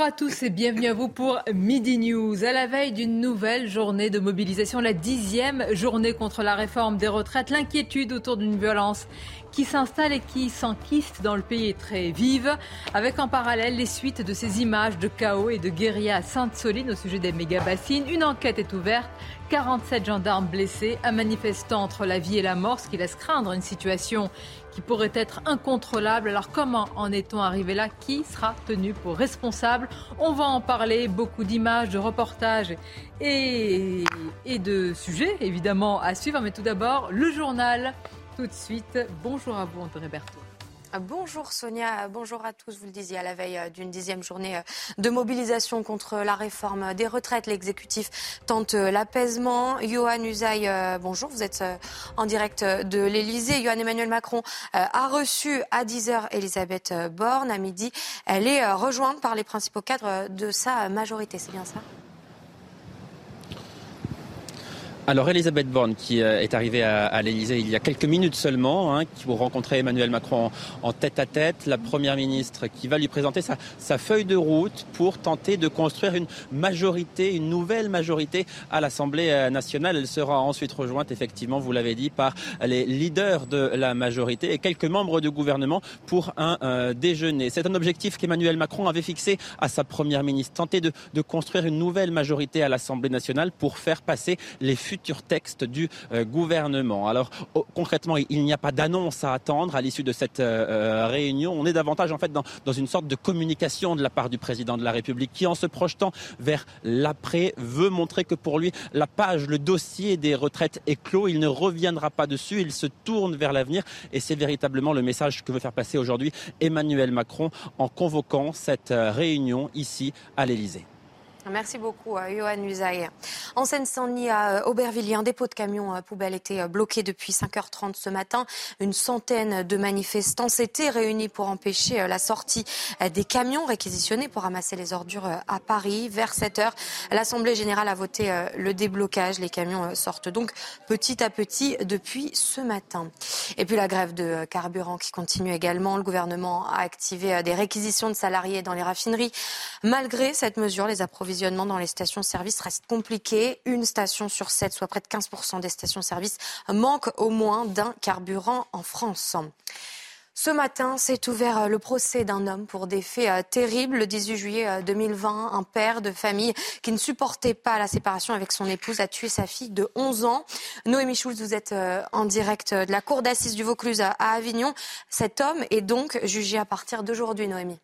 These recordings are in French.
Bonjour à tous et bienvenue à vous pour Midi News. À la veille d'une nouvelle journée de mobilisation, la dixième journée contre la réforme des retraites, l'inquiétude autour d'une violence qui s'installe et qui s'enquiste dans le pays est très vive, avec en parallèle les suites de ces images de chaos et de guérilla à Sainte-Soline au sujet des méga-bassines. Une enquête est ouverte, 47 gendarmes blessés, un manifestant entre la vie et la mort, ce qui laisse craindre une situation qui pourrait être incontrôlable. Alors comment en est-on arrivé là? Qui sera tenu pour responsable? On va en parler, beaucoup d'images, de reportages et, de sujets évidemment à suivre. Mais tout d'abord, le journal tout de suite. Bonjour à vous, André Berthaud. Bonjour Sonia, bonjour à tous. Vous le disiez, à la veille euh, d'une dixième journée euh, de mobilisation contre la réforme des retraites, l'exécutif tente euh, l'apaisement. Johan Usaï, bonjour, vous êtes en direct de l'Elysée. Johan Emmanuel Macron a reçu à 10h Elisabeth Borne. À midi, elle est rejointe par les principaux cadres de sa majorité. C'est bien ça? Alors Elisabeth Borne, qui euh, est arrivée à, l'Elysée il y a quelques minutes seulement, hein, qui vous rencontrer Emmanuel Macron en, tête à tête, la Première ministre qui va lui présenter sa, feuille de route pour tenter de construire une majorité, une nouvelle majorité à l'Assemblée euh, nationale. Elle sera ensuite rejointe, effectivement, vous l'avez dit, par les leaders de la majorité et quelques membres du gouvernement pour un euh, déjeuner. C'est un objectif qu'Emmanuel Macron avait fixé à sa Première ministre, tenter de, de construire une nouvelle majorité à l'Assemblée nationale pour faire passer les futurs texte du euh, gouvernement. Alors concrètement, il n'y a pas d'annonce à attendre à l'issue de cette euh, euh, réunion. On est davantage en fait dans, dans une sorte de communication de la part du président de la République qui, en se projetant vers l'après, veut montrer que pour lui, la page, le dossier des retraites est clos. Il ne reviendra pas dessus. Il se tourne vers l'avenir et c'est véritablement le message que veut faire passer aujourd'hui Emmanuel Macron en convoquant cette réunion ici à l'Élysée. Merci beaucoup, euh, Johan Usaï. En Seine-Saint-Denis, à euh, Aubervilliers, un dépôt de camions euh, poubelle était bloqué depuis 5h30 ce matin. Une centaine de manifestants s'étaient réunis pour empêcher la sortie des camions réquisitionnés pour ramasser les ordures à Paris. Vers 7h, l'Assemblée générale a voté le déblocage. Les camions sortent donc petit à petit depuis ce matin. Et puis la grève de carburant qui continue également. Le gouvernement a activé des réquisitions de salariés dans les raffineries. Malgré cette mesure, les approvisionnements dans les stations-service reste compliqué. Une station sur sept, soit près de 15% des stations-service, manque au moins d'un carburant en France. Ce matin, s'est ouvert le procès d'un homme pour des faits euh, terribles. Le 18 juillet 2020, euh, un père de famille qui ne supportait pas la séparation avec son épouse a tué sa fille de 11 ans. Noémie Schulz, vous êtes euh, en direct de la cour d'assises du Vaucluse à Avignon. Cet homme est donc jugé à partir d'aujourd'hui, Noémie.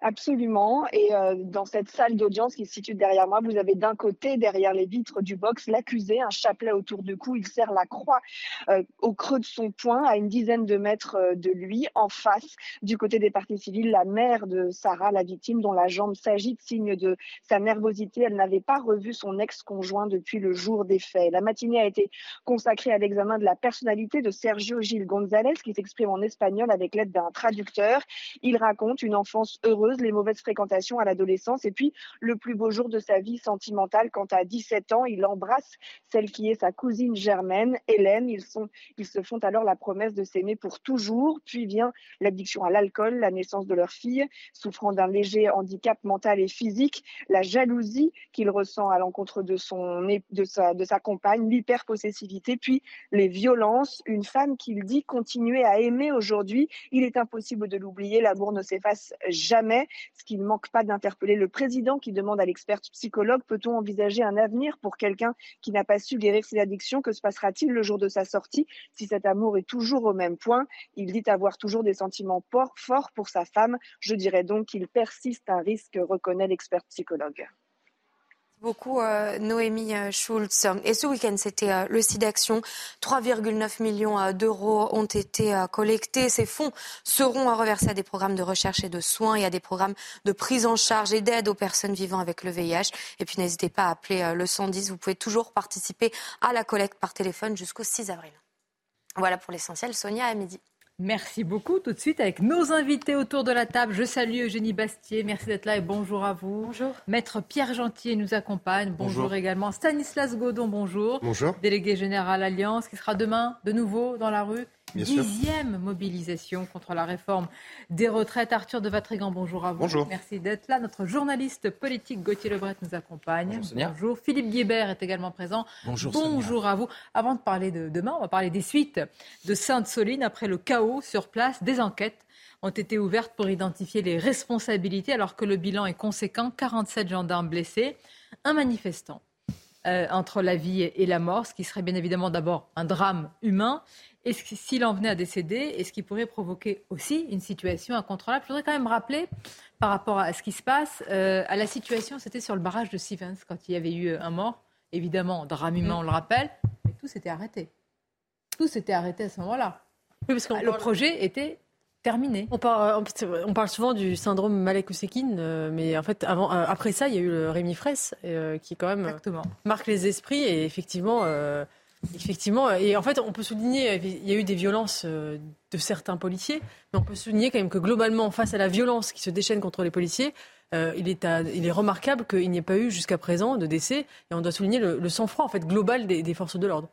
Absolument. Et euh, dans cette salle d'audience qui se situe derrière moi, vous avez d'un côté, derrière les vitres du box, l'accusé, un chapelet autour du cou. Il serre la croix euh, au creux de son poing, à une dizaine de mètres euh, de lui. En face, du côté des parties civiles, la mère de Sarah, la victime, dont la jambe s'agite, signe de sa nervosité. Elle n'avait pas revu son ex-conjoint depuis le jour des faits. La matinée a été consacrée à l'examen de la personnalité de Sergio Gil González, qui s'exprime en espagnol avec l'aide d'un traducteur. Il raconte une enfance heureuse les mauvaises fréquentations à l'adolescence et puis le plus beau jour de sa vie sentimentale quand à 17 ans, il embrasse celle qui est sa cousine germaine, Hélène. Ils, se font alors la promesse de s'aimer pour toujours. Puis vient l'addiction à l'alcool, la naissance de leur fille, souffrant d'un léger handicap mental et physique, la jalousie qu'il ressent à l'encontre de, sa, de sa compagne, l'hyperpossessivité, puis les violences. Une femme qu'il dit continuer à aimer aujourd'hui. Il est impossible de l'oublier, l'amour ne s'efface jamais ce qui ne manque pas d'interpeller le président qui demande à l'expert psychologue peut-on envisager un avenir pour quelqu'un qui n'a pas su guérir ses addictions? Que se passera-t-il le jour de sa sortie? Si cet amour est toujours au même point Il dit avoir toujours des sentiments forts pour sa femme. Je dirais donc qu'il persiste un risque, reconnaît l'expert psychologue. Beaucoup euh, Noémie euh, Schulz. Et ce week-end, c'était euh, le site d'action. 3,9 millions d'euros ont été collectés. Ces fonds seront reversés à des programmes de recherche et de soins et à des programmes de prise en charge et d'aide aux personnes vivant avec le VIH. Et puis n'hésitez pas à appeler le 110. Vous pouvez toujours participer à la collecte par téléphone jusqu'au 6 avril. Voilà pour l'essentiel. Sonia à midi. Merci beaucoup. Tout de suite avec nos invités autour de la table. Je salue Eugénie Bastier. Merci d'être là et bonjour à vous. Bonjour. Maître Pierre Gentier nous accompagne. Bonjour, également. Stanislas Godon, bonjour. Bonjour. Délégué général Alliance qui sera demain de nouveau dans la rue Dixième mobilisation contre la réforme des retraites. Arthur de Vatrigan, bonjour à vous. Bonjour. Merci d'être là. Notre journaliste politique Gauthier Lebret nous accompagne. Bonjour. Philippe Guébert est également présent. Bonjour. Bonjour à vous. Avant de parler de demain, on va parler des suites de Sainte-Soline après le chaos sur place. Des enquêtes ont été ouvertes pour identifier les responsabilités alors que le bilan est conséquent. 47 gendarmes blessés, un manifestant. Euh, entre la vie et la mort, ce qui serait bien évidemment d'abord un drame humain, et s'il en venait à décéder, est-ce qu'il pourrait provoquer aussi une situation incontrôlable? Je voudrais quand même rappeler, par rapport à ce qui se passe, euh, à la situation, c'était sur le barrage de Stevens, quand il y avait eu un mort. Évidemment, drame humain, on le rappelle, mais tout s'était arrêté. Tout s'était arrêté à ce moment-là. parce que le projet était terminé. On parle, on parle souvent du syndrome Malek Ousekine, euh, mais en fait, avant, euh, après ça, il y a eu le Rémi Fraisse, qui quand même marque les esprits et effectivement Effectivement, et en fait, on peut souligner, il y a eu des violences euh, de certains policiers, mais on peut souligner quand même que globalement, face à la violence qui se déchaîne contre les policiers, euh, il, est il, est remarquable qu'il n'y ait pas eu jusqu'à présent de décès, et on doit souligner le, sang-froid en fait global des, forces de l'ordre.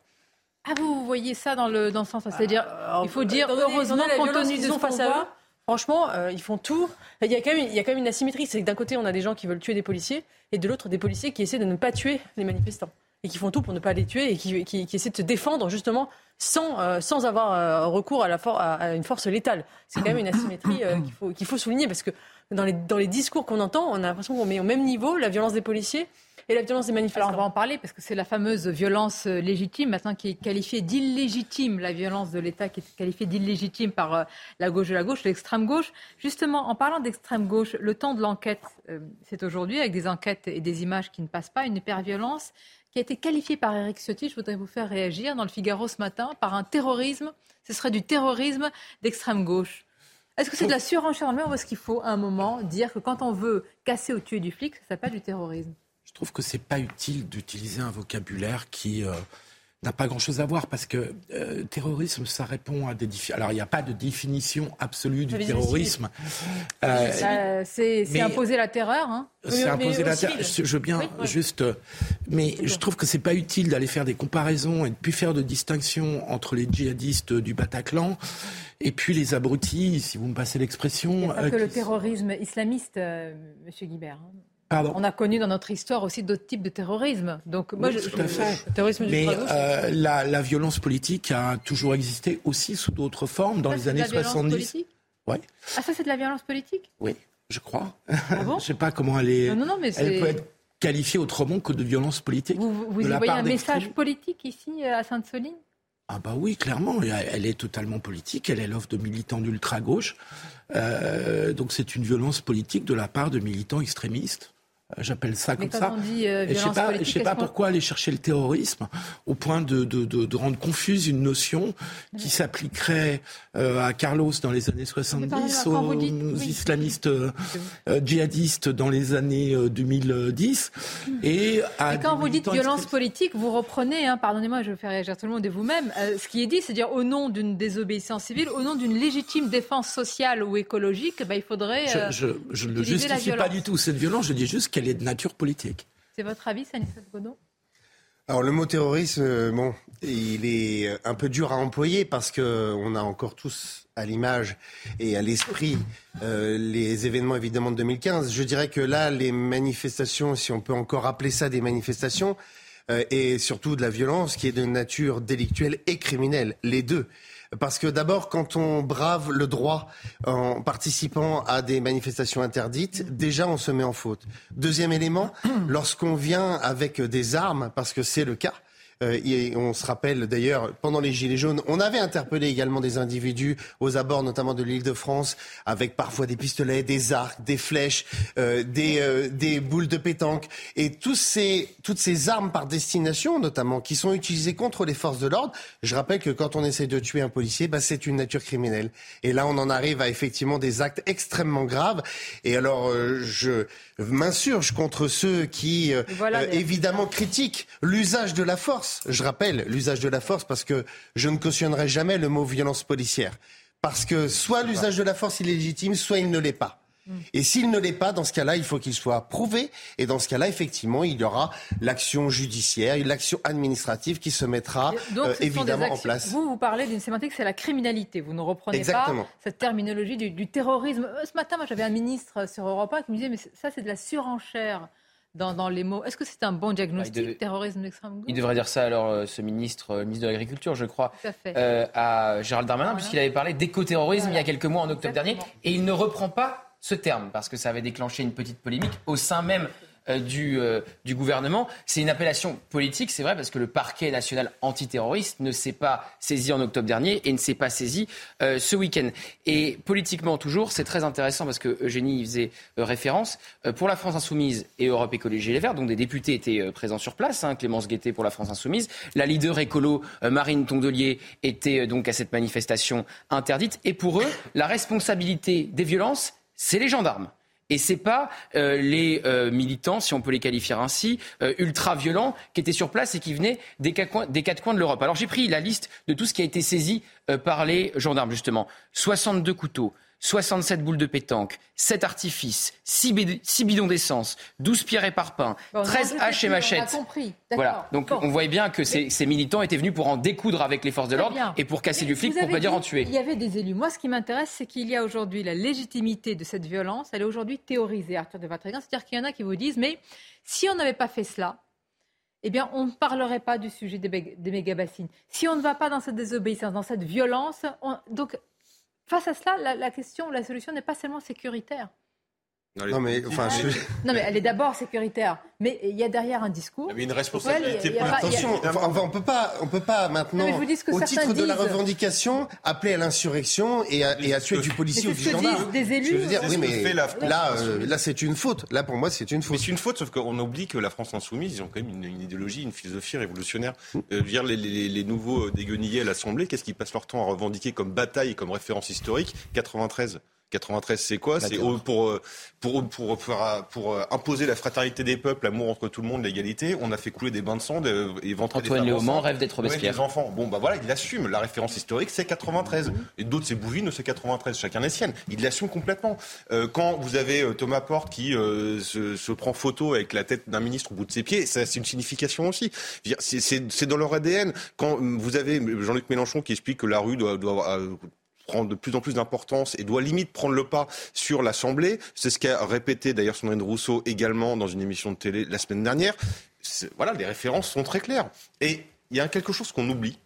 Ah, vous voyez ça dans le, dans le sens, c'est-à-dire, euh, il faut dire heureusement compte tenu de ce face à eux. Franchement, ils font tout. Il y, a quand même, il y a quand même une asymétrie. C'est que d'un côté, on a des gens qui veulent tuer des policiers, et de l'autre, des policiers qui essaient de ne pas tuer les manifestants et qui font tout pour ne pas les tuer et qui, qui, essaient de se défendre justement sans, euh, sans avoir euh, recours à, la à, une force létale. C'est quand même une asymétrie euh, qu'il faut, qu'il faut souligner parce que dans les, dans les discours qu'on entend, on a l'impression qu'on met au même niveau la violence des policiers et la violence des manifestants. Alors on va en parler parce que c'est la fameuse violence légitime maintenant qui est qualifiée d'illégitime, la violence de l'État qui est qualifiée d'illégitime par la gauche de la gauche, l'extrême gauche. Justement, en parlant d'extrême gauche, le temps de l'enquête, c'est aujourd'hui avec des enquêtes et des images qui ne passent pas, une hyperviolence qui a été qualifié par Eric Ciotti, je voudrais vous faire réagir, dans le Figaro ce matin, par un terrorisme, ce serait du terrorisme d'extrême gauche. Est-ce que c'est de la surenchère ou est-ce qu'il faut à un moment dire que quand on veut casser ou tuer du flic, ça s'appelle du terrorisme? Je trouve que c'est pas utile d'utiliser un vocabulaire qui euh, n'a pas grand-chose à voir parce que euh, terrorisme, ça répond à des alors il n'y a pas de définition absolue du terrorisme. Euh, c'est imposer la terreur. Hein. C'est imposer la terreur. Je veux bien juste, mais je trouve que c'est pas utile d'aller faire des comparaisons et de plus faire de distinction entre les djihadistes du Bataclan et puis les abrutis, si vous me passez l'expression. Pas que le terrorisme islamiste, Monsieur Guibert. Hein. On a connu dans notre histoire aussi d'autres types de terrorisme. Donc, moi, je, tout à fait. Terrorisme Mais euh, la, violence politique a toujours existé aussi sous d'autres formes dans les années 70. Ouais. Ah, ça, c'est de la violence politique Oui, je crois. Ah bon je ne sais pas comment elle est. Non, non, mais elle peut être qualifiée autrement que de violence politique. Vous, vous y voyez un message politique ici à Sainte-Soline ah bah oui, clairement, elle est totalement politique, elle est l'offre de militants d'ultra-gauche. Euh, donc c'est une violence politique de la part de militants extrémistes. Euh, j'appelle ça comme ça. Euh, je ne sais pas, pourquoi aller chercher le terrorisme au point de, de, de, rendre confuse une notion qui s'appliquerait euh, à Carlos dans les années 70, aux, islamistes djihadistes dans les années 2010 et à. Et quand vous dites violence politique, vous reprenez, hein, pardonnez-moi, je vais faire réagir tout le monde et vous-même, ce qui est dit, c'est-à-dire au nom d'une désobéissance civile, au nom d'une légitime défense sociale ou écologique, bah, il faudrait. je, ne justifie pas du tout cette violence, je dis juste qu'elle est de nature politique. C'est votre avis, Stanislas Godot? Alors le mot terrorisme, euh, bon, il est un peu dur à employer parce que on a encore tous à l'image et à l'esprit euh, les événements évidemment de 2015. Je dirais que là, les manifestations, si on peut encore appeler ça des manifestations, euh, et surtout de la violence qui est de nature délictuelle et criminelle, les deux. Parce que d'abord, quand on brave le droit en participant à des manifestations interdites, déjà on se met en faute. Deuxième élément, lorsqu'on vient avec des armes, parce que c'est le cas, et on se rappelle d'ailleurs, pendant les Gilets jaunes, on avait interpellé également des individus aux abords notamment de l'île de France, avec parfois des pistolets, des arcs, des flèches, euh, des, euh, des boules de pétanque. Et tous ces, toutes ces armes par destination, notamment, qui sont utilisées contre les forces de l'ordre, je rappelle que quand on essaie de tuer un policier, bah, c'est une nature criminelle. Et là, on en arrive à effectivement des actes extrêmement graves. Et alors, euh, je m'insurge contre ceux qui, évidemment, critiquent l'usage de la force je rappelle l'usage de la force parce que je ne cautionnerai jamais le mot violence policière. Parce que soit l'usage de la force est légitime, soit il ne l'est pas. Et s'il ne l'est pas, dans ce cas-là, il faut qu'il soit prouvé. Et dans ce cas-là, effectivement, il y aura l'action judiciaire, l'action administrative qui se mettra euh, évidemment en place. Vous, vous parlez d'une sémantique, c'est la criminalité. Vous ne reprenez pas cette terminologie du, terrorisme. Euh, ce matin, moi, j'avais un ministre sur Europa qui me disait, mais ça, c'est de la surenchère dans, les mots. Est-ce que c'est un bon diagnostic, bah, terrorisme d'extrême gauche? Il devrait dire ça alors, euh, ce ministre, euh, ministre de l'Agriculture, je crois, euh, à Gérald Darmanin, puisqu'il avait parlé d'écoterrorisme il y a quelques mois, en octobre dernier, et il ne reprend pas ce terme, parce que ça avait déclenché une petite polémique au sein même euh, du, euh, du gouvernement. C'est une appellation politique, c'est vrai, parce que le parquet national antiterroriste ne s'est pas saisi en octobre dernier et ne s'est pas saisi euh, ce week-end. Et politiquement, toujours, c'est très intéressant parce que Eugénie y faisait référence. pour la France Insoumise et Europe Écologie Les Verts, donc des députés étaient présents sur place, hein, Clémence Guettet pour la France Insoumise. La leader écolo, Marine Tondelier, était donc à cette manifestation interdite. Et pour eux, la responsabilité des violences, c'est les gendarmes. Et c'est pas euh, les euh, militants, si on peut les qualifier ainsi, euh, ultra violents qui étaient sur place et qui venaient des quatre coins, des quatre coins de l'Europe. Alors j'ai pris la liste de tout ce qui a été saisi par les gendarmes justement. 62 couteaux, 67 boules de pétanque, 7 artifices, 6, bidons d'essence, 12 pierres et parpaings, 13 haches et machettes. compris. Voilà. Donc on voyait bien que ces, militants étaient venus pour en découdre avec les forces de l'ordre et pour casser du flic, pour pas dire en tuer. Il y avait des élus. Moi, ce qui m'intéresse, c'est qu'il y a aujourd'hui la légitimité de cette violence. Elle est aujourd'hui théorisée, Arthur de Vatrigan. C'est-à-dire qu'il y en a qui vous disent, mais si on n'avait pas fait cela, eh bien, on ne parlerait pas du sujet des, des méga-bassines. Si on ne va pas dans cette désobéissance, dans cette violence, donc Face à cela, la, question, la solution n'est pas seulement sécuritaire. Non, mais, enfin, non, mais elle est d'abord sécuritaire. Mais il y a derrière un discours. Mais une responsabilité pour Attention, on peut pas, on peut pas maintenant, au titre de la revendication, appeler à l'insurrection et à, et à tuer du policier ou du gendarme. Des élus. Je dire, oui, mais là, euh, là, c'est une faute. Là, pour moi, c'est une faute. Mais c'est une faute, sauf qu'on oublie que la France insoumise, ils ont quand même une, idéologie, une philosophie révolutionnaire. Euh, dire les, les, les, nouveaux déguenillés à l'Assemblée, qu'est-ce qu'ils passent leur temps à revendiquer comme bataille et comme référence historique? 93. 93, c'est quoi C'est pour, pour, pour, pour, pour, imposer la fraternité des peuples, l'amour entre tout le monde, l'égalité. On a fait couler des bains de sang et ventrer Antoine des Léaumont rêve d'être Robespierre. enfants. Bon, bah voilà, il assume. La référence historique, c'est 93. Et d'autres, c'est Bouvines, c'est 93. Chacun les siennes. Il l'assume complètement. Euh, quand vous avez euh, Thomas Porte qui euh, se, se, prend photo avec la tête d'un ministre au bout de ses pieds, ça, c'est une signification aussi. C'est dans leur ADN. Quand vous avez Jean-Luc Mélenchon qui explique que la rue doit, doit prend de plus en plus d'importance et doit limite prendre le pas sur l'Assemblée. C'est ce qu'a répété d'ailleurs Sandrine Rousseau également dans une émission de télé la semaine dernière. Voilà, les références sont très claires. Et il y a quelque chose qu'on oublie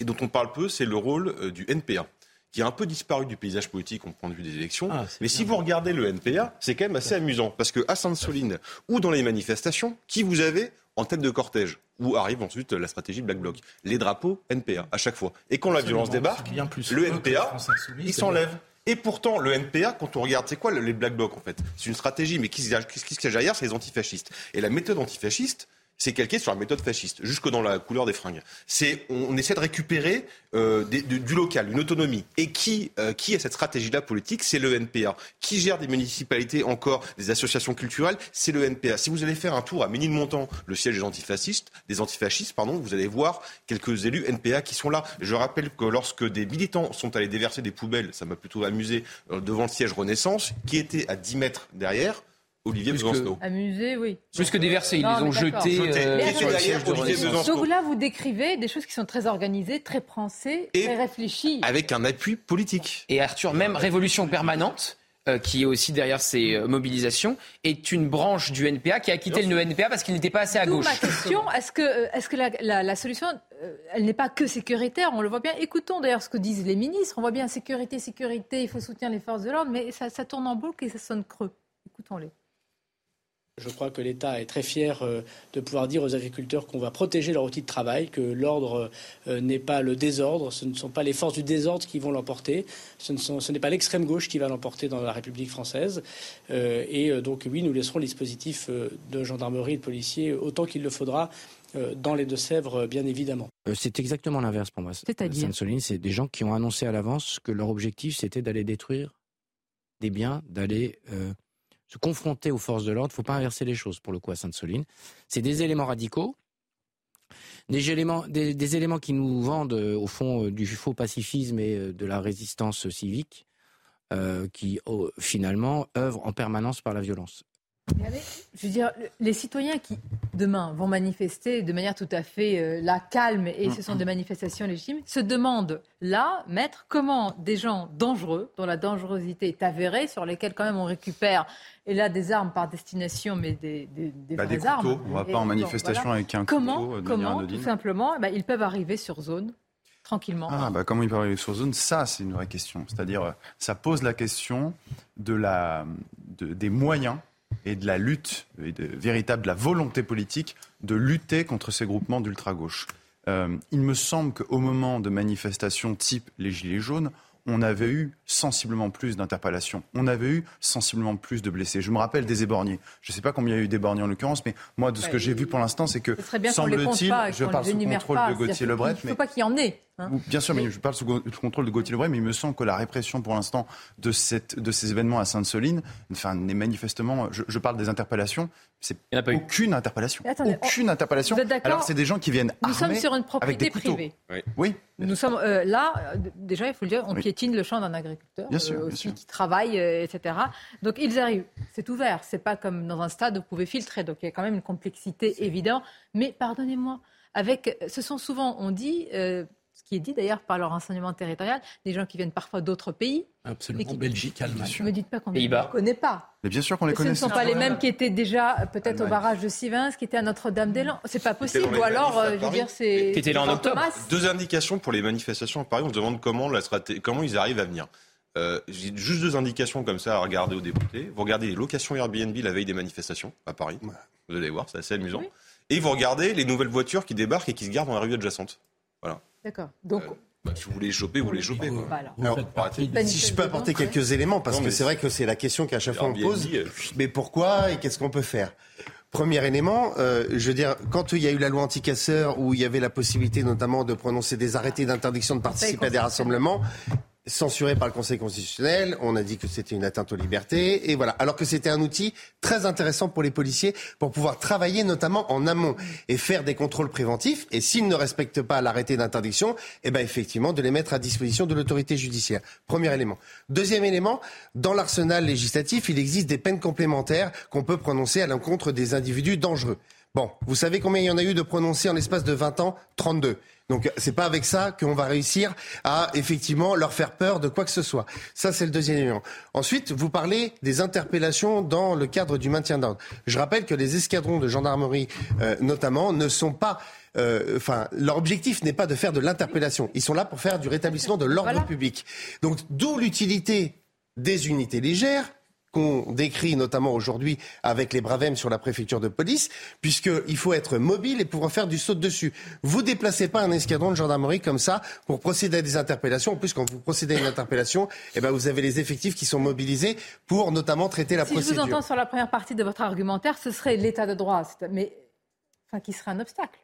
et dont on parle peu, c'est le rôle euh, du NPA qui a un peu disparu du paysage politique au point de vue des élections. Ah, Mais si vous regardez le NPA, c'est quand même assez amusant. Parce que à Sainte-Soline ou dans les manifestations, qui vous avez en tête de cortège où arrive ensuite la stratégie Black Bloc. Les drapeaux NPA, à chaque fois. Et quand la violence débarque, le NPA, il s'enlève. Et pourtant, le NPA, quand on regarde, c'est quoi les Black Blocs en fait? C'est une stratégie, mais qui, qui, qui se cache derrière C'est les antifascistes. Et la méthode antifasciste, c'est calqué sur la méthode fasciste, jusque dans la couleur des fringues. C'est on, essaie de récupérer euh, du, local, une autonomie. Et qui euh, qui a cette stratégie-là politique? C'est le NPA. Qui gère des municipalités encore, des associations culturelles? C'est le NPA. Si vous allez faire un tour à Ménilmontant, le siège des antifascistes, des antifascistes, pardon, vous allez voir quelques élus NPA qui sont là. Je rappelle que lorsque des militants sont allés déverser des poubelles, ça m'a plutôt amusé euh, devant le siège Renaissance, qui était à 10 mètres derrière. Olivier Besancenot. Amusé, oui. Plus que déversé, ils les ont jetés euh, sur le siège de Donc là, vous décrivez des choses qui sont très organisées, très pensées, très réfléchies. Avec un appui politique. Et Arthur, même Révolution permanente, euh, qui est aussi derrière ces euh, mobilisations, est une branche du NPA qui a quitté le NPA parce qu'il n'était pas assez à gauche. ma question, est-ce que, est que la, la, solution, elle n'est pas que sécuritaire? On le voit bien. Écoutons d'ailleurs ce que disent les ministres. On voit bien sécurité, sécurité, il faut soutenir les forces de l'ordre, mais ça, ça tourne en boucle et ça sonne creux. Écoutons-les. Je crois que l'État est très fier euh, de pouvoir dire aux agriculteurs qu'on va protéger leur outil de travail, que l'ordre euh, n'est pas le désordre, ce ne sont pas les forces du désordre qui vont l'emporter, ce n'est pas l'extrême gauche qui va l'emporter dans la République française. Euh, et donc oui, nous laisserons le dispositif de gendarmerie et de policiers autant qu'il le faudra dans les Deux-Sèvres, bien évidemment. C'est exactement l'inverse pour moi. C'est-à-dire c'est des gens qui ont annoncé à l'avance que leur objectif, c'était d'aller détruire des biens, d'aller se confronter aux forces de l'ordre. Il ne faut pas inverser les choses pour le coup à Sainte-Soline. C'est des éléments radicaux, des éléments, des, éléments qui nous vendent euh, au fond euh, du faux pacifisme et euh, de la résistance civique, qui finalement œuvrent en permanence par la violence. Je veux dire, les citoyens qui, demain, vont manifester de manière tout à fait euh, la calme, et ce sont des manifestations légitimes, se demandent, là, maître, comment des gens dangereux, dont la dangerosité est avérée, sur lesquels quand même on récupère, et là, des armes par destination, mais des, des, des bah, vraies armes. On ne va pas en manifestation avec un comment, couteau. Euh, comment, tout simplement, eh ben, ils peuvent arriver sur zone tranquillement. Ah, bah, comment ils peuvent arriver sur zone Ça, c'est une vraie question. C'est-à-dire, euh, ça pose la question de la, de, des moyens et de la lutte, véritable de la volonté politique de lutter contre ces groupements d'ultra-gauche. Euh, il me semble qu'au moment de manifestations type les Gilets jaunes, on avait eu sensiblement plus d'interpellations, on avait eu sensiblement plus de blessés. Je me rappelle des éborgnés. Je ne sais pas combien il y a eu d'éborgnés en l'occurrence, mais moi, de ce que j'ai vu pour l'instant, c'est que, semble-t-il, je parle sous contrôle de Gauthier Lebret. Il ne faut pas qu'il y en ait. Hein. Bien sûr, mais je parle sous contrôle de Gauthier Lebret, mais il me semble que la répression pour l'instant de, cette, de ces événements à Sainte-Soline, enfin, n'est manifestement, je, parle des interpellations, c'est aucune interpellation. aucune interpellation. Alors c'est des gens qui viennent Nous sommes sur une propriété privée. Oui. Nous sommes euh, là, déjà, il faut le dire, on piétine le champ d'un agriculteur bien sûr, euh, aussi qui travaille, euh, etc. Donc ils arrivent. C'est ouvert. C'est pas comme dans un stade où vous pouvez filtrer. Donc il y a quand même une complexité évidente. Mais pardonnez-moi, avec, ce sont souvent, on dit, qui est dit d'ailleurs par leur renseignement territorial, des gens qui viennent parfois d'autres pays. Absolument, Belgique, Allemagne. Ne me dites pas qu'on ne les connaît pas. Mais bien sûr qu'on les connaît. Ce ne sont pas les mêmes qui étaient déjà peut-être au barrage de Sivins, qui étaient à Notre-Dame-des-Landes. C'est pas possible. Ou alors, euh, je veux dire, c'est. Qui étaient là en octobre. Deux indications pour les manifestations à Paris. On se demande comment, la stratégie, comment ils arrivent à venir. Euh, J'ai juste deux indications comme ça à regarder aux députés. Vous regardez les locations Airbnb la veille des manifestations à Paris. Vous allez voir, c'est assez amusant. Et vous regardez les nouvelles voitures qui débarquent et qui se gardent dans la rue adjacente. Voilà. D'accord. Donc, euh, bah, si vous voulez choper, vous les chopez. si je peux apporter quelques éléments, parce que c'est vrai que c'est la question qu'à chaque fois on pose. Euh, mais pourquoi et qu'est-ce qu'on peut faire? Premier élément, euh, je veux dire, quand il y a eu la loi anti-casseurs où il y avait la possibilité notamment de prononcer des arrêtés d'interdiction de participer à des rassemblements, censuré par le Conseil constitutionnel. On a dit que c'était une atteinte aux libertés. Et voilà. Alors que c'était un outil très intéressant pour les policiers pour pouvoir travailler notamment en amont et faire des contrôles préventifs. Et s'ils ne respectent pas l'arrêté d'interdiction, eh ben, effectivement, de les mettre à disposition de l'autorité judiciaire. Premier élément. Deuxième élément, dans l'arsenal législatif, il existe des peines complémentaires qu'on peut prononcer à l'encontre des individus dangereux. Bon, vous savez combien il y en a eu de prononcés en l'espace de 20 ans? 32. Donc c'est pas avec ça qu'on va réussir à effectivement leur faire peur de quoi que ce soit. Ça c'est le deuxième élément. Ensuite, vous parlez des interpellations dans le cadre du maintien d'ordre. Je rappelle que les escadrons de gendarmerie euh, notamment ne sont pas euh, enfin, leur objectif n'est pas de faire de l'interpellation. Ils sont là pour faire du rétablissement de l'ordre public. Donc, d'où l'utilité des unités légères, qu'on décrit notamment aujourd'hui avec les Bravem sur la préfecture de police, puisqu'il faut être mobile et pouvoir faire du saut dessus. Vous déplacez pas un escadron de gendarmerie comme ça pour procéder à des interpellations. En plus, quand vous procédez à une interpellation, eh ben, vous avez les effectifs qui sont mobilisés pour notamment traiter la procédure. Si je vous entends sur la première partie de votre argumentaire, ce serait l'état de droit, mais enfin, qui serait un obstacle.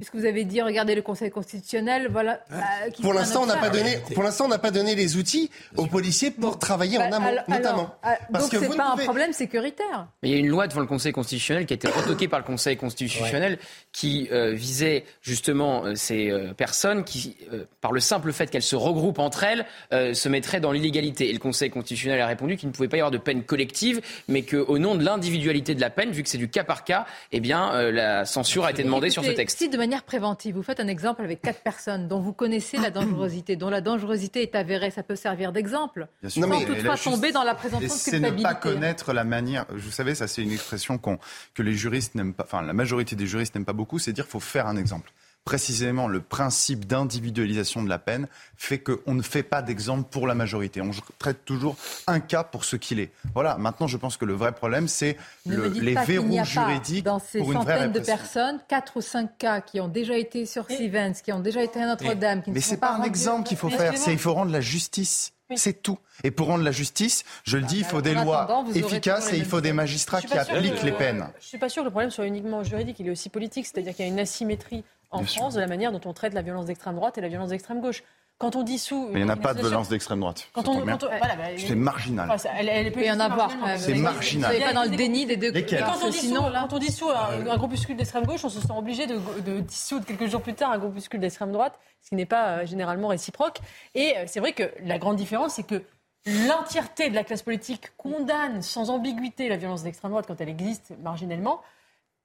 Puisque vous avez dit, regardez le Conseil constitutionnel, voilà. Bah, pour l'instant, on n'a pas donné. Pour l'instant, on n'a pas donné les outils aux policiers pour travailler en bah, amont, notamment. Euh, donc c'est pas un problème sécuritaire. Mais il y a une loi devant le Conseil constitutionnel qui a été retoquée par le Conseil constitutionnel qui euh, visait justement euh, ces personnes qui, par le simple fait qu'elles se regroupent entre elles, se mettraient dans l'illégalité. Et le Conseil constitutionnel a répondu qu'il ne pouvait pas y avoir de peine collective, mais qu'au nom de l'individualité de la peine, vu que c'est du cas par cas, eh bien la censure a été demandée sur ce texte manière préventive, vous faites un exemple avec quatre personnes dont vous connaissez la dangerosité, dont la dangerosité est avérée, ça peut servir d'exemple. Sans mais toutefois tomber dans la présomption de culpabilité. C'est ne pas connaître la manière. Vous savez, ça c'est une expression que les juristes n'aiment pas, enfin la majorité des juristes n'aiment pas beaucoup, c'est dire qu'il faut faire un exemple précisément le principe d'individualisation de la peine fait qu'on ne fait pas d'exemple pour la majorité. On traite toujours un cas pour ce qu'il est. Voilà, maintenant je pense que le vrai problème, c'est le, les verrous juridiques dans ces pour une centaines de personnes, 4 ou 5 cas qui ont déjà été sur Sivens, qui ont déjà été à Notre-Dame. Mais c'est pas un exemple qu'il faut faire, c'est il faut rendre la justice. C'est tout. Et pour rendre la justice, je le dis, il faut des lois efficaces et il faut des magistrats qui appliquent les peines. Je ne suis pas sûr que le problème soit uniquement juridique, il est aussi politique. C'est-à-dire qu'il y a une asymétrie en France de la manière dont on traite la violence d'extrême droite et la violence d'extrême gauche. Quand on dissout. Mais il n'y en a pas de violence d'extrême droite. Quand on, voilà, bah, c'est marginal. elle, peut y en avoir. C'est marginal. Vous pas dans le déni des deux côtés. Quand on dissout, quand on dissout un, groupuscule d'extrême gauche, on se sent obligé de, de, dissoudre quelques jours plus tard un groupuscule d'extrême droite, ce qui n'est pas euh, généralement réciproque. Et euh, c'est vrai que la grande différence, c'est que l'entièreté de la classe politique condamne sans ambiguïté la violence d'extrême droite quand elle existe marginalement.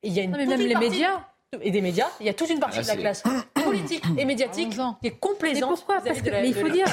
Et il y a une non, mais même les médias et des médias, il y a toute une partie de la classe politique et médiatique qui est complaisante. Mais pourquoi Parce que, mais il faut dire,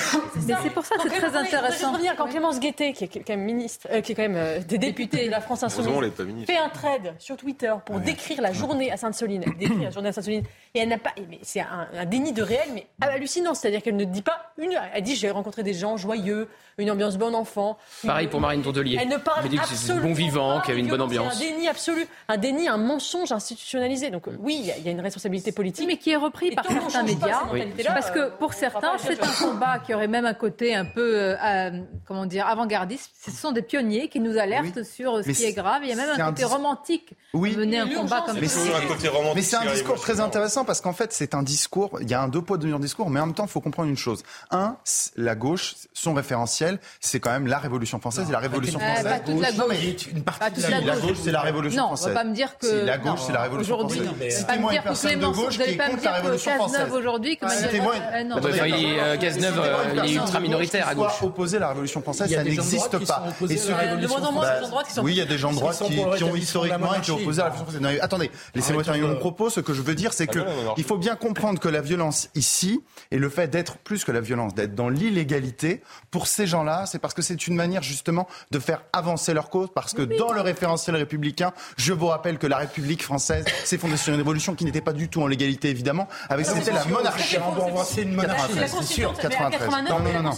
mais c'est pour ça que c'est très intéressant. Je revenir quand Clémence Guettet, qui est quand même ministre, euh, qui est quand même euh, des députés de la France Insoumise, fait un trade sur Twitter pour décrire la journée à Sainte-Soline, décrire la journée à Sainte-Soline, et elle n'a pas, mais c'est un, un, déni de réel, mais hallucinant, c'est-à-dire qu'elle ne dit pas une, elle dit j'ai rencontré des gens joyeux, une ambiance bon enfant. Pareil pour Marine Tourdelier. Elle ne parle dit que c'est bon vivant, qu'il y avait une bonne ambiance. C'est un déni absolu, un déni, un mensonge institutionnalisé. Donc oui, il y, a une responsabilité politique. Mais qui est repris par certains médias. Parce que pour certains, c'est un combat qui aurait même un côté un peu, euh, euh, comment dire, avant-gardiste. Ce sont des pionniers qui nous alertent sur ce qui est grave. Il y a même un côté romantique oui. mener un combat comme ça. Mais c'est un discours très intéressant parce qu'en fait, c'est un discours, il y a un deux poids, deux mesures discours, mais en même temps, il faut comprendre une chose. Un, la gauche, son référentiel, c'est quand même la Révolution française et la Révolution française. Pas toute la gauche. une partie de la, gauche, c'est la Révolution française. Non, on va pas me dire que. la gauche, c'est la Révolution française. Citez-moi une personne de gauche qui est contre la Révolution française. aujourd'hui, Cazeneuve, il est ultra minoritaire à gauche. Opposer la Révolution française, ça n'existe pas. Et ce Oui, il y a des gens de droite qui ont historiquement été opposés à la Révolution française. Attendez, laissez-moi terminer mon propos. Ce que je veux dire, c'est que il faut bien comprendre que la violence ici et le fait d'être plus que la violence, d'être dans l'illégalité, pour ces gens-là, c'est parce que c'est une manière justement de faire avancer leur cause, parce que dans le référentiel républicain, je vous rappelle que la République française s'est fondée sur une révolution qui n'était pas du tout en légalité, évidemment, avec c'était la monarchie. C'est une monarchie. C'est sûr, 93. Non, non, non.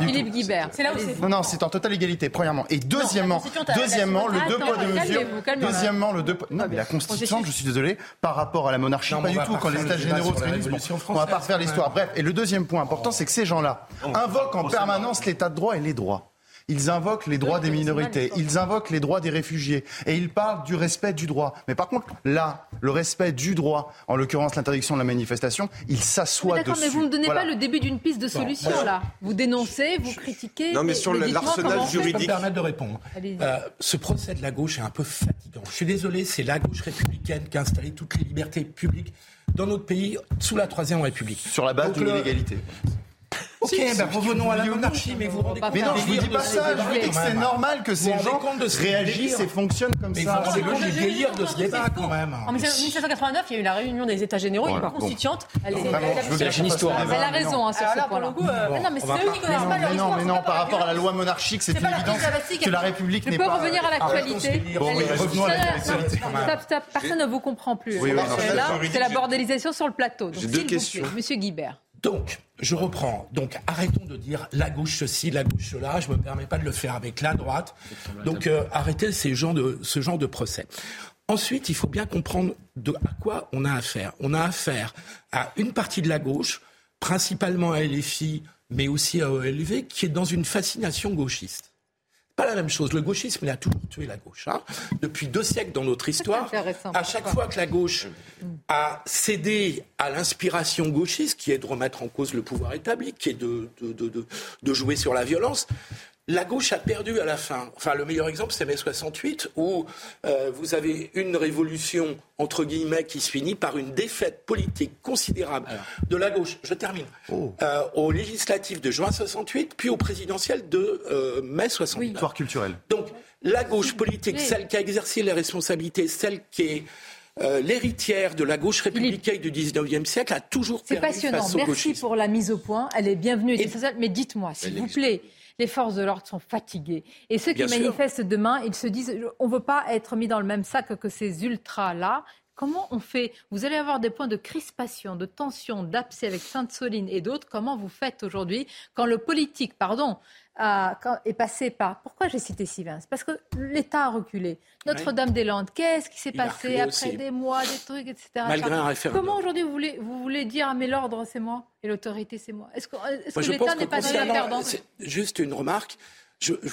Philippe Guibert. C'est là où c'est. Non, non, c'est en totale égalité, premièrement. Et deuxièmement, deuxièmement, le deux poids, deux mesures. Deuxièmement, le deux Non, mais la constituante, je suis désolé, par rapport à la monarchie, pas du tout. Quand les États généraux se réunissent, on va pas refaire l'histoire. Bref, et le deuxième point important, c'est que ces gens-là invoquent en permanence l'état de droit et les droits. Ils invoquent les droits des minorités, ils invoquent les droits des réfugiés et ils parlent du respect du droit. Mais par contre, là, le respect du droit, en l'occurrence l'interdiction de la manifestation, il s'assoit dessus. D'accord, mais vous ne me donnez pas le début d'une piste de solution là. Vous dénoncez, vous critiquez. Non, mais sur l'arsenal juridique. Je peux me permettre de répondre. Euh, ce procès de la gauche est un peu fatigant. Je suis désolé, c'est la gauche républicaine qui a installé toutes les libertés publiques dans notre pays sous la Troisième République. Sur la base de l'inégalité. Ok, ben revenons à la monarchie, mais vous rendez compte. Mais non, je vous dis pas ça, je vous dis que c'est normal que ces gens réagissent et fonctionnent comme ça. Compte du délire de ce débat quand même. En 1789, il y a eu la réunion des États généraux, une constituante. C'est. Elle a raison sur ce point-là. Non, mais c'est eux qui connaissent pas leur histoire. Mais non, par rapport à la loi monarchique, c'est évident que la République n'est pas... Je peux revenir à l'actualité Revenons à l'actualité. Stop, stop, personne ne vous comprend plus. C'est la bordélisation sur le plateau. J'ai deux questions. Monsieur Guibert. Donc, je reprends. Donc, arrêtons de dire la gauche ceci, la gauche cela. Je ne me permets pas de le faire avec la droite. Donc, euh, arrêtez ces gens de, ce genre de procès. Ensuite, il faut bien comprendre de, à quoi on a affaire. On a affaire à une partie de la gauche, principalement à LFI, mais aussi à OLV, qui est dans une fascination gauchiste pas la même chose. Le gauchisme, il a toujours tué la gauche. Hein. Depuis deux siècles dans notre histoire, à chaque fois que la gauche a cédé à l'inspiration gauchiste, qui est de remettre en cause le pouvoir établi, qui est de, de, de, de jouer sur la violence, la gauche a perdu à la fin. Enfin, le meilleur exemple, c'est mai 68, où euh, vous avez une révolution, entre guillemets, qui se finit par une défaite politique considérable de la gauche. Je termine. Oh. Euh, au législatif de juin 68, puis au présidentiel de euh, mai 68. Victoire culturelle. Donc, la gauche politique, celle qui a exercé les responsabilités, celle qui est l'héritière de la gauche républicaine du 19e siècle a toujours perdu passionnant. face aux Merci pour la mise au point. Elle est bienvenue. Mais dites-moi, s'il vous plaît, les forces de l'ordre sont fatiguées. Et ceux qui manifestent demain, ils se disent on ne veut pas être mis dans le même sac que ces ultras-là. Comment on fait? Vous allez avoir des points de crispation, de tension, d'abcès avec Sainte-Soline et d'autres. Comment vous faites aujourd'hui? Quand le politique, pardon, est passé par. Pourquoi j'ai cité Sylvain parce que l'État a reculé. Notre-Dame-des-Landes, qu'est-ce qui s'est passé après des mois, des trucs, etc. Malgré un référendum. Comment aujourd'hui vous voulez, vous voulez dire ah, mais l'ordre c'est moi et l'autorité c'est moi? Est-ce que, est l'État n'est pas perdant Juste une remarque.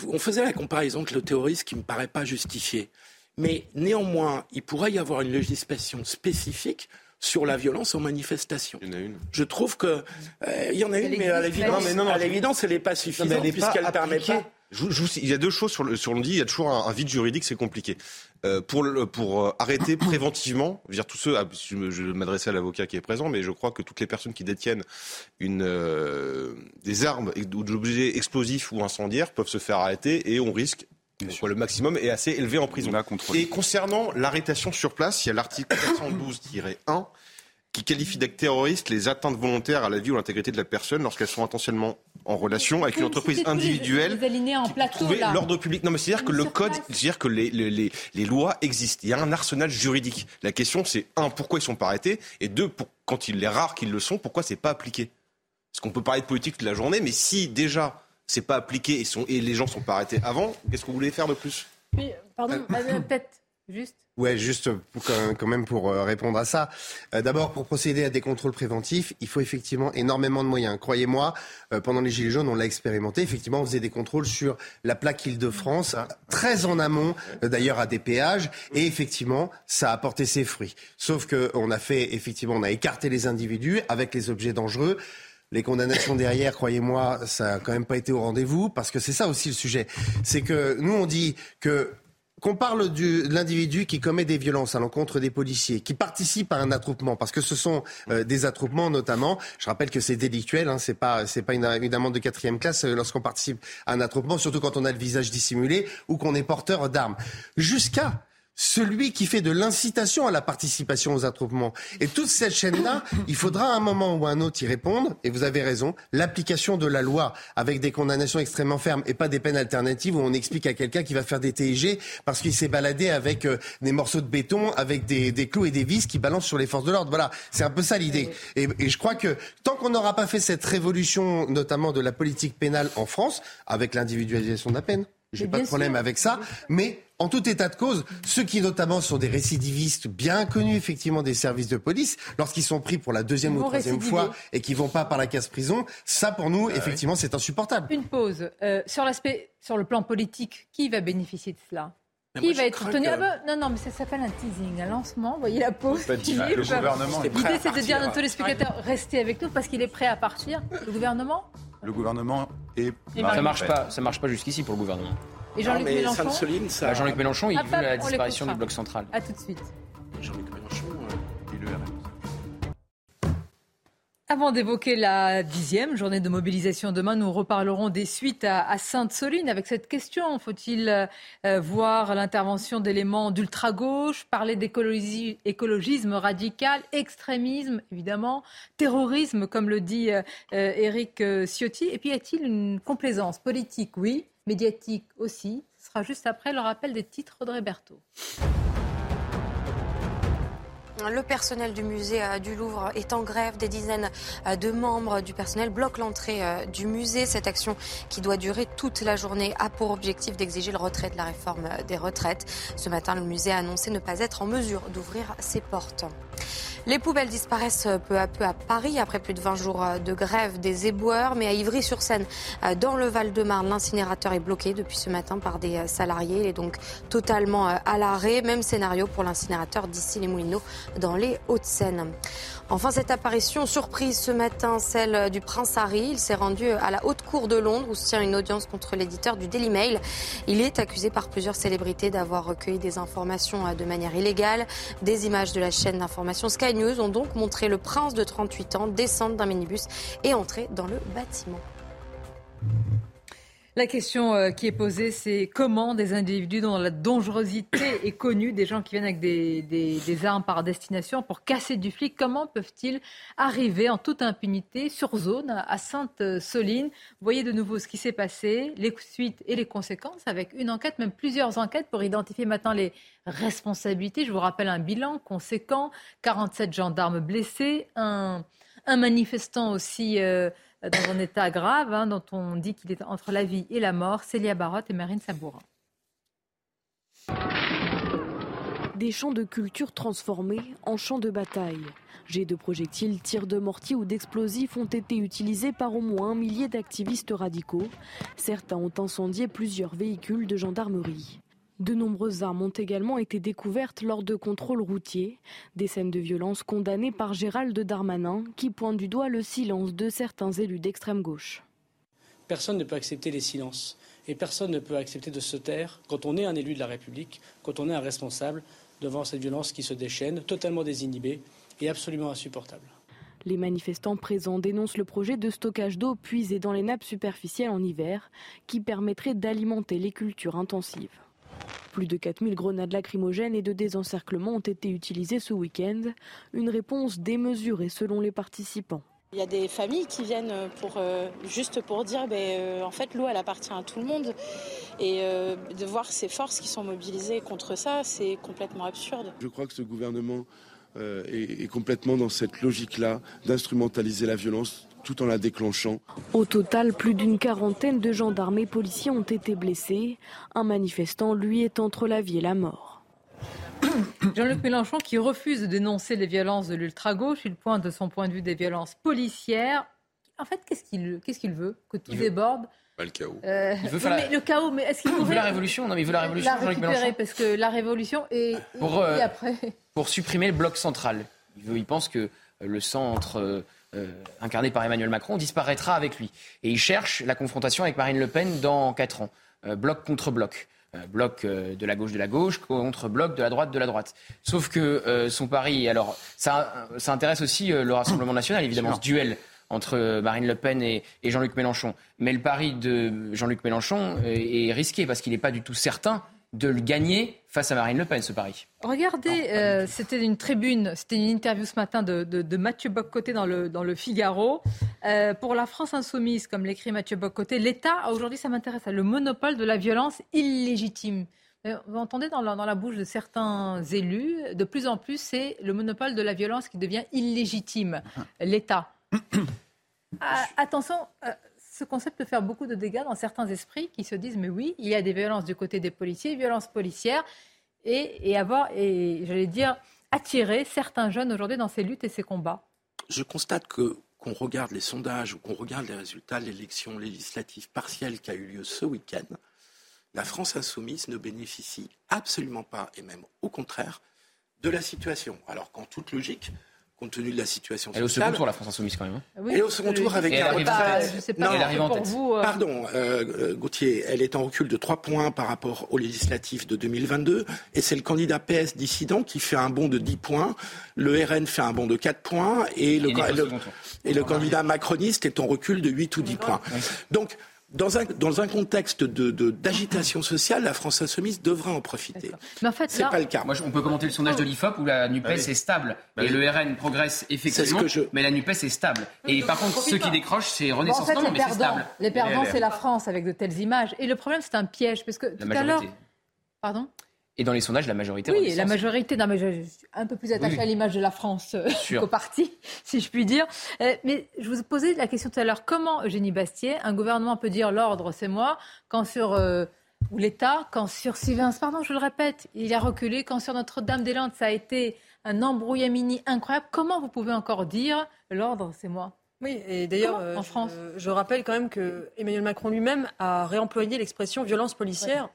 on faisait la comparaison avec le terrorisme qui ne me paraît pas justifiée. Mais néanmoins, il pourrait y avoir une législation spécifique sur la violence en manifestation. Il y en a une. Je trouve que euh, il y en a une, mais à l'évidence, elle n'est pas suffisante puisqu'elle ne permet pas. il y a deux choses sur le, sur le dit. Il y a toujours un, vide juridique, c'est compliqué. Euh, pour pour euh, arrêter préventivement, je veux dire tous ceux, ah, je, je m'adresser à l'avocat qui est présent, mais je crois que toutes les personnes qui détiennent une des armes ou des objets explosifs ou incendiaires peuvent se faire arrêter et on risque le maximum est assez élevé en prison. Et concernant l'arrêtation sur place, il y a l'article 412-1 qui qualifie d'acte terroriste les atteintes volontaires à la vie ou à l'intégrité de la personne lorsqu'elles sont intentionnellement en relation avec une entreprise individuelle l'ordre public. Non, mais c'est-à-dire que le code, c'est-à-dire que les, les, les, lois existent. Il y a un arsenal juridique. La question, c'est un, pourquoi ils sont pas arrêtés, et deux, pour, quand il est rare qu'ils le sont, pourquoi c'est pas appliqué? Parce qu'on peut parler de politique toute la journée, mais si déjà c'est pas appliqué et, sont, et les gens sont pas arrêtés avant, qu'est-ce que vous voulez faire de plus? Oui, Pardon, euh, peut-être juste. Ouais, juste pour, quand même pour euh, répondre à ça. Euh, d'abord, pour procéder à des contrôles préventifs, il faut effectivement énormément de moyens. Croyez-moi, pendant les Gilets jaunes, on l'a expérimenté. Effectivement, on faisait des contrôles sur la plaque Île-de-France, très en amont, d'ailleurs à des péages, et effectivement, ça a apporté ses fruits. Sauf que on a fait, effectivement, on a écarté les individus avec les objets dangereux. Les condamnations derrière, croyez-moi, ça n'a quand même pas été au rendez-vous, parce que c'est ça aussi le sujet. C'est que nous, on dit que qu'on parle de l'individu qui commet des violences à l'encontre des policiers, qui participe à un attroupement, parce que ce sont euh, des attroupements notamment. Je rappelle que c'est délictuel, hein, c'est pas c'est pas une, une, amende de quatrième classe euh, lorsqu'on participe à un attroupement, surtout quand on a le visage dissimulé ou qu'on est porteur d'armes. Jusqu'à celui qui fait de l'incitation à la participation aux attroupements. Et toute cette chaîne-là, il faudra un moment ou un autre y répondre, et vous avez raison, l'application de la loi avec des condamnations extrêmement fermes et pas des peines alternatives où on explique à quelqu'un qui va faire des TIG parce qu'il s'est baladé avec euh, des morceaux de béton, avec des, des clous et des vis qui balancent sur les forces de l'ordre. Voilà, c'est un peu ça l'idée. Et, et, je crois que tant qu'on n'aura pas fait cette révolution, notamment de la politique pénale en France, avec l'individualisation de la peine, j'ai pas de problème avec ça, mais en tout état de cause, ceux qui notamment sont des récidivistes bien connus effectivement des services de police, lorsqu'ils sont pris pour la deuxième ou troisième fois et qui vont pas par la casse prison, ça pour nous, ah effectivement, c'est insupportable. Une pause. Euh, sur l'aspect, sur le plan politique, qui va bénéficier de cela? Qui va être tenu ah Non, non, mais ça s'appelle un teasing, un lancement. Vous voyez la pause. Le gouvernement L'idée, c'est de dire à tous les spectateurs, restez avec nous parce qu'il est prêt à partir. Le gouvernement? Le gouvernement est. Ça marche pas. Ça marche pas jusqu'ici pour le gouvernement. Et Jean-Luc Mélenchon bah, Jean-Luc Mélenchon, il veut la disparition du bloc central. A tout de suite. Jean-Luc Mélenchon, euh, il le avant d'évoquer la dixième journée de mobilisation demain, nous reparlerons des suites à, Sainte-Soline avec cette question. Faut-il euh, voir l'intervention d'éléments d'ultra-gauche, parler d'écologisme radical, extrémisme, évidemment, terrorisme, comme le dit euh, Éric Ciotti? Et puis, y a-t-il une complaisance politique? Oui médiatique aussi. Ce sera juste après le rappel des titres de Berthaud. Le personnel du musée euh, du Louvre est en grève. Des dizaines euh, de membres du personnel bloquent l'entrée euh, du musée. Cette action qui doit durer toute la journée a pour objectif d'exiger le retrait de la réforme des retraites. Ce matin, le musée a annoncé ne pas être en mesure d'ouvrir ses portes. Les poubelles disparaissent peu à peu à Paris après plus de 20 jours de grève des éboueurs. Mais à Ivry-sur-Seine, dans le Val-de-Marne, l'incinérateur est bloqué depuis ce matin par des salariés. Il est donc totalement à l'arrêt. Même scénario pour l'incinérateur d'ici les Moulineaux dans les Hauts-de-Seine. Enfin, cette apparition surprise ce matin, celle du prince Harry. Il s'est rendu à la Haute Cour de Londres où se tient une audience contre l'éditeur du Daily Mail. Il est accusé par plusieurs célébrités d'avoir recueilli des informations de manière illégale. Des images de la chaîne d'information Sky News ont donc montré le prince de 38 ans descendre d'un minibus et entrer dans le bâtiment. La question euh, qui est posée, c'est comment des individus dont la dangerosité est connue, des gens qui viennent avec des, armes par destination pour casser du flic, comment peuvent-ils arriver en toute impunité sur zone à Sainte-Soline? Voyez de nouveau ce qui s'est passé, les suites et les conséquences avec une enquête, même plusieurs enquêtes pour identifier maintenant les responsabilités. Je vous rappelle un bilan conséquent, 47 gendarmes blessés, un, manifestant aussi... Euh, dans un état grave, hein, dont on dit qu'il est entre la vie et la mort. Célia Barotte et Marine Sabourin. Des champs de culture transformés en champs de bataille. Jets de projectiles, tirs de mortier ou d'explosifs ont été utilisés par au moins un millier d'activistes radicaux. Certains ont incendié plusieurs véhicules de gendarmerie. De nombreuses armes ont également été découvertes lors de contrôles routiers, des scènes de violence condamnées par Gérald Darmanin qui pointe du doigt le silence de certains élus d'extrême gauche. Personne ne peut accepter les silences et personne ne peut accepter de se taire quand on est un élu de la République, quand on est un responsable devant cette violence qui se déchaîne, totalement désinhibée et absolument insupportable. Les manifestants présents dénoncent le projet de stockage d'eau puisée dans les nappes superficielles en hiver qui permettrait d'alimenter les cultures intensives. Plus de 4000 grenades lacrymogènes et de désencerclement ont été utilisées ce week-end. Une réponse démesurée selon les participants. Il y a des familles qui viennent pour, euh, juste pour dire ben, euh, en fait l'eau elle appartient à tout le monde et euh, de voir ces forces qui sont mobilisées contre ça c'est complètement absurde. Je crois que ce gouvernement est, est complètement dans cette logique-là d'instrumentaliser la violence tout en la déclenchant. Au total, plus d'une quarantaine de gendarmes et policiers ont été blessés. Un manifestant, lui, est entre la vie et la mort. Jean-Luc Mélenchon qui refuse de dénoncer les violences de l'ultra-gauche, il pointe de son point de vue des violences policières. En fait, qu'est-ce qu'il veut Que tout déborde pas le chaos. Euh, il veut faire le chaos, mais est-ce qu'il veut la révolution Non, mais il veut la révolution. La récupérer parce que la révolution est pour, euh, après. Pour supprimer le bloc central. Il, veut, il pense que le centre euh, euh, incarné par Emmanuel Macron, disparaîtra avec lui. Et il cherche la confrontation avec Marine Le Pen dans quatre ans, euh, bloc contre bloc. Euh, bloc de la gauche de la gauche contre bloc de la droite de la droite. Sauf que son pari, alors ça, ça intéresse aussi le Rassemblement national, évidemment, ce duel entre Marine Le Pen et, Jean-Luc Mélenchon. Mais le pari de Jean-Luc Mélenchon est risqué parce qu'il n'est pas du tout certain de le gagner face à Marine Le Pen, ce pari. Regardez, euh, c'était une tribune, c'était une interview ce matin de, Mathieu Boccoté dans le, dans le Figaro. Euh, pour la France insoumise, comme l'écrit Mathieu Boccoté, l'État, aujourd'hui, ça m'intéresse, a le monopole de la violence illégitime. Euh, vous entendez dans la, dans la bouche de certains élus, de plus en plus, c'est le monopole de la violence qui devient illégitime, l'État. Ah, attention, ce concept peut faire beaucoup de dégâts dans certains esprits qui se disent mais oui, il y a des violences du côté des policiers, violences policières, et, avoir, et j'allais dire, attirer certains jeunes aujourd'hui dans ces luttes et ces combats. Je constate que qu'on regarde les sondages ou qu'on regarde les résultats de l'élection législative partielle qui a eu lieu ce week-end, la France insoumise ne bénéficie absolument pas, et même au contraire, de la situation. Alors qu'en toute logique, compte tenu de la situation Elle est au second tour, la France Insoumise, quand même. Hein. Oui, elle est au second tour avec un retrait. Je sais pas, elle arrive en tête. Vous, euh... Pardon, euh, Gauthier, elle est en recul de 3 points par rapport aux législatives de 2022. Et c'est le candidat PS dissident qui fait un bond de 10 points. Le RN fait un bond de 4 points. Et le, le, et le candidat macroniste est en recul de 8 ou 10 points. Donc, dans un, dans un contexte d'agitation de, sociale, la France insoumise devra en profiter. Mais en fait, c'est pas le cas. Moi, on peut commenter le sondage de l'IFOP où la Nupes bah est stable bah et le RN progresse effectivement, mais la Nupes est stable. Et par contre, ceux qui décrochent, c'est Renaissance. Bon, en fait, mais c'est stable. Les perdants, c'est la France avec de telles images. Et le problème, c'est un piège parce que tout à l'heure, pardon? Et dans les sondages, la majorité. Oui, la majorité. Non, mais je, suis un peu plus attachée à l'image de la France euh, qu'au parti, si je puis dire. Euh, mais je vous posais la question tout à l'heure. Comment, Eugénie Bastier, un gouvernement peut dire l'ordre, c'est moi, quand sur. Euh, ou l'État, quand sur Sylvain, pardon, je le répète, il a reculé, quand sur Notre-Dame-des-Landes, ça a été un embrouillamini incroyable. Comment vous pouvez encore dire l'ordre, c'est moi? Oui, et d'ailleurs, en France, je, rappelle quand même que Emmanuel Macron lui-même a réemployé l'expression violence policière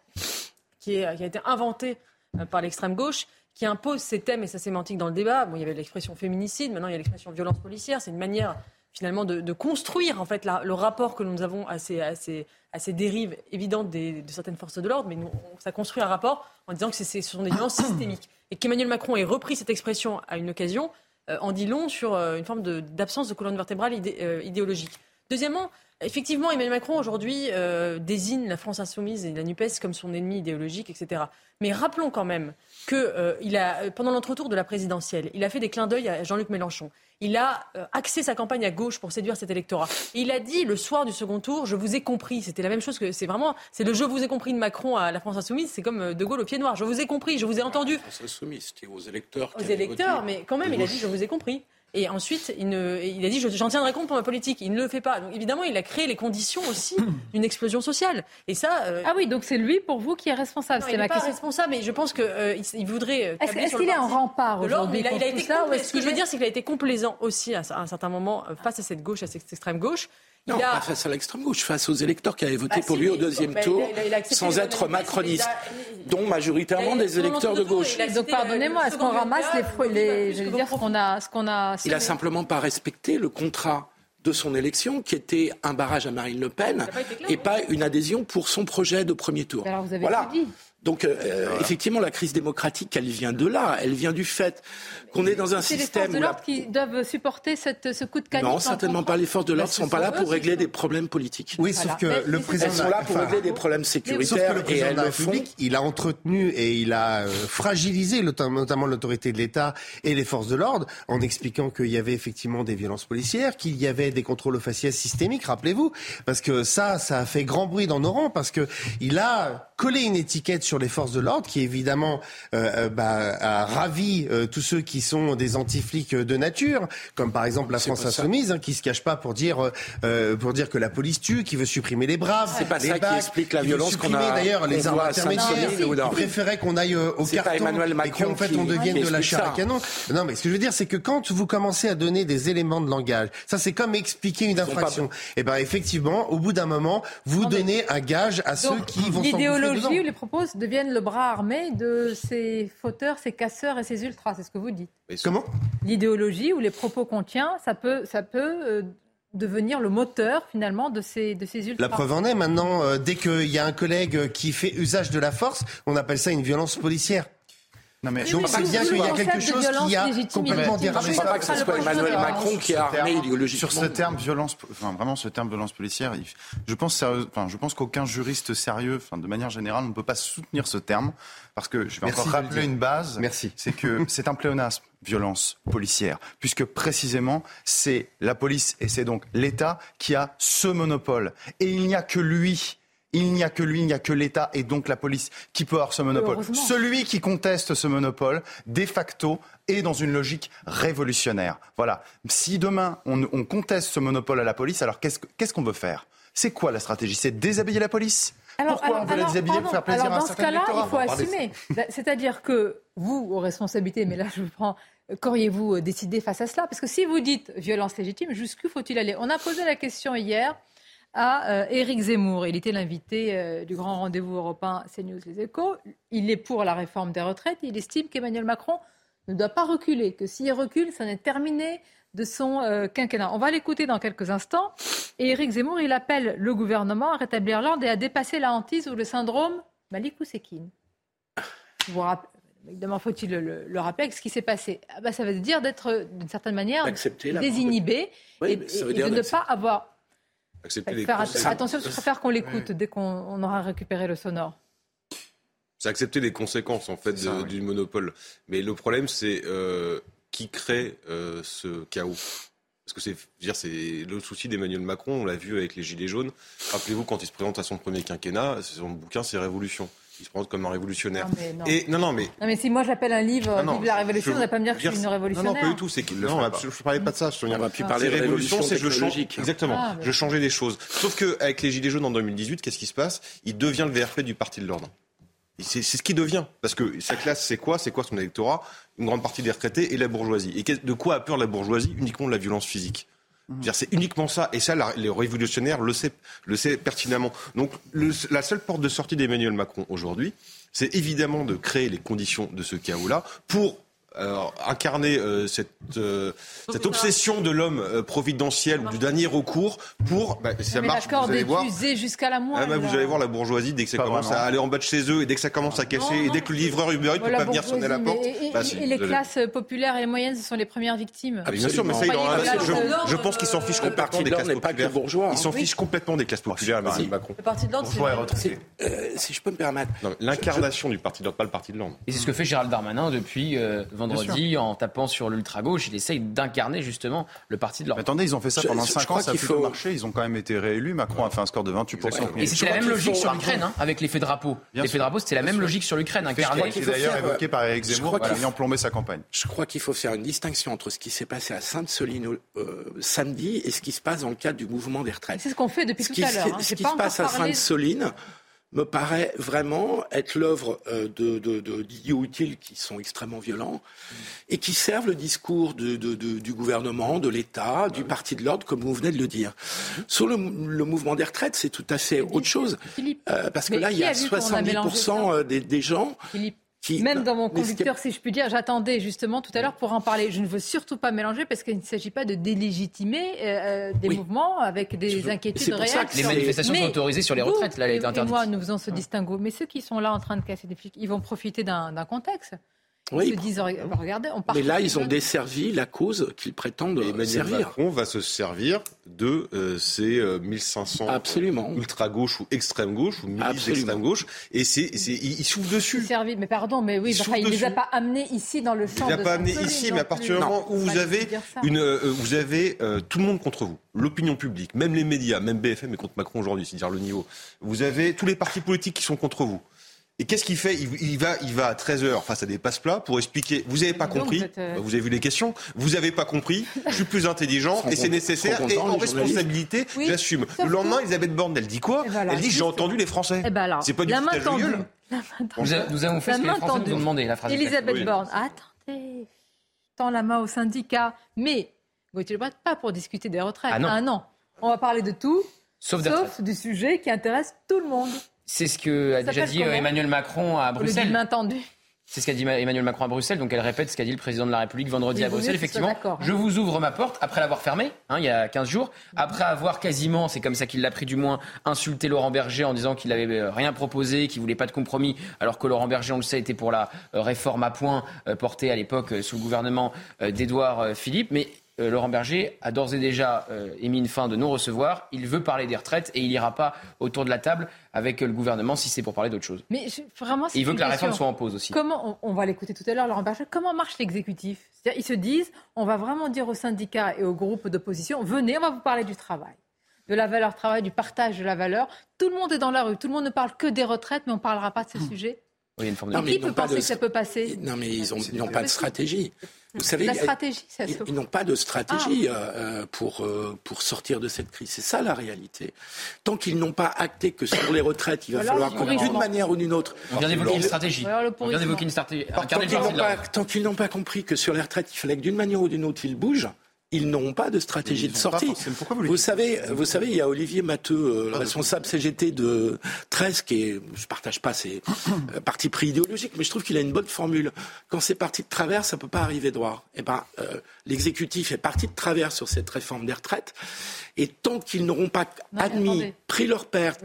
qui, a été inventé euh, par l'extrême gauche, qui impose ces thèmes et sa sémantique dans le débat. Bon, il y avait l'expression féminicide, maintenant il y a l'expression violence policière. C'est une manière finalement de, construire en fait le rapport que nous avons à ces, à ces, dérives évidentes de certaines forces de l'ordre, mais ça construit un rapport en disant que ce sont des violences systémiques. Et qu'Emmanuel Macron ait repris cette expression à une occasion euh, en dit long sur euh, une forme d'absence de, colonne vertébrale idéologique. Deuxièmement, Effectivement, Emmanuel Macron aujourd'hui euh, désigne la France insoumise et la NUPES comme son ennemi idéologique, etc. Mais rappelons quand même que euh, il a, pendant l'entretour de la présidentielle, il a fait des clins d'œil à Jean-Luc Mélenchon. Il a euh, axé sa campagne à gauche pour séduire cet électorat. Et il a dit le soir du second tour, je vous ai compris. C'était la même chose que c'est vraiment, c'est le je vous ai compris de Macron à la France insoumise. C'est comme De Gaulle au pied noir. Je vous ai compris, je vous ai entendu. La France insoumise, c'était aux électeurs. Aux électeurs, mais quand même, il a dit je vous ai compris. Et ensuite, il, ne, il a dit j'en tiendrai compte pour ma politique. Il ne le fait pas. Donc évidemment, il a créé les conditions aussi d'une explosion sociale. Et ça. Euh, ah oui, donc c'est lui pour vous qui est responsable. C'est ma pas responsable, mais je pense qu'il euh, il voudrait. Euh, est-ce qu'il est en rempart aujourd'hui il, a, été ça, Ce que je veux dire, c'est qu'il a été complaisant aussi à, un certain moment face à cette gauche, à cette extrême gauche. Non, pas face à l'extrême gauche, face aux électeurs qui avaient voté bah, pour lui au deuxième tour, sans être macroniste, dont majoritairement des électeurs de gauche. Donc pardonnez-moi, est-ce qu'on ramasse les fruits, les, je veux dire, ce qu'on a, ce qu'on a. Il a simplement pas respecté le contrat de son élection, qui était un barrage à Marine Le Pen, et pas une adhésion pour son projet de premier tour. Alors vous avez voilà. dit. Donc euh, effectivement, la crise démocratique, elle vient de là. Elle vient du fait qu'on est dans un système. C'est les forces de l'ordre qui doivent supporter cette, ce coup de canif. Non, certainement pas. Les forces de l'ordre ne sont pas là pour régler des problèmes politiques. Oui, sauf que le président. Elles sont là pour régler des problèmes sécuritaires. et elles le font. Il a entretenu et il a euh, fragilisé notamment l'autorité de l'État et les forces de l'ordre en expliquant qu'il y avait effectivement des violences policières, qu'il y avait des contrôles aux faciès systémiques. Rappelez-vous, parce que ça, ça a fait grand bruit dans nos rangs parce que il a collé une étiquette sur les forces de l'ordre, qui évidemment euh, euh, bah, a ravi euh, tous ceux qui sont des anti-flics de nature, comme par exemple la France insoumise, hein, qui se cache pas pour dire pour dire que la police tue, qui veut supprimer les braves. C'est pas ça qui explique la violence qu'on a. D'ailleurs, les armes intermédiaires, qui préféraient qu'on aille au carton et qu'en fait on devienne de la chair à canon. Non, mais ce que je veux dire, c'est que quand vous commencez à donner des éléments de langage, ça c'est comme expliquer une infraction. Et eh ben effectivement, au bout d'un moment, vous donnez un gage à ceux qui vont L'idéologie ou les propos deviennent le bras armé de ces fauteurs, ces casseurs et ces ultras. C'est ce que vous dites. Comment? L'idéologie ou les propos qu'on tient, ça peut, ça peut euh, devenir le moteur finalement de ces, de ces ultras. La preuve en est maintenant, euh, dès qu'il y a un collègue qui fait usage de la force, on appelle ça une violence policière. Non mais donc c'est bien qu'il y a quelque chose qui a complètement dérapé. Je ne pas que ce soit Emmanuel Macron qui a armé idéologiquement. Sur ce terme violence, enfin vraiment ce terme violence policière, je pense, enfin, je pense qu'aucun juriste sérieux, enfin de manière générale, ne peut pas soutenir ce terme parce que je vais encore rappeler une base. Merci. C'est que c'est un pléonasme violence policière, puisque précisément c'est la police et c'est donc l'État qui a ce monopole. Et il n'y a que lui il n'y a que lui, il n'y a que l'État et donc la police qui peut avoir ce monopole. Celui qui conteste ce monopole, de facto, est dans une logique révolutionnaire. Voilà. Si demain on, conteste ce monopole à la police, alors qu'est-ce qu'on veut faire? C'est quoi la stratégie? C'est déshabiller la police? Pourquoi on veut la déshabiller pour faire plaisir à un certain Dans ce cas-là, il faut assumer. C'est-à-dire que vous, aux responsabilités, mais là je vous prends qu'auriez-vous décidé face à cela? Parce que si vous dites violence légitime, jusqu'où faut-il aller? On a posé la question hier à euh, Éric Zemmour. Il était l'invité euh, du grand rendez-vous européen CNews Les Échos. Il est pour la réforme des retraites. Il estime qu'Emmanuel Macron ne doit pas reculer, que s'il recule, ça n'est terminé de son euh, quinquennat. On va l'écouter dans quelques instants. Et Éric Zemmour, il appelle le gouvernement à rétablir l'ordre et à dépasser la hantise ou le syndrome Malik Ousekine. Évidemment, faut-il le, rappeler avec ce qui s'est passé ah bah, Ça veut dire d'être, d'une certaine manière, désinhibé et, de ne pas avoir attention, je préfère qu'on l'écoute dès qu'on aura récupéré le sonore. C'est accepter les conséquences en fait du monopole. Mais le problème, c'est euh, qui crée euh, ce chaos? Parce que c'est, c'est le souci d'Emmanuel Macron. On l'a vu avec les gilets jaunes. Rappelez-vous quand il se présente à son premier quinquennat, son bouquin, c'est Révolution il se présente comme un révolutionnaire. Non, non. Et non, non, mais non, mais si moi j'appelle un livre ah Vive la révolution, vous n'allez pas me dire que je suis une révolutionnaire. Non, non, pas du tout. C'est qu'il non, je, ne parlais pas de ça. On va plus parler de révolution, c'est je change. Exactement. Ah, je changeais les choses. Sauf que avec les gilets jaunes en 2018, qu'est-ce qui se passe? Il devient le VRP du parti de l'ordre. C'est ce qui devient. Parce que sa classe, c'est quoi? C'est quoi son électorat? Une grande partie des retraités et la bourgeoisie. Et de quoi a peur la bourgeoisie? Uniquement de la violence physique. C'est uniquement ça. Et ça, les révolutionnaires le savent, le sait pertinemment. Donc, la seule porte de sortie d'Emmanuel Macron aujourd'hui, c'est évidemment de créer les conditions de ce chaos-là pour incarner cette, cette obsession de l'homme providentiel ou du dernier recours pour. Bah, ça marche. Vous allez voir. jusqu'à la moelle. Ah, vous allez voir la bourgeoisie dès que ça commence à aller en bas de chez eux et dès que ça commence à casser et dès que le livreur Uber ne peut pas venir sonner la porte. Et, bah, les classes populaires et moyennes, ce sont les premières victimes. Ah, bien sûr, mais ça, il en a. Je pense qu'ils s'en fichent complètement des classes populaires. Ils s'en fichent complètement des classes populaires, Macron. Le parti de l'ordre, c'est. Si je peux me permettre. L'incarnation du parti de l'ordre, pas le parti de l'ordre. Et c'est ce que fait Gérald Darmanin depuis vendredi en tapant sur l'ultra-gauche. Il essaye d'incarner justement le parti de l'ordre. Attendez, ils ont fait ça pendant 5 ans, ça a plutôt marché. Ils ont quand même été réélus. Macron a fait un score de 28%. Et c'était la même logique sur l'Ukraine, hein, avec l'effet drapeau. L'effet drapeau, c'était la même logique sur l'Ukraine. C'est d'ailleurs évoqué par Eric Zemmour qui a plombé sa campagne. Je crois qu'il faut faire une distinction entre ce qui s'est passé à Sainte-Soline euh, samedi et ce qui se passe dans le cadre du mouvement des retraites. C'est ce qu'on fait depuis tout à l'heure. Hein. Ce qui se passe à Sainte-Soline me paraît vraiment être l'œuvre euh, d'idiots de, utiles qui sont extrêmement violents et qui servent le discours du gouvernement, de l'État, du Parti de l'ordre, comme vous venez de le dire. Sur le, mouvement des retraites, c'est tout à fait autre chose. Euh, parce que là, il y a 70% des, des, gens même dans mon conducteur, si je puis dire, j'attendais justement tout à l'heure pour en parler. Je ne veux surtout pas mélanger parce qu'il ne s'agit pas de délégitimer euh, euh, des mouvements avec des inquiétudes réelles. Les manifestations sont autorisées sur les retraites, là, elle est interdite. moi, nous faisons ce distinguo. Mais ceux qui sont là en train de casser des flics, ils vont profiter d'un contexte. Oui. disent, regardez, on Mais là, ils ont desservi la cause qu'ils prétendent et Emmanuel servir. Macron va se servir de euh, ces 1500 Absolument. ultra-gauche ou extrême-gauche ou milices d'extrême-gauche. Et c'est, il souffle dessus. Servi, mais pardon, mais oui, il ne les a pas amenés ici dans le champ Il ne les a pas amenés ici, mais à partir du moment où vous avez, une, euh, vous avez euh, tout le monde contre vous, l'opinion publique, même les médias, même BFM est contre Macron aujourd'hui, c'est dire le niveau. Vous avez tous les partis politiques qui sont contre vous. Et qu'est-ce qu'il fait? Il, va, il va à 13h face à des passe-plats pour expliquer. Vous n'avez pas compris, euh, vous avez vu les questions, vous n'avez pas compris, je suis plus intelligent et c'est nécessaire et en responsabilité, j'assume. Le lendemain, Elisabeth Borne, elle dit quoi? Elle dit J'ai entendu les Français. Eh ben c'est pas du tout nous, nous, avons fait ce que les Français nous ont demandé, la phrase. Elisabeth Borne, attendez, tends la main au syndicat, mais Gauthier pas pour discuter des retraites. Ah non. Ah non. On va parler de tout, sauf, sauf du sujet qui intéresse tout le monde. C'est ce que a déjà dit euh, Emmanuel Macron à Bruxelles. tendue. C'est ce qu'a dit Emmanuel Macron à Bruxelles, donc elle répète ce qu'a dit le président de la République vendredi à Bruxelles. Effectivement, je vous ouvre ma porte après l'avoir fermée, hein, il y a 15 jours, après avoir quasiment, c'est comme ça qu'il l'a pris du moins, insulté Laurent Berger en disant qu'il n'avait euh, rien proposé, qu'il voulait pas de compromis, alors que Laurent Berger, on le sait, était pour la euh, réforme à point portée à l'époque sous le gouvernement d'Édouard Philippe. Mais euh, Laurent Berger a d'ores et déjà euh, émis une fin de non-recevoir. Il veut parler des retraites et il n'ira pas autour de la table avec le gouvernement si c'est pour parler d'autre chose. Mais vraiment, il veut que la réforme soit en pause aussi. Comment on, va l'écouter tout à l'heure, Laurent Berger. Comment marche l'exécutif? Ils se disent, on va vraiment dire aux syndicats et aux groupes d'opposition, venez, on va vous parler du travail, de la valeur travail, du partage de la valeur. Tout le monde est dans la rue, tout le monde ne parle que des retraites, mais on ne parlera pas de ce sujet. Oui, une forme de... qui peut penser que ça peut passer? Non, mais ils n'ont pas de stratégie. Vous savez, la stratégie, ils, n'ont pas de stratégie ah. euh, euh, pour, euh, pour sortir de cette crise. C'est ça la réalité. Tant qu'ils n'ont pas acté que sur les retraites, il va falloir qu'on, d'une manière ou d'une autre. On vient d'évoquer une stratégie. On vient d'évoquer une stratégie. Tant qu'ils n'ont pas compris que sur les retraites, il fallait que d'une manière ou d'une autre, ils bougent ils n'ont pas de stratégie de sortie. vous, savez, vous savez, il y a Olivier Matteux, euh, le responsable CGT de 13, qui est, je partage pas ses euh, partis pris idéologiques, mais je trouve qu'il a une bonne formule. Quand c'est parti de travers, ça peut pas arriver droit. Et eh ben, euh, l'exécutif est parti de travers sur cette réforme des retraites. Et tant qu'ils n'auront pas admis, pris leur perte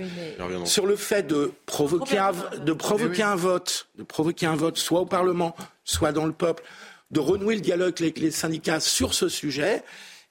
sur le fait de provoquer, un, de provoquer un vote, de provoquer un vote, soit au Parlement, soit dans le peuple, de renouer le dialogue avec les syndicats sur ce sujet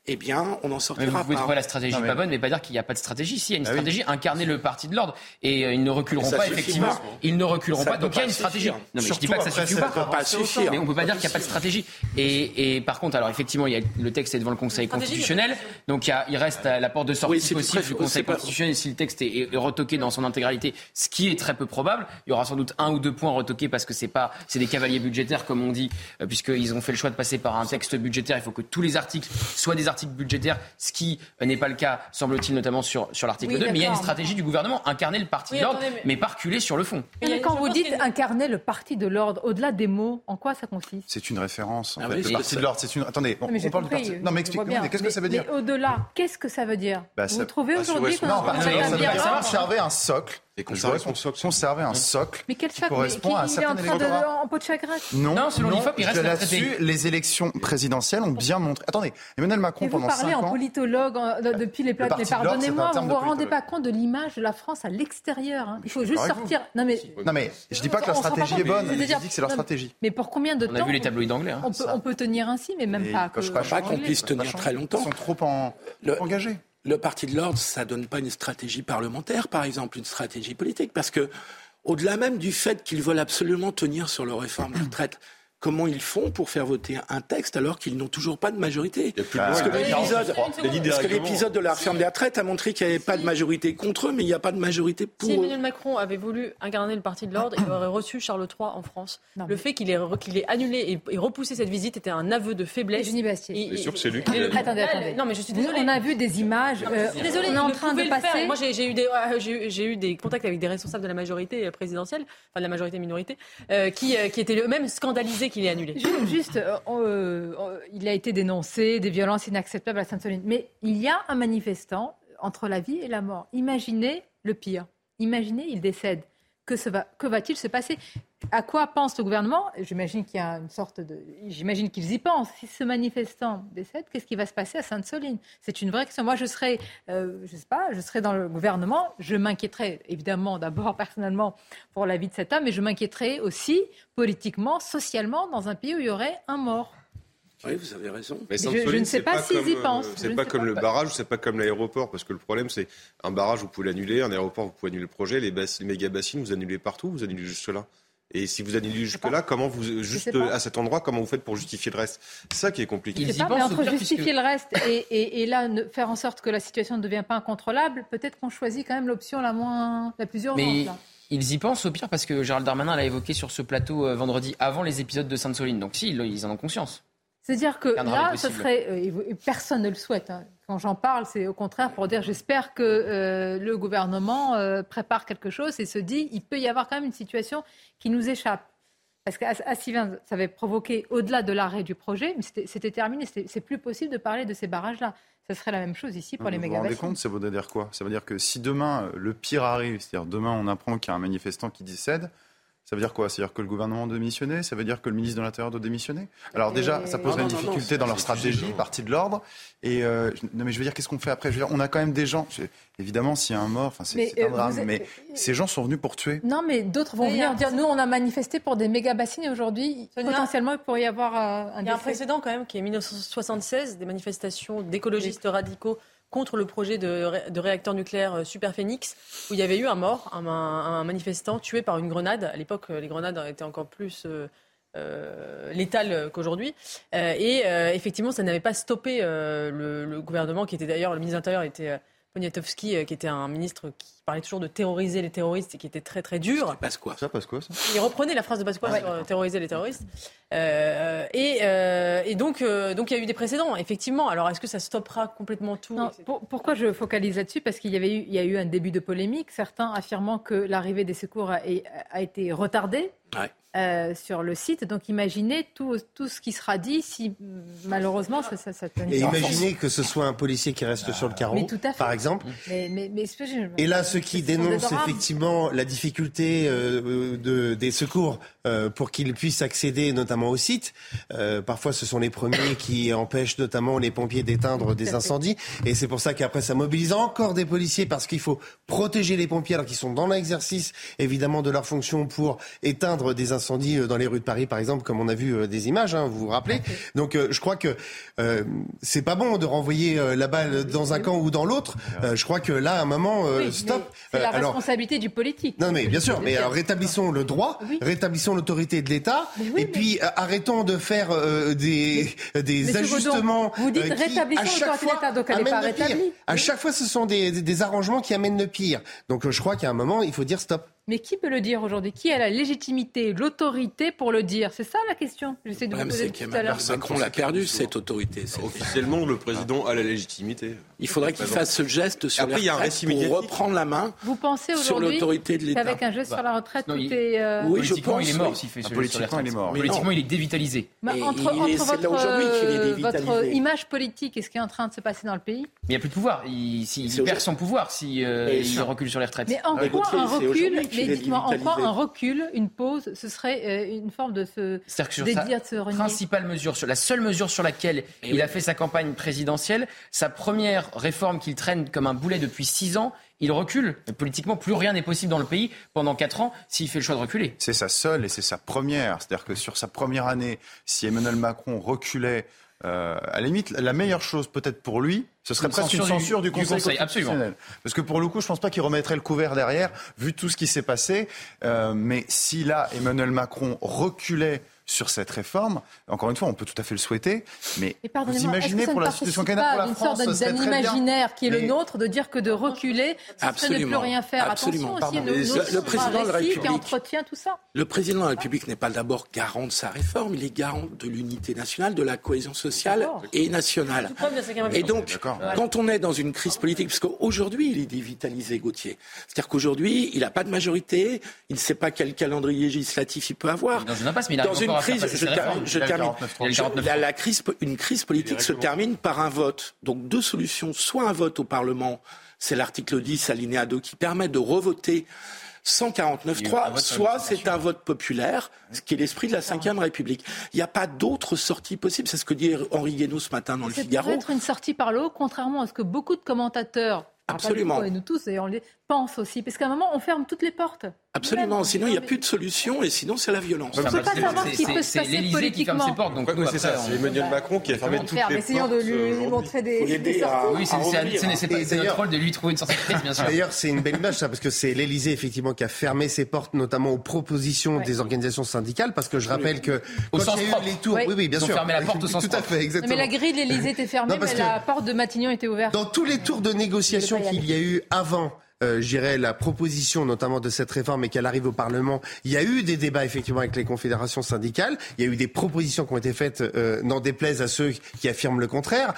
eh bien, on en sortira vous pouvez trouver la stratégie pas bonne, mais pas dire qu'il n'y a pas de stratégie. Si, il y a une ah stratégie, incarner le parti de l'ordre. Et euh, ils ne reculeront pas, effectivement. Ils ne reculeront pas. Donc il y a une stratégie. Non, mais je ne dis pas que ça suffit pas. pas suffire. Mais on ne peut pas dire qu'il n'y a pas de stratégie. Et, et, par contre, alors effectivement, il y a, le texte est devant le Conseil constitutionnel. Donc il, y a, il reste à la porte de sortie oui, possible du Conseil constitutionnel si le texte est, retoqué dans son intégralité, ce qui est très peu probable. Il y aura sans doute un ou deux points retoqués parce que c'est pas, c'est des cavaliers budgétaires, comme on dit, euh, puisqu'ils ont fait le choix de passer par un texte budgétaire. Il faut que tous les articles soient des articles budgétaires ce qui n'est pas le cas, semble-t-il, notamment sur, sur l'article 2. Mais il y a une stratégie du gouvernement, incarner le parti de l'ordre, mais... pas reculer sur le fond. Mais quand vous dites incarner le parti de l'ordre, au-delà des mots, en quoi ça consiste? C'est une référence. En ah fait. Le parti de l'ordre, c'est une. Attendez, on, on parle du parti. Non, mais expliquez-moi, qu'est-ce que ça veut dire? Mais au-delà, qu'est-ce que ça veut dire? Bah, Vous trouvez aujourd'hui qu'on a observé un socle et conserver un socle mais quel qui correspond à il est en train de, en pot de chagrin Non, non selon l'IFOP, il reste là-dessus. Les élections présidentielles ont bien montré. Attendez, Emmanuel Macron mais vous pendant parlez en politologue depuis les plaques. Mais pardonnez-moi, vous ne vous rendez pas compte de l'image de la France à l'extérieur. Hein. Il faut juste sortir. Non mais, non mais je dis pas que leur stratégie est bonne. Je dis que c'est leur stratégie. Mais pour combien de temps On a vu les tabloïds anglais. On peut tenir ainsi, mais même pas. Je ne crois pas qu'on puisse tenir très longtemps. Ils sont trop engagés. Le Parti de l'ordre, ça donne pas une stratégie parlementaire, par exemple, une stratégie politique, parce que au-delà même du fait qu'ils veulent absolument tenir sur leur réforme de retraite, comment ils font pour faire voter un texte alors qu'ils n'ont toujours pas de majorité Parce que l'épisode de la réforme des retraites a montré qu'il n'y avait pas de majorité contre eux, mais il n'y a pas de majorité pour Si Emmanuel Macron avait voulu incarner le parti de l'ordre, il aurait reçu Charles III en France. le fait qu'il ait, annulé et, repoussé cette visite était un aveu de faiblesse. Eugénie Bastier. sûr que c'est lui Attendez, attendez. Non, mais je suis désolée. On a vu des images. Euh, désolée, on est en train de passer. Moi, j'ai eu, des, j'ai eu des contacts avec des responsables de la majorité présidentielle, enfin de la majorité minorité, qui, qui étaient eux-mêmes scandalisés qu'il est annulé. Juste, euh, euh, il a été dénoncé, des violences inacceptables à Sainte-Soline. Mais il y a un manifestant entre la vie et la mort. Imaginez le pire. Imaginez, il décède que, va, que va-t-il se passer? À quoi pense le gouvernement? J'imagine qu'ils y pensent. Si ce manifestant décède, qu'est-ce qui va se passer à Sainte-Soline? C'est une vraie question. Moi, je serais, euh, sais pas, je serais dans le gouvernement. Je m'inquiéterais évidemment d'abord personnellement pour la vie de cet homme, mais je m'inquiéterais aussi politiquement, socialement, dans un pays où il y aurait un mort. Oui, vous avez raison. Mais je, je, ne sais pas, s'ils y pensent. C'est pas comme le barrage, c'est pas comme l'aéroport, parce que le problème, c'est un barrage, vous pouvez l'annuler, un aéroport, vous pouvez annuler le projet, les, les méga bassines, vous annulez partout, vous annulez juste là. Et si vous annulez jusque-là, comment vous, juste à cet endroit, comment vous faites pour justifier le reste? C'est ça qui est compliqué. Je sais pas, mais entre justifier le reste et, et, et, là, ne, faire en sorte que la situation ne devienne pas incontrôlable, peut-être qu'on choisit quand même l'option la moins, la plus urgente. Mais... Ils y pensent au pire parce que Gérald Darmanin l'a évoqué sur ce plateau euh, vendredi avant les épisodes de Sainte-Soline. Donc si, ils en ont conscience. C'est-à-dire que là, ce serait, euh, personne ne le souhaite. Hein. Quand j'en parle, c'est au contraire pour dire j'espère que euh, le gouvernement euh, prépare quelque chose et se dit il peut y avoir quand même une situation qui nous échappe. Parce qu'à Sylvain, ça avait provoqué, au-delà de l'arrêt du projet, mais c'était terminé, c'est plus possible de parler de ces barrages-là. Ce serait la même chose ici pour les méga Vous vous rendez compte, ça veut dire quoi? Ça veut dire que si demain, le pire arrive, c'est-à-dire demain on apprend qu'il y a un manifestant qui décède, ça veut dire quoi? Ça veut dire que le gouvernement doit démissionner? Ça veut dire que le ministre de l'Intérieur doit démissionner? Alors déjà, ça poserait une difficulté dans leur stratégie, partie de l'ordre. Et euh, non, mais je veux dire, qu'est-ce qu'on fait après? Je veux dire, On a quand même des gens. Évidemment, s'il y a un mort, enfin, c'est un euh, drame. Mais ces gens sont venus pour tuer. Non, mais d'autres vont venir dire nous, on a manifesté pour des méga bassines et aujourd'hui, potentiellement, il pourrait y avoir euh, un. Il y a un précédent quand même qui est 1976, des manifestations d'écologistes radicaux contre le projet de, réacteur nucléaire euh, Super Phoenix, où il y avait eu un mort, un, manifestant tué par une grenade. À l'époque, euh, les grenades étaient encore plus euh, létales qu'aujourd'hui. et effectivement, ça n'avait pas stoppé le, le, gouvernement, qui était d'ailleurs, le ministre de l'Intérieur était Poniatowski, qui était un ministre qui parlait toujours de terroriser les terroristes et qui était très très dur. Quoi Ça passe quoi ça? Il reprenait la phrase de Pasqua sur euh, terroriser les terroristes. Euh, et, et, donc, donc il y a eu des précédents, effectivement. Alors est-ce que ça stoppera complètement tout? Pourquoi je focalise là-dessus? Parce qu'il y avait eu, il y a eu un début de polémique, certains affirmant que l'arrivée des secours a, a été retardée. Ouais. Euh, sur le site. Donc imaginez tout, tout, ce qui sera dit si malheureusement ça, ça, ça Et imaginez que ce soit un policier qui reste sur le carreau, par exemple. Mais, mais, mais, Et là, ceux qui dénoncent effectivement la difficulté euh, de, des secours euh, pour qu'ils puissent accéder notamment au site, euh, parfois ce sont les premiers qui empêchent notamment les pompiers d'éteindre des incendies. Et c'est pour ça qu'après ça mobilise encore des policiers parce qu'il faut protéger les pompiers alors qu'ils sont dans l'exercice évidemment de leur fonction pour éteindre des incendies incendie dans les rues de Paris, par exemple, comme on a vu des images, hein, vous vous rappelez. Donc je crois que c'est pas bon de renvoyer la balle dans un camp ou dans l'autre. je crois que là, à un moment, stop. C'est la responsabilité du politique. Non, mais bien sûr. Mais alors rétablissons le droit, rétablissons l'autorité de l'État, et puis arrêtons de faire des, des ajustements. vous dites rétablissons l'autorité de l'État, donc elle n'est pas rétablie. À chaque fois, ce sont des, des, des arrangements qui amènent le pire. Donc je crois qu'à un moment, il faut dire stop. Mais qui peut le dire aujourd'hui? Qui a la légitimité, l'autorité pour le dire? C'est ça la question. J'essaie de vous poser tout à l'heure. Macron l'a perdu cette autorité. Officiellement, le président a la légitimité. Il faudrait qu'il fasse ce geste sur Après, les pour reprendre la main vous pensez sur l'autorité de l'État? Avec un geste sur la retraite, tout est. Euh... Oui, je pense. Il est mort s'il fait ce Politiquement, il est mort. Politiquement, il est dévitalisé. Entre, votre, image politique et ce qui est en train de se passer dans le pays. Mais il n'y a plus de pouvoir. Il, perd son pouvoir s'il euh, recule sur les retraites. Mais en quoi un recul en quoi un recul, une pause, ce serait euh, une forme de se dédire, de se renier Principale mesure, la seule mesure sur laquelle il a fait sa campagne présidentielle, sa première réforme qu'il traîne comme un boulet depuis six ans, il recule. politiquement, plus rien n'est possible dans le pays pendant quatre ans s'il fait le choix de reculer. C'est sa seule et c'est sa première. C'est-à-dire que sur sa première année, si Emmanuel Macron reculait euh, à la limite, la meilleure chose peut-être pour lui, ce serait presque une censure du, Conseil, constitutionnel. Parce que pour le coup, je ne pense pas qu'il remettrait le couvert derrière, vu tout ce qui s'est passé. Euh, mais si là, Emmanuel Macron reculait sur cette réforme. Encore une fois, on peut tout à fait le souhaiter, mais vous imaginez pour la situation canadienne, pour la France, ce serait d'un imaginaire qui est le nôtre de dire que de reculer, ce ne plus rien faire. Absolument. Attention aussi, le, le président de la République entretient tout ça. Le président de la République n'est pas d'abord garant de sa réforme, il est garant de l'unité nationale, de la cohésion sociale et nationale. Et donc, quand on est dans une crise politique, parce qu'aujourd'hui il est dévitalisé, Gauthier, c'est-à-dire qu'aujourd'hui il n'a pas de majorité, il ne sait pas quel calendrier législatif il peut avoir. Dans une impasse, mais il a dans une je, termine. la, crise, une crise politique se termine par un vote. Donc deux solutions. Soit un vote au Parlement, c'est l'article 10, alinéa 2, qui permet de revoter 149.3, soit c'est un vote populaire, ce qui est l'esprit de la Ve République. Il n'y a pas d'autre sortie possible. C'est ce que dit Henri Guénaud ce matin dans le Figaro. Ça être une sortie par le haut, contrairement à ce que beaucoup de commentateurs Absolument. Et nous tous, et on les pense aussi. Parce qu'à un moment, on ferme toutes les portes. Absolument. Sinon, il n'y a plus de solution et sinon, c'est la violence. On ne peut pas savoir ce qui peut se passer politiquement. qui ferme ses portes. Donc, c'est ça. C'est Emmanuel Macron qui a fermé toutes les portes. Essayons de lui montrer des, des Oui, c'est notre rôle de lui trouver une sortie de crise, bien sûr. D'ailleurs, c'est une belle image, ça, parce que c'est l'Élysée, effectivement, qui a fermé ses portes, notamment aux propositions des organisations syndicales. Parce que je rappelle que quand il y a eu les tours. Oui, oui, bien sûr. Fermé la porte au sens Tout à fait, exactement. Mais la grille de l'Élysée était fermée, mais la porte de Matignon était ouverte. Dans tous les tours de négociation qu'il y a eu avant euh, je dirais, la proposition notamment de cette réforme et qu'elle arrive au Parlement, il y a eu des débats effectivement avec les confédérations syndicales, il y a eu des propositions qui ont été faites, euh, n'en déplaise à ceux qui affirment le contraire.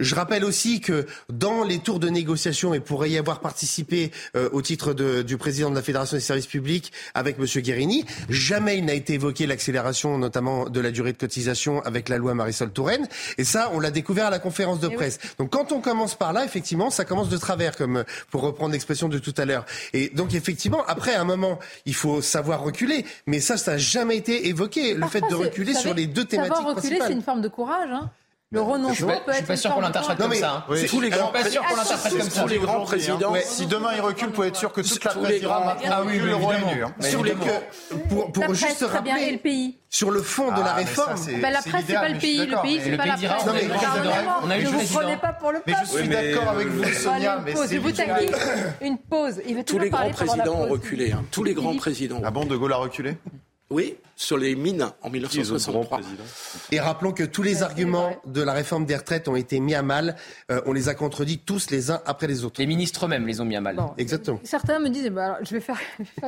Je rappelle aussi que dans les tours de négociation, et pourrait y avoir participé euh, au titre de, du président de la Fédération des services publics avec M. Guérini, jamais il n'a été évoqué l'accélération notamment de la durée de cotisation avec la loi Marisol Touraine. Et ça, on l'a découvert à la conférence de eh presse. Donc quand on commence par là, effectivement, ça commence de travers, comme pour reprendre l'expression de tout à l'heure. Et donc effectivement, après, à un moment, il faut savoir reculer. Mais ça, ça n'a jamais été évoqué, le fait de reculer sur les deux thématiques savoir reculer, c'est une forme de courage. Hein le renoncement peut être. Je suis pas sûr qu'on l'interprète comme ça. Tous les grands, pas sûr qu'on l'interprète comme ça. Tous les grands présidents. Si demain il recule, vous être sûr que toute la presse dira Ah oui, le roi est hein. Pour, pour juste rappeler. le pays. Sur le fond de la ah, réforme. La presse, c'est pas le pays. Le pays, c'est pas la presse. On a eu le vous prenez pas pour le peuple. Mais je suis d'accord avec vous, Sonia. Mais c'est Une pause. Tous les grands présidents ont reculé. Tous les grands présidents. Ah bon, De Gaulle a reculé? Oui, sur les mines en 1963. Et rappelons que tous les arguments de la réforme des retraites ont été mis à mal. Euh, on les a contredits tous les uns après les autres. Les ministres eux-mêmes les ont mis à mal. Exactement. Certains me disent, bah, je, vais faire,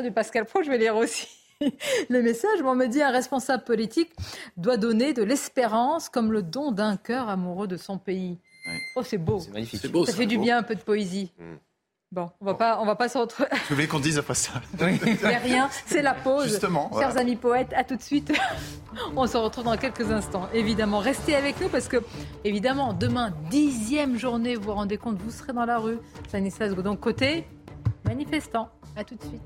du Pascal Pro, je vais lire aussi le message. On me dit un responsable politique doit donner de l'espérance comme le don d'un cœur amoureux de son pays. Oh, c'est beau. C'est magnifique. ça fait du bien un peu de poésie. Mm. Bon, on va pas, on va pas se retrouver. Vous voulez qu'on dise après ça Il n'y a rien, c'est la pause. Justement. Chers amis poètes, à tout de suite. on se retrouve dans quelques instants. Évidemment, restez avec nous parce que, évidemment, demain, dixième journée, vous vous rendez compte, vous serez dans la rue. Stanislas donc côté manifestant. À tout de suite.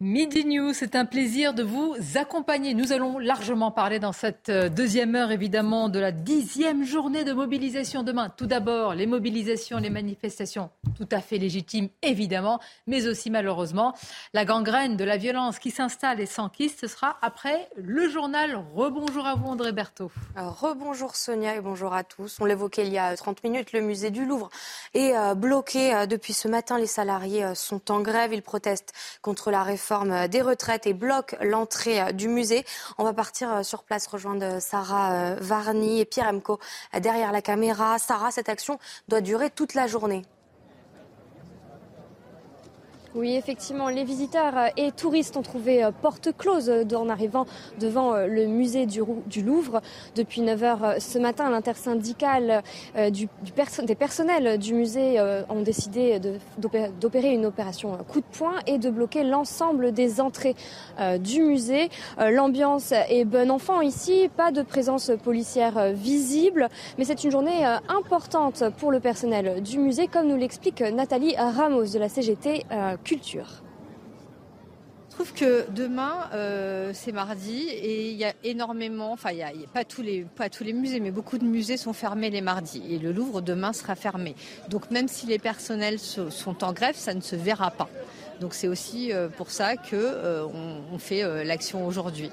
Midi News, c'est un plaisir de vous accompagner. Nous allons largement parler dans cette euh, deuxième heure, évidemment, de la dixième journée de mobilisation demain. Tout d'abord, les mobilisations, les manifestations, tout à fait légitimes, évidemment, mais aussi, malheureusement, la gangrène de la violence qui s'installe et s'enquiste. Ce sera après le journal. Rebonjour à vous, André Berthaud. Rebonjour, Sonia, et bonjour à tous. On l'évoquait il y a 30 minutes, le musée du Louvre est euh, bloqué euh, depuis ce matin. Les salariés sont en grève. Ils protestent contre la réforme des retraites et bloque l'entrée euh, du musée. On va partir euh, sur place rejoindre Sarah euh, Varny et Pierre Emco derrière la caméra. Sarah, cette action doit durer toute la journée. Oui, effectivement, les visiteurs et touristes ont trouvé porte close en arrivant devant le musée du, Louvre. Depuis 9h ce matin, l'intersyndicale des personnels du musée ont décidé d'opérer une opération coup de poing et de bloquer l'ensemble des entrées du musée. L'ambiance est bonne enfant ici, pas de présence policière visible, mais c'est une journée importante pour le personnel du musée, comme nous l'explique Nathalie Ramos de la CGT culture. Je trouve que demain, euh, c'est mardi et il y a énormément, enfin il n'y a, pas, tous les, pas tous les musées, mais beaucoup de musées sont fermés les mardis et le Louvre demain sera fermé. Donc même si les personnels sont en grève, ça ne se verra pas. Donc c'est aussi euh, pour ça qu'on euh, on fait l'action aujourd'hui.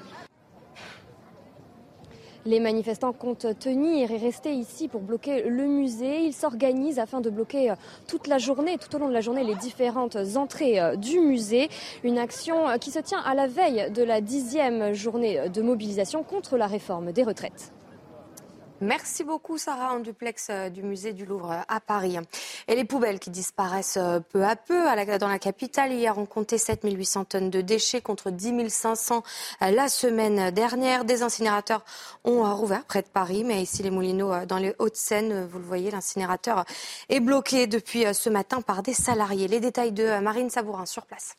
Les manifestants comptent tenir et rester ici pour bloquer le musée. Ils s'organisent afin de bloquer euh, toute la journée, tout au long de la journée, les différentes entrées euh, du musée. Une action euh, qui se tient à la veille de la dixième journée de mobilisation contre la réforme des retraites. Merci beaucoup Sarah en duplex euh, du musée du Louvre euh, à Paris. Et les poubelles qui disparaissent euh, peu à peu dans la capitale. Hier, on comptait 7800 tonnes de déchets contre 10 500 la semaine dernière. Des incinérateurs ont rouvert près de Paris, mais ici les Moulineaux dans les Hauts-de-Seine, vous le voyez, l'incinérateur est bloqué depuis ce matin par des salariés. Les détails de Marine Sabourin sur place.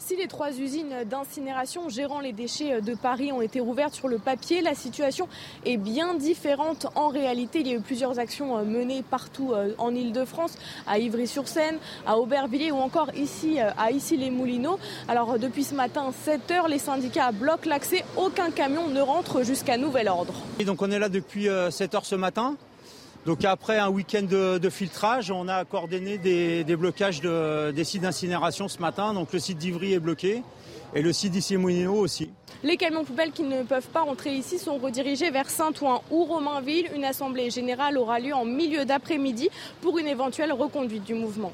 Si les trois usines d'incinération gérant les déchets de Paris ont été rouvertes sur le papier, la situation est bien différente en réalité. Il y a eu plusieurs actions menées partout euh, en Ile-de-France, à Ivry-sur-Seine, à Aubervilliers ou encore ici euh, à Issy-les-Moulineaux. Alors depuis ce matin, 7 heures, les syndicats bloquent l'accès. Aucun camion ne rentre jusqu'à nouvel ordre. Et donc on est là depuis 7 euh, heures ce matin. Donc après un week-end de, filtrage, on a coordonné des, blocages des sites d'incinération ce matin. Donc le site d'Ivry est bloqué et le site d'ici Moulineau aussi. Les camions poubelles qui ne peuvent pas entrer ici sont redirigés vers Saint-Ouen ou Romainville. Une assemblée générale aura lieu en milieu d'après-midi pour une éventuelle reconduite du mouvement.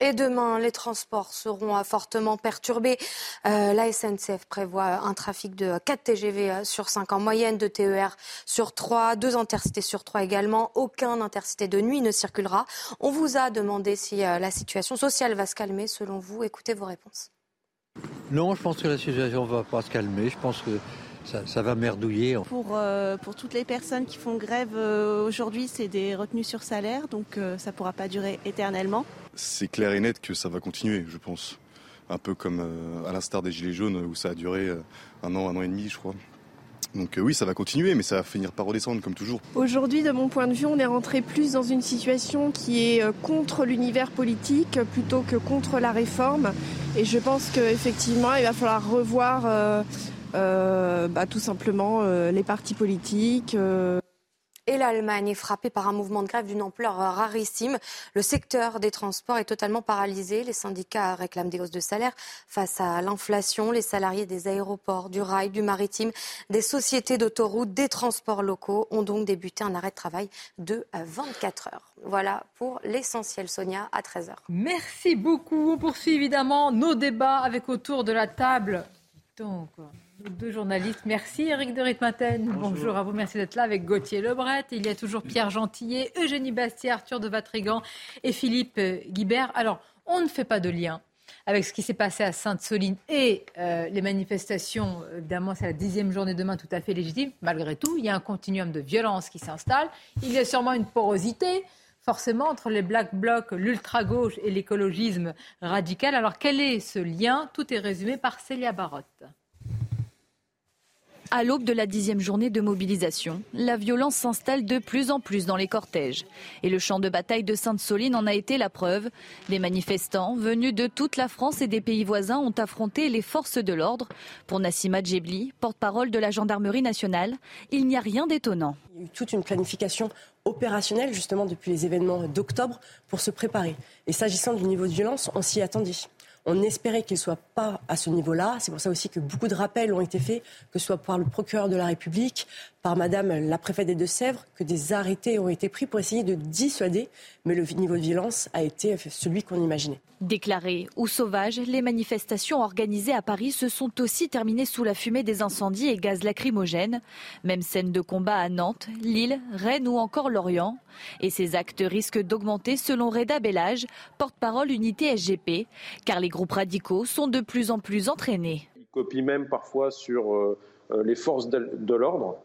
Et demain, les transports seront fortement perturbés. Euh, la SNCF prévoit un trafic de 4 TGV euh, sur 5 en moyenne, 2 TER sur 3, 2 intercités sur 3 également. Aucun intercité de nuit ne circulera. On vous a demandé si euh, la situation sociale va se calmer. Selon vous, écoutez vos réponses. Non, je pense que la situation ne va pas se calmer. Je pense que ça, va merdouiller. Pour, pour toutes les personnes qui font grève aujourd'hui, c'est des retenues sur salaire, donc ça ne pourra pas durer éternellement c'est clair et net que ça va continuer, je pense. Un peu comme euh, à l'instar des Gilets jaunes où ça a duré euh, un an, un an et demi, je crois. Donc euh, oui, ça va continuer, mais ça va finir par redescendre comme toujours. Aujourd'hui, de mon point de vue, on est rentré plus dans une situation qui est contre l'univers politique plutôt que contre la réforme. Et je pense qu'effectivement, il va falloir revoir bah, tout simplement les partis politiques et l'Allemagne est frappée par un mouvement de grève d'une ampleur rarissime. Le secteur des transports est totalement paralysé. Les syndicats réclament des hausses de salaire face à l'inflation. Les salariés des aéroports, du rail, du maritime, des sociétés d'autoroutes, des transports locaux ont donc débuté un arrêt de travail de 24 heures. Voilà pour l'essentiel, Sonia, à 13h. Merci beaucoup. On poursuit évidemment nos débats avec autour de la table. Donc, deux journalistes. Merci Eric de Ritmaten. Bonjour. à vous, merci d'être là avec Gauthier Lebret. Il y a toujours Pierre Gentillet, Eugénie Bastier, Arthur de Vatrigan et Philippe Guibert. Alors, on ne fait pas de lien avec ce qui s'est passé à Sainte-Soline et euh, les manifestations. Évidemment, c'est la dixième journée demain tout à fait légitime. Malgré tout, il y a un continuum de violence qui s'installe. Il y a sûrement une porosité forcément entre les Black Blocs, l'ultra-gauche et l'écologisme radical. Alors quel est ce lien? Tout est résumé par Célia Barotte. À l'aube de la dixième journée de mobilisation, la violence s'installe de plus en plus dans les cortèges. Et le champ de bataille de Sainte-Soline en a été la preuve. Des manifestants venus de toute la France et des pays voisins ont affronté les forces de l'ordre. Pour Nassima Djebli, porte-parole de la gendarmerie nationale, il n'y a rien d'étonnant. Il y a eu toute une planification opérationnelle justement depuis les événements d'octobre pour se préparer. Et s'agissant du niveau de violence, on s'y attendait. On espérait qu'il ne soit pas à ce niveau-là. C'est pour ça aussi que beaucoup de rappels ont été faits, que ce soit par le procureur de la République, par Madame la préfète des Deux-Sèvres, que des arrêtés ont été pris pour essayer de dissuader. Mais le niveau de violence a été celui qu'on imaginait. Déclarées ou sauvages, les manifestations organisées à Paris se sont aussi terminées sous la fumée des incendies et gaz lacrymogènes. Même scène de combat à Nantes, Lille, Rennes ou encore Lorient. Et ces actes risquent d'augmenter selon Reda Bellage, porte-parole unité SGP, car les groupes radicaux sont de plus en plus entraînés. Ils copient même parfois sur euh, euh, les forces de l'ordre.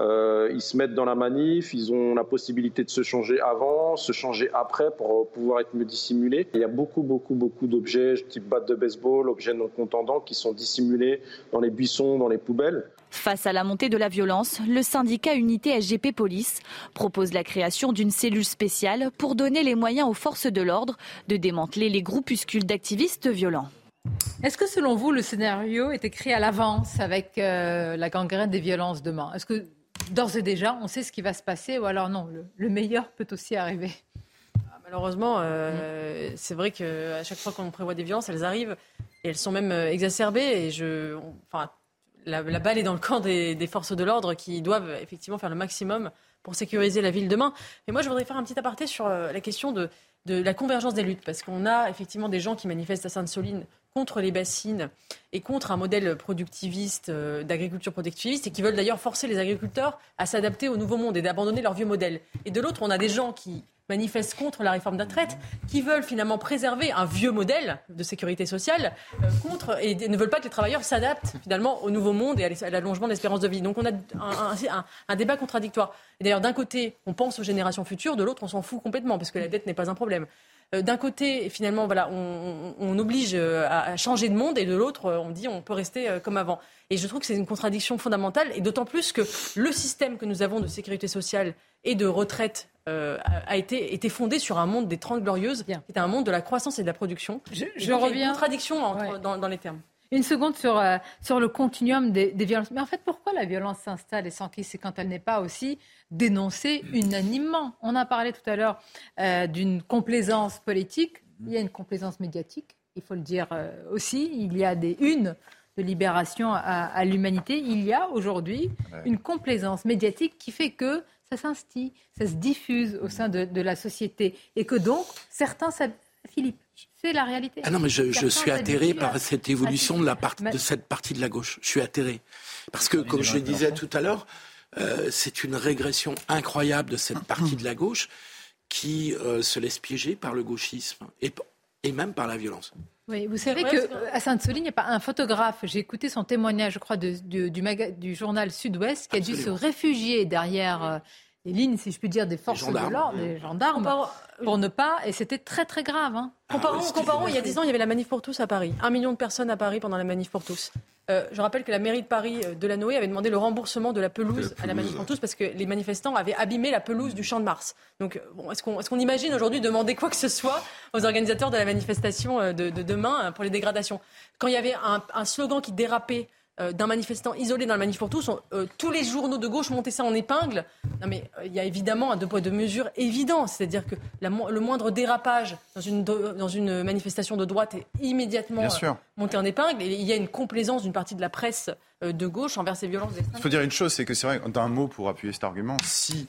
Euh, ils se mettent dans la manif, ils ont la possibilité de se changer avant, se changer après pour pouvoir être mieux dissimulés. Il y a beaucoup, beaucoup, beaucoup d'objets type batte de baseball, objets non contendants qui sont dissimulés dans les buissons, dans les poubelles. Face à la montée de la violence, le syndicat Unité SGP Police propose la création d'une cellule spéciale pour donner les moyens aux forces de l'ordre de démanteler les groupuscules d'activistes violents. Est-ce que selon vous, le scénario est écrit à l'avance avec euh, la gangrène des violences demain? Est-ce que d'ores et déjà, on sait ce qui va se passer ou alors non, le, meilleur peut aussi arriver ah, Malheureusement, euh, c'est vrai qu'à chaque fois qu'on prévoit des violences, elles arrivent et elles sont même euh, exacerbées. Et je, enfin, la, balle est dans le camp des, forces de l'ordre qui doivent effectivement faire le maximum pour sécuriser la ville demain. Mais moi, je voudrais faire un petit aparté sur euh, la question de, de la convergence des luttes, parce qu'on a effectivement des gens qui manifestent à Sainte-Soline contre les bassines et contre un modèle productiviste, euh, d'agriculture productiviste, et qui veulent d'ailleurs forcer les agriculteurs à s'adapter au nouveau monde et d'abandonner leur vieux modèle. Et de l'autre, on a des gens qui manifestent contre la réforme de la retraite, qui veulent finalement préserver un vieux modèle de sécurité sociale euh, contre et ne veulent pas que les travailleurs s'adaptent finalement au nouveau monde et à l'allongement de l'espérance de vie. Donc on a un, un débat contradictoire. D'ailleurs, d'un côté, on pense aux générations futures, de l'autre, on s'en fout complètement parce que la dette n'est pas un problème. Euh, d'un côté, finalement, voilà, on, oblige euh, à, changer de monde, et de l'autre, euh, on dit on peut rester comme avant. Et je trouve que c'est une contradiction fondamentale, et d'autant plus que le système que nous avons de sécurité sociale et de retraite a été, été fondé sur un monde des Trente Glorieuses, qui était un monde de la croissance et de la production. Je, reviens. Il y a une contradiction dans, les termes. Une seconde sur, sur le continuum des, des, violences. Mais en fait, pourquoi la violence s'installe et s'enquise C'est quand elle n'est pas aussi dénoncé unanimement? On a parlé tout à l'heure euh, d'une complaisance politique. Il y a une complaisance médiatique, il faut le dire euh, aussi. Il y a des unes de libération à, l'humanité. Il y a aujourd'hui une complaisance médiatique qui fait que ça s'instille, ça se diffuse au sein de, la société. Et que donc, certains... Philippe, c'est la réalité. Ah non, mais je, suis atterré par cette évolution de, la part, de cette partie de la gauche. Je suis atterré. Parce que, comme je le disais tout à l'heure, euh, c'est une régression incroyable de cette partie de la gauche qui euh, se laisse piéger par le gauchisme et, même par la violence. Oui, vous savez qu'à Sainte-Soline, il n'y a pas un photographe. J'ai écouté son témoignage, je crois, du, du, journal Sud-Ouest, qui a dû se réfugier derrière euh, les lignes, si je puis dire, des forces de l'ordre, des gendarmes, pour ne pas. Et c'était très très grave. Hein. Comparons, il y a 10 ans, il y avait la manif pour tous à Paris. Un million de personnes à Paris pendant la manif pour tous. Euh, je rappelle que la mairie de Paris euh, de la Noé avait demandé le remboursement de la pelouse à la manif pour tous parce que les manifestants avaient abîmé la pelouse du Champ de Mars. Donc, bon, est-ce qu'on est imagine aujourd'hui demander quoi que ce soit aux organisateurs de la manifestation euh, de, demain pour les dégradations? Quand il y avait un slogan qui dérapait euh, d'un manifestant isolé dans le manif pour tous, euh, tous les journaux de gauche montaient ça en épingle. Non mais euh, il y a évidemment un deux poids deux mesures évident, c'est-à-dire que le moindre dérapage dans une, dans une manifestation de droite est immédiatement monté en épingle. Et il y a une complaisance d'une partie de la presse de gauche envers ces violences Il faut dire une chose, c'est que c'est vrai, d'un mot pour appuyer cet argument, si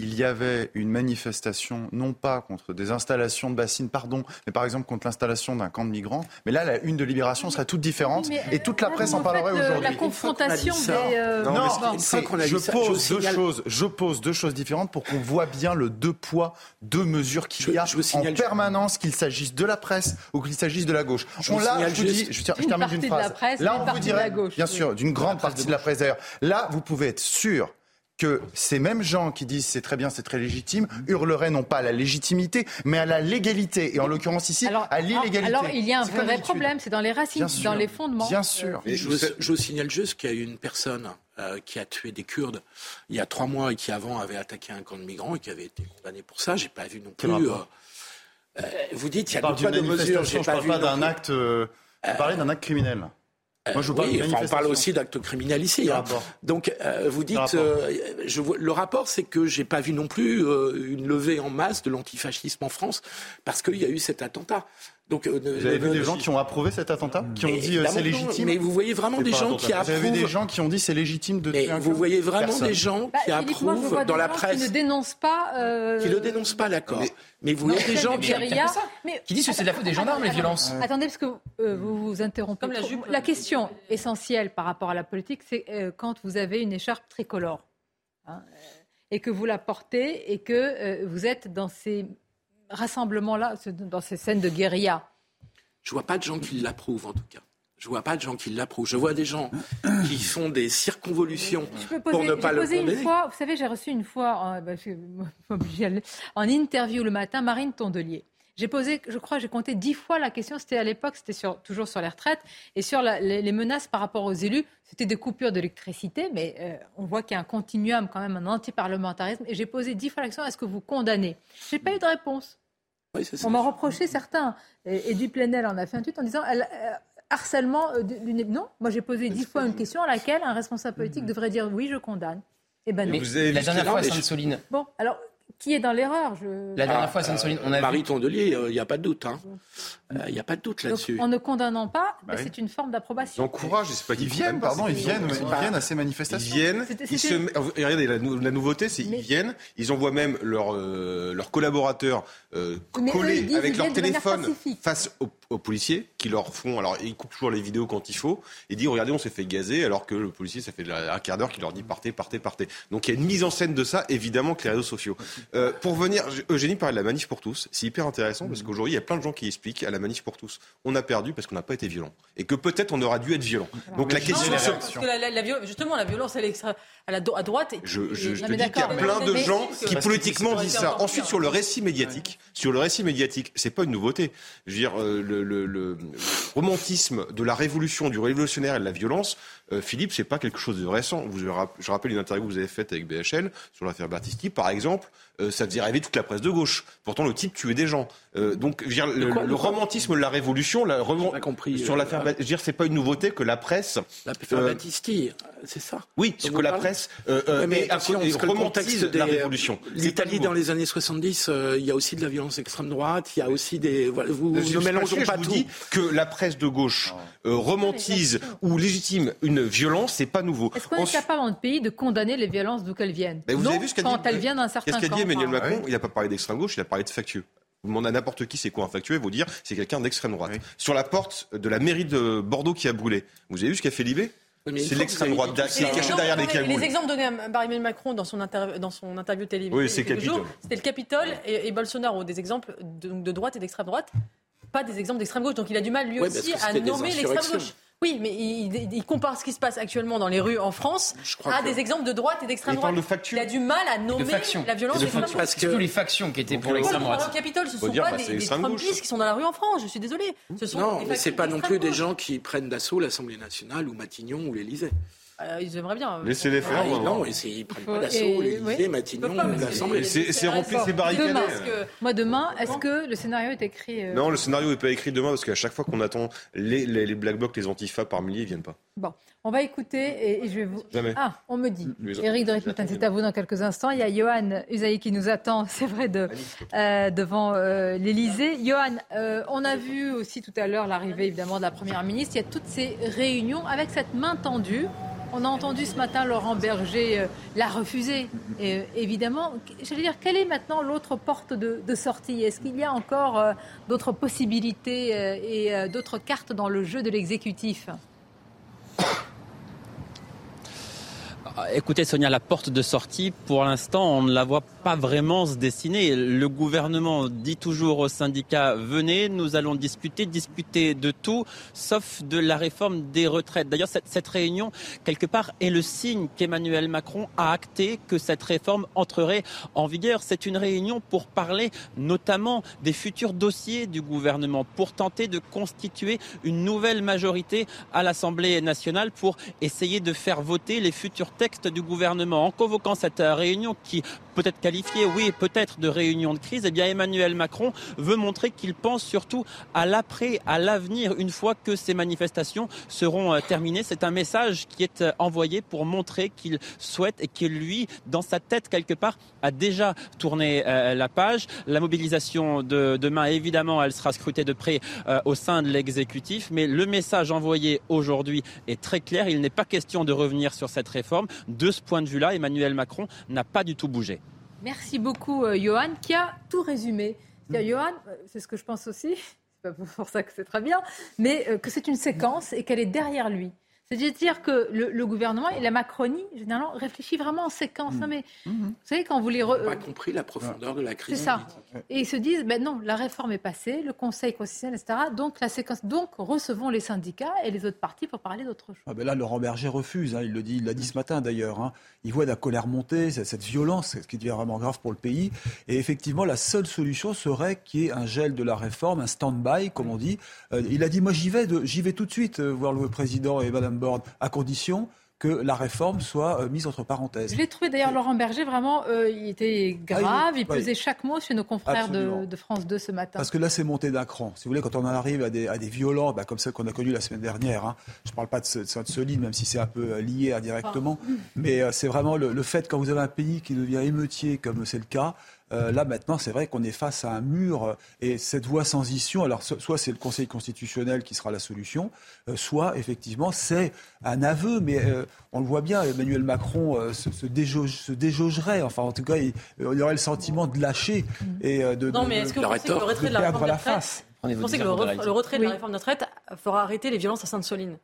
il y avait une manifestation, non pas contre des installations de bassines, pardon, mais par exemple contre l'installation d'un camp de migrants. Mais là, la une de Libération serait toute différente et toute la presse en parlerait aujourd'hui. La confrontation des. Euh, non, c'est je pose deux choses. Je pose deux choses différentes pour qu'on voit bien le deux poids, deux mesures qu'il y a en permanence, qu'il s'agisse de la presse ou qu'il s'agisse de la gauche. Je on là, je, dis, je, termine d'une phrase. là, on vous dirait, bien sûr, d'une grande partie de la presse d'ailleurs. Là, vous pouvez être sûr que ces mêmes gens qui disent c'est très bien, c'est très légitime, hurleraient non pas à la légitimité, mais à la légalité. Et en l'occurrence ici, à l'illégalité. Alors il y a un vrai problème, c'est dans les racines, dans les fondements. Bien sûr. je, vous, signale juste qu'il y a eu une personne euh, qui a tué des Kurdes il y a trois mois et qui avant avait attaqué un camp de migrants et qui avait été condamné pour ça. J'ai pas vu non plus. Euh, euh, vous dites il y a deux de mesures. Je ne parle pas d'un acte. Vous parlez d'un acte criminel. Moi, je oui, on parle aussi d'actes criminels ici. Hein. Donc, vous dites, je le rapport, c'est que j'ai pas vu non plus une levée en masse de l'antifascisme en France parce qu'il y a eu cet attentat. Donc, euh, vous avez vu des gens qui ont approuvé cet attentat Qui ont dit euh, c'est légitime Mais vous voyez vraiment des gens qui approuvent. Vous avez vu des gens qui ont dit c'est légitime de tuer un Vous voyez vraiment des gens qui bah, approuvent dans la presse. Qui ne dénoncent pas. Euh... Qui ne dénoncent pas, d'accord. Mais, vous voyez des gens qui. Qui disent que c'est de la faute des gendarmes, les violences. Attendez, parce que euh, vous vous interrompez. Comme la, jupe, la question essentielle par rapport à la politique, c'est quand vous avez une écharpe tricolore. Hein, et que vous la portez et que vous êtes dans ces rassemblements-là, dans ces scènes de guérilla Je vois pas de gens qui l'approuvent, en tout cas. Je vois pas de gens qui l'approuvent. Je vois des gens qui font des circonvolutions pour ne pas le. Une fois, vous savez, j'ai reçu une fois, en, bah, en interview le matin, Marine Tondelier. J'ai posé, je crois, j'ai compté dix fois la question. C'était à l'époque, c'était sur, toujours sur les retraites et sur les, menaces par rapport aux élus. C'était des coupures d'électricité, mais euh, on voit qu'il y a un continuum quand même, un antiparlementarisme. Et j'ai posé dix fois la question est-ce que vous condamnez? J'ai pas eu de réponse. On m'a reproché certains. Et, du Plenel en a fait un tweet en disant elle, euh, harcèlement euh, d'une. Non, moi j'ai posé dix fois une question à laquelle un responsable politique devrait dire oui, je condamne. Eh ben non. Mais la dernière fois à Sainte-Soline. Bon, alors qui est dans l'erreur La dernière fois, Sainte-Soline, on a Marie Tondelier, il euh, n'y a pas de doute. Hein. Il n'y a pas de doute là-dessus. En ne condamnant pas, bah c'est une forme d'approbation. J'encourage, c'est pas qu'ils viennent, pardon, ils viennent, ils viennent à ces manifestations. Ils viennent, ils se... regardez, la, nouveauté, c'est qu'ils viennent, ils envoient même leurs leurs collaborateurs euh, collés avec leur téléphone face aux, policiers qui leur font, alors ils coupent toujours les vidéos quand il faut, et disent regardez, on s'est fait gazer, alors que le policier, ça fait un quart d'heure qu'il leur dit partez, partez, partez. Donc il y a une mise en scène de ça, évidemment, que les réseaux sociaux. Euh, pour venir, Eugénie parlait de la manif pour tous, c'est hyper intéressant parce qu'aujourd'hui, il y a plein de gens qui expliquent à la manif pour tous, on a perdu parce qu'on n'a pas été violent. Et que peut-être on aura dû être violent. Donc la question... Parce que la, justement, la violence, elle est extra à, droite. je, je, te dis qu'il y a plein de gens qui politiquement disent ça. Ensuite, sur le récit médiatique, sur le récit médiatique, c'est pas une nouveauté. Je veux dire, euh, le, le, le, romantisme de la révolution, du révolutionnaire et de la violence, euh, Philippe, c'est pas quelque chose de récent. Vous, je rappelle une interview que vous avez faite avec BHL sur l'affaire Battisti, par exemple. Euh, ça faisait rêver toute la presse de gauche. Pourtant, le type tuait des gens. Euh, donc, le, romantisme de la révolution, la, compris, sur l'affaire, je veux dire, c'est pas une nouveauté que la presse. L'affaire Battisti, c'est ça. Oui, ce que la presse euh, mais romantise la révolution. L'Italie dans les années 70, il y a aussi de la violence extrême droite. Il y a aussi des. vous ne mélangeons pas, tout. que la presse de gauche romantise ou légitime une violence, c'est pas nouveau. Est-ce qu'on est capable en pays de condamner les violences d'où qu'elles viennent? Vous avez vu ce quand elles viennent d'un certain dit Emmanuel ah Macron Il n'a pas parlé d'extrême gauche, il a parlé de factieux. Vous demandez à n'importe qui c'est quoi un factueux, vous dire c'est quelqu'un d'extrême droite. Sur la porte de la mairie de Bordeaux qui a brûlé, vous avez vu ce qu'a fait Libé c'est l'extrême droite qui est caché derrière les cagoules. Les exemples donnés par Emmanuel Macron dans son, dans son interview télévisée, oui, c'était le Capitole et, Bolsonaro, des exemples de, droite et d'extrême droite, pas des exemples d'extrême gauche. Donc il a du mal lui aussi à nommer l'extrême gauche. Oui, mais il, compare ce qui se passe actuellement dans les rues en France à des exemples de droite et d'extrême droite. Il a du mal à nommer la violence. De parce que les factions qui étaient pour l'extrême droite. Au Capitole, ce ne sont pas bah, des, Trumpistes qui sont dans la rue en France. Je suis désolé. Ce sont non, mais c'est pas non plus des gens qui prennent d'assaut l'Assemblée nationale ou Matignon ou l'Élysée. Euh, ils aimeraient bien. Laissez-les faire. Ah, non, ils prennent pas d'assaut l'Élysée, Matignon l'Assemblée. C'est rempli, c'est barricadé. Moi, demain, est-ce que le scénario est écrit euh, Non, le scénario n'est pas écrit demain parce qu'à chaque fois qu'on attend les, les, Black Blocs, les Antifa par milliers, ils viennent pas. Bon, on va écouter et, je vais vous. Jamais. Ah, on me dit. Éric de c'est à vous dans quelques instants. Il y a Johan Usaï qui nous attend, c'est vrai, de, euh, devant l'Élysée. Johan, on a vu aussi tout à l'heure l'arrivée évidemment de la Première ministre. Il y a toutes ces réunions avec cette main tendue. On a entendu ce matin Laurent Berger euh, la refuser. Et, euh, évidemment, j'allais dire, quelle est maintenant l'autre porte de, sortie? Est-ce qu'il y a encore euh, d'autres possibilités et d'autres cartes dans le jeu de l'exécutif? Écoutez Sonia, la porte de sortie, pour l'instant, on ne la voit pas vraiment se dessiner. Le gouvernement dit toujours aux syndicats, venez, nous allons discuter, discuter de tout, sauf de la réforme des retraites. D'ailleurs, cette, cette, réunion, quelque part, est le signe qu'Emmanuel Macron a acté que cette réforme entrerait en vigueur. C'est une réunion pour parler notamment des futurs dossiers du gouvernement, pour tenter de constituer une nouvelle majorité à l'Assemblée nationale pour essayer de faire voter les futurs textes du gouvernement. En convoquant cette réunion qui peut-être qualifier, oui, peut-être de réunion de crise, eh bien Emmanuel Macron veut montrer qu'il pense surtout à l'après, à l'avenir, une fois que ces manifestations seront euh, terminées. C'est un message qui est euh, envoyé pour montrer qu'il souhaite et qu'il lui, dans sa tête quelque part, a déjà tourné euh, la page. La mobilisation de demain, évidemment, elle sera scrutée de près au sein de l'exécutif, mais le message envoyé aujourd'hui est très clair. Il n'est pas question de revenir sur cette réforme. De ce point de vue-là, Emmanuel Macron n'a pas du tout bougé. Merci beaucoup, Johan, qui a tout résumé. Johan, c'est ce que je pense aussi, c'est pas pour ça que c'est très bien, mais que c'est une séquence et qu'elle est derrière lui. C'est-à-dire que le, gouvernement et la Macronie, généralement, réfléchissent vraiment en séquence. Non, mais, mmh. Vous savez, quand vous les... Re... pas compris la profondeur de la crise. C'est ça. Et ils se disent, ben non, la réforme est passée, le Conseil constitutionnel, etc. Donc, la séquence... Donc, recevons les syndicats et les autres partis pour parler d'autre chose. Ah ben là, Laurent Berger refuse. Hein, il le dit, il l'a dit ce matin d'ailleurs. Hein. Il voit la colère monter, cette violence, ce qui devient vraiment grave pour le pays. Et effectivement, la seule solution serait qu'il y ait un gel de la réforme, un stand-by, comme on dit. Euh, il a dit, moi j'y vais, j'y vais tout de suite euh, voir le président et Madame à condition que la réforme soit euh, mise entre parenthèses. Je l'ai trouvé d'ailleurs, Laurent Berger, vraiment, euh, il était ah, grave, il, pesait chaque mot chez nos confrères de, France 2 ce matin. Parce que là, c'est monté d'un cran. Si vous voulez, quand on en arrive à des, à des violences, bah, comme celle qu'on a connue la semaine dernière, hein. je ne parle pas de Sainte-Soline, même si c'est un peu euh, lié indirectement, ah. mais c'est vraiment le, le, fait, quand vous avez un pays qui devient émeutier, comme c'est le cas, euh, là, maintenant, c'est vrai qu'on est face à un mur euh, et cette voie sans issue, alors soit c'est le Conseil constitutionnel qui sera la solution, euh, soit effectivement c'est un aveu, mais on le voit bien, Emmanuel Macron se, se, déjaugerait, enfin en tout cas, il, y aurait le sentiment de lâcher et de, non, mais est-ce que vous pensez que le retrait de la réforme la face. Vous pensez que le, retrait de la réforme de retraite fera arrêter les violences à Sainte-Soline?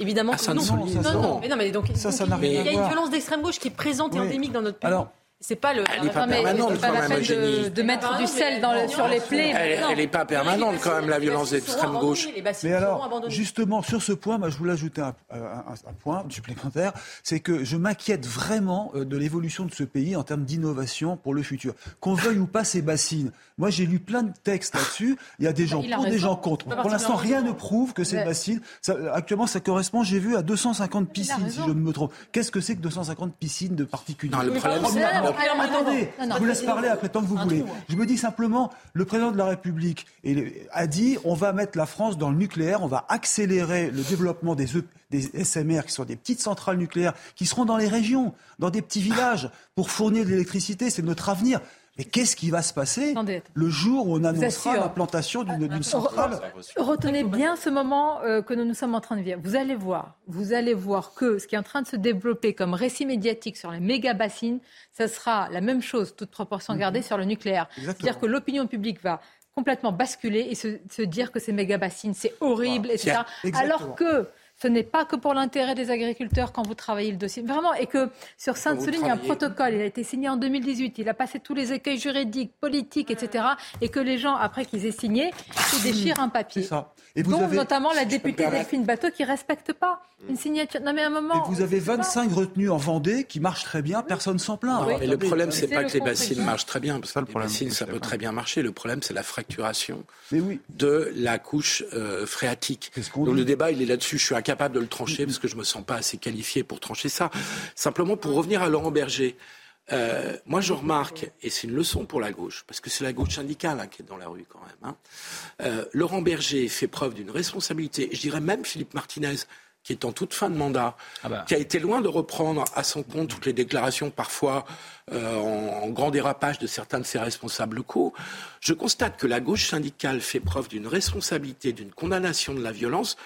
Évidemment que non. non, non, Mais non, mais donc, ça, ça il y a une violence d'extrême gauche qui est présente et endémique dans notre pays. Alors, c'est pas le. Elle n'est pas permanente quand même, de, de, mettre du sel dans sur les plaies. Elle n'est pas permanente quand même, la violence d'extrême gauche. Mais alors, justement, sur ce point, moi, je voulais ajouter un, un, point supplémentaire, c'est que je m'inquiète vraiment euh, de l'évolution de ce pays en termes d'innovation pour le futur. Qu'on veuille ou pas ces bassines. Moi, j'ai lu plein de textes là-dessus. Il y a des gens pour, des gens contre. Pour l'instant, rien ne prouve que ces bassines. actuellement, ça correspond, j'ai vu, à 250 piscines, si je ne me trompe. Qu'est-ce que c'est que 250 piscines de particuliers? Le problème, attendez, je vous laisse parler après tant que vous voulez. Je me dis simplement, le président de la République a dit on va mettre la France dans le nucléaire, on va accélérer le développement des, e, des SMR, qui sont des petites centrales nucléaires, qui seront dans les régions, dans des petits villages, pour fournir de l'électricité. C'est notre avenir. Mais qu'est-ce qui va se passer le jour où on annoncera l'implantation d'une centrale Retenez bien ce moment euh, que nous nous sommes en train de vivre. Vous allez voir, vous allez voir que ce qui est en train de se développer comme récit médiatique sur les méga bassines, ça sera la même chose, toute proportion mhm. gardée, sur le nucléaire. C'est-à-dire que l'opinion publique va complètement basculer et se, dire que ces méga bassines, c'est horrible, etc. Alors que ce n'est pas que pour l'intérêt des agriculteurs quand vous travaillez le dossier. Vraiment, et que sur Sainte-Soline, il y a un protocole, il a été signé en 2018, il a passé tous les écueils juridiques, politiques, etc. Et que les gens, après qu'ils aient signé, se déchirent un papier. Ça. Et vous avez... notamment la députée Delphine Bateau qui ne respecte pas une signature. Non mais un moment. Et vous avez 25 retenues en Vendée qui marchent très bien, personne s'en plaint. mais le problème, c'est pas que les bassines marchent très bien, parce que les bassines, ça peut très bien marcher. Le problème, c'est la fracturation de la couche euh, phréatique. Donc le débat, il est là-dessus. Je suis incapable de le trancher parce que je me sens pas assez qualifié pour trancher ça. Simplement pour revenir à Laurent Berger. Euh, moi, je remarque, et c'est une leçon pour la gauche, parce que c'est la gauche syndicale hein, qui est dans la rue quand même. Hein. Euh, Laurent Berger fait preuve d'une responsabilité, je dirais même Philippe Martinez, qui est en toute fin de mandat, ah bah. qui a été loin de reprendre à son compte toutes les déclarations parfois euh, en, grand dérapage de certains de ses responsables locaux. Je constate que la gauche syndicale fait preuve d'une responsabilité, d'une condamnation de la violence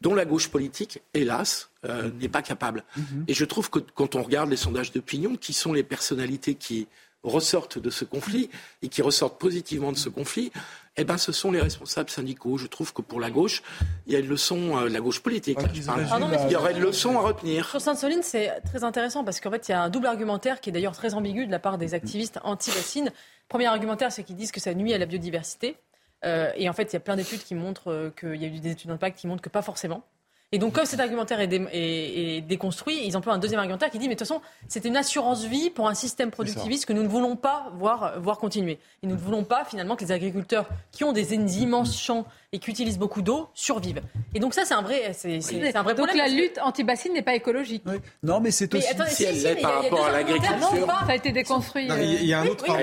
dont la gauche politique, hélas, euh, n'est pas capable. Mhm. Et je trouve que quand on regarde les sondages d'opinion, qui sont les personnalités qui ressortent de ce conflit et qui ressortent positivement de ce conflit, eh ben, ce sont les responsables syndicaux. Je trouve que pour la gauche, il y a une leçon, euh, la gauche politique, il y aurait une leçon à retenir. Sur Sainte-Soline, c'est très intéressant parce qu'en fait, il y a un double argumentaire qui est d'ailleurs très ambigu de la part des activistes anti-vaccines. Premier argumentaire, c'est qu'ils disent que ça nuit à la biodiversité. Euh, et en fait, il y a plein d'études qui montrent euh, qu'il y a eu des études d'impact qui montrent que pas forcément. Et donc, comme cet argumentaire est, déconstruit, ils emploient un deuxième argumentaire qui dit, mais de toute façon, c'est une assurance vie pour un système productiviste que nous ne voulons pas voir, voir continuer. Et nous ne voulons pas, finalement, que les agriculteurs qui ont des immenses champs et qui utilisent beaucoup d'eau survivent. Et donc ça, c'est un vrai, c'est, un vrai donc problème. Donc la lutte anti-bassine n'est pas écologique. Non, mais c'est aussi mais, attends, si elle l'est par rapport à l'agriculture. ça a été déconstruit. Il y a un autre oui,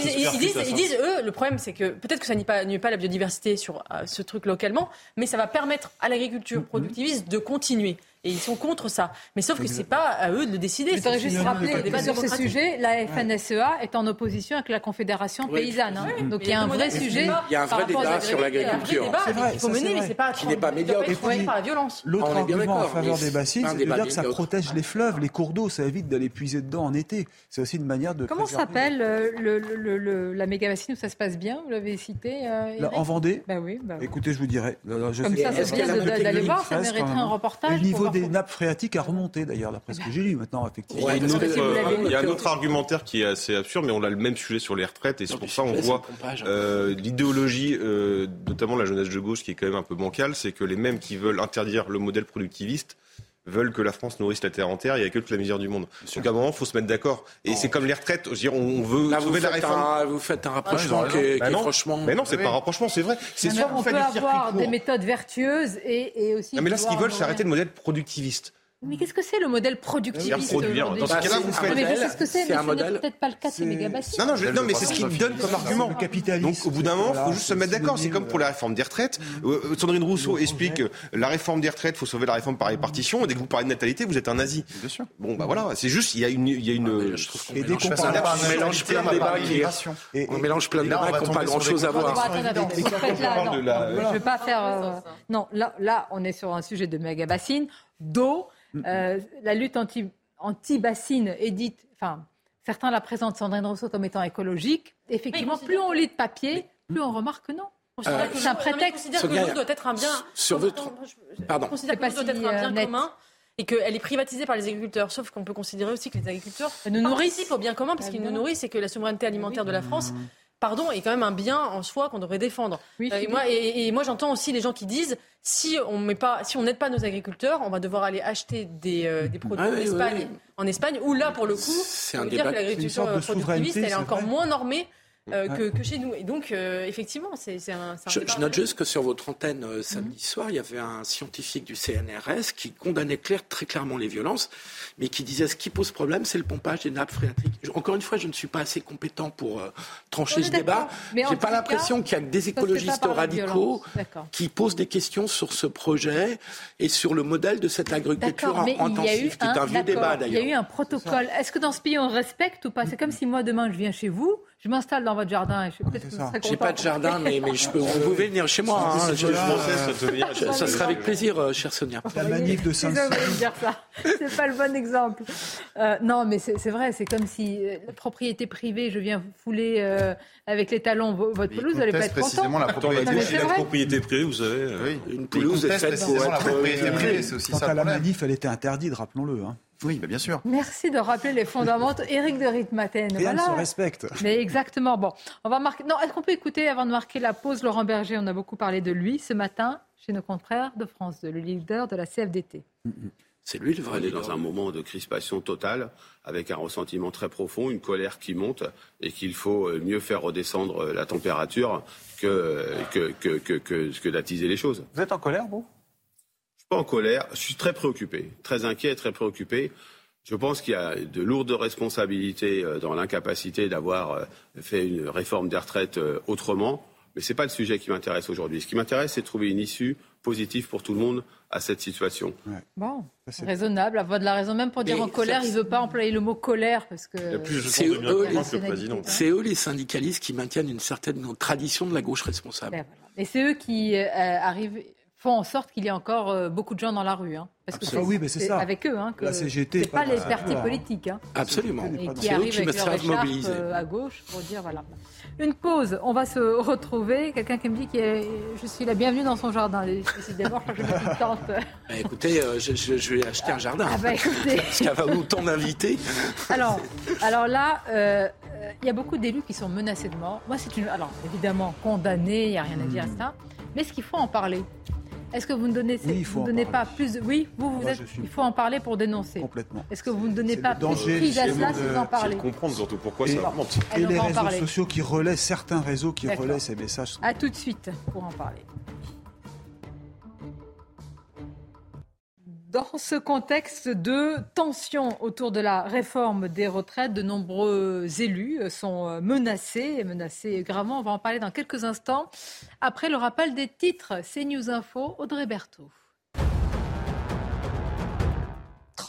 qui ils, disent, ils eux, le problème, c'est que peut-être que ça n'y pas, la biodiversité sur euh, ce truc localement, mais ça va permettre à l'agriculture mm, mm. productiviste de continuer. Et ils sont contre ça. Mais sauf que c'est pas à eux de le décider. Je voudrais juste rappeler sur ces sujet, la FNSEA est en opposition avec la Confédération paysanne. Hein. Donc il y a un vrai sujet. Il y a un vrai débat sur l'agriculture. Il faut mener, mais c'est pas qui n'est pas médiocre. par la violence. L'autre argument en faveur des bassines, c'est de dire que ça protège les fleuves, les cours d'eau, ça évite d'aller puiser dedans en été. C'est aussi une manière de. Comment s'appelle euh, la méga bassine où ça se passe bien? Vous l'avez cité. Euh, en Vendée. Bah bah Écoutez, je vous dirais. Comme ça, c'est bien d'aller voir. Ça mériterait un hein. reportage des nappes phréatiques à remonter, d'ailleurs, d'après ce que j'ai lu maintenant, effectivement. Euh, il y a un autre argumentaire qui est assez absurde, mais on a le même sujet sur les retraites, et c'est pour ça on voit euh, l'idéologie, euh, notamment la jeunesse de gauche, qui est quand même un peu bancale, c'est que les mêmes qui veulent interdire le modèle productiviste veulent que la France nourrisse la terre entière, il n'y a que toute la misère du monde. Donc à un moment, il faut se mettre d'accord. Et c'est comme les retraites. Je veux dire, on veut Là, sauver la réforme. Vous faites un rapprochement ah, franchement. Mais non, c'est oui. pas un rapprochement, c'est vrai. C'est soit on, fait peut avoir des méthodes vertueuses et, aussi. Non, mais là, ce qu'ils veulent, c'est arrêter le modèle productiviste. Mais qu'est-ce que c'est le modèle productiviste. Dans ce cas-là, vous ah, faites. Mais je sais ce que c'est, mais ce n'est peut-être pas le cas de ces mégabassines. Non, non, je... non mais c'est ce qu'il donne comme argument. Donc, au bout d'un moment, il faut juste se mettre d'accord. C'est comme pour la réforme des retraites. Euh, euh, Sandrine Rousseau explique la réforme des retraites, il faut sauver la réforme par répartition. Dès que vous parlez de natalité, vous êtes un nazi. Bien sûr. Bon, bah voilà, c'est juste, il y a une. Il y a une... Ah, Et dès qu'on on mélange plein de débats qui On mélange plein de débats qui n'ont pas grand-chose à voir. Euh, je ne vais pas faire. Non, là, on est sur un sujet de mégabassine, d'eau. Euh, la lutte anti-basine est dite, enfin, certains la présentent, Sandrine Rousseau, comme étant écologique. Effectivement, plus on lit de papier, plus on remarque que non. Euh, c'est un prétexte. On considère que l'eau doit être un bien. Sur votre... Pardon. On considère que l'eau doit être un bien euh, commun et qu'elle est privatisée par les agriculteurs. Sauf qu'on peut considérer aussi que les agriculteurs nous nourrissent. au bien commun parce bah, qu'ils nous nourrissent et que la souveraineté alimentaire de la France, mmh pardon, est quand même un bien en soi qu'on devrait défendre. Euh, et moi, j'entends aussi les gens qui disent si on pas, si n'aide pas nos agriculteurs, on va devoir aller acheter des, euh, produits en, Espagne, en Espagne, où là pour le coup, c'est un dire que l'agriculture productiviste, elle est, encore moins normée euh, que, chez nous. Et donc, euh, effectivement, c'est un, un. je, note juste que sur votre antenne euh, mhm. samedi soir, il y avait un scientifique du CNRS qui condamnait très clairement les violences, mais qui disait ce qui pose problème, c'est le pompage des nappes phréatiques. Encore une fois, je ne suis pas assez compétent pour trancher ce débat. Je n'ai pas l'impression qu'il y a que des écologistes radicaux qui posent des questions sur ce projet et sur le modèle de cette agriculture en, qui est un vieux débat d'ailleurs. Il y a eu un protocole. Est-ce que dans ce pays, on respecte ou pas? C'est comme si moi, demain, je viens chez vous je m'installe dans votre jardin et je suis peut-être J'ai pas de jardin, mais, vous pouvez venir chez moi. Ah, hein, je, voilà, je, euh, ça, ça, sera avec plaisir, euh, cher Sonia. La manif de saint dire ça. C'est pas le bon exemple. Euh, non, mais c'est vrai, c'est comme si euh, la propriété privée, je viens fouler avec les talons votre pelouse, vous allez pas être content. précisément la propriété, non, la propriété privée, vous savez. Une pelouse est faite pour la propriété privée, c'est aussi ça. la manif, elle était interdite, rappelons-le. Hein. Oui, bien sûr. Merci de rappeler les fondamentaux. Éric de Ritmaten. Rien voilà. se respecte. Mais exactement. Bon, on va marquer. Non, est-ce qu'on peut écouter avant de marquer la pause Laurent Berger On a beaucoup parlé de lui ce matin chez nos confrères de France 2, le leader de la CFDT. C'est lui le vrai. Il est dans un moment de crispation totale, avec un ressentiment très profond, une colère qui monte et qu'il faut mieux faire redescendre la température que, que, que, que, que d'attiser les choses. Vous êtes en colère, vous? pas en colère, je suis très préoccupé, très inquiet, très préoccupé. Je pense qu'il y a de lourdes responsabilités euh, dans l'incapacité d'avoir euh, fait une réforme des retraites euh, autrement, mais ce n'est pas le sujet qui m'intéresse aujourd'hui. Ce qui m'intéresse, c'est de trouver une issue positive pour tout le monde à cette situation. Bon, raisonnable, la voix de la raison. Même pour dire en colère, il ne veut pas employer le mot colère parce que. C'est eux, les syndicalistes qui maintiennent une certaine tradition de la gauche responsable. Ben Et c'est eux qui arrivent font en sorte qu'il y ait encore euh, beaucoup de gens dans la rue. Hein, parce que c'est, ah oui, mais c'est, ça. avec eux hein, la CGT, c'est pas, pas les partis politiques. Hein, Absolument. Et qui c'est arrivent qui euh, à gauche pour dire voilà. Une pause. On va se retrouver. Quelqu'un qui me dit que je suis la bienvenue dans son jardin. Décidément, je me une tente. Bah écoutez, euh, je, je, vais acheter un jardin. Ah bah écoutez... parce qu'il y a autant d'invités. Alors, alors là. Il y a beaucoup d'élus qui sont menacés de mort. Moi, c'est une. Alors, évidemment, condamné, il n'y a rien à dire à hmm. ça. Mais est-ce qu'il faut en parler? Est-ce que vous ne donnez, pas plus de... Oui, vous, vous êtes... il faut en parler pour dénoncer. Complètement. Est-ce que vous ne donnez pas plus prise à cela vous en parlez de comprendre surtout pourquoi et, et les réseaux sociaux qui relaient, certains réseaux qui relaient ces messages. À tout de suite pour en parler. Dans ce contexte de tension autour de la réforme des retraites, de nombreux élus sont menacés, menacés gravement. On va en parler dans quelques instants. Après le rappel des titres, c'est News Info, Audrey Berthaud.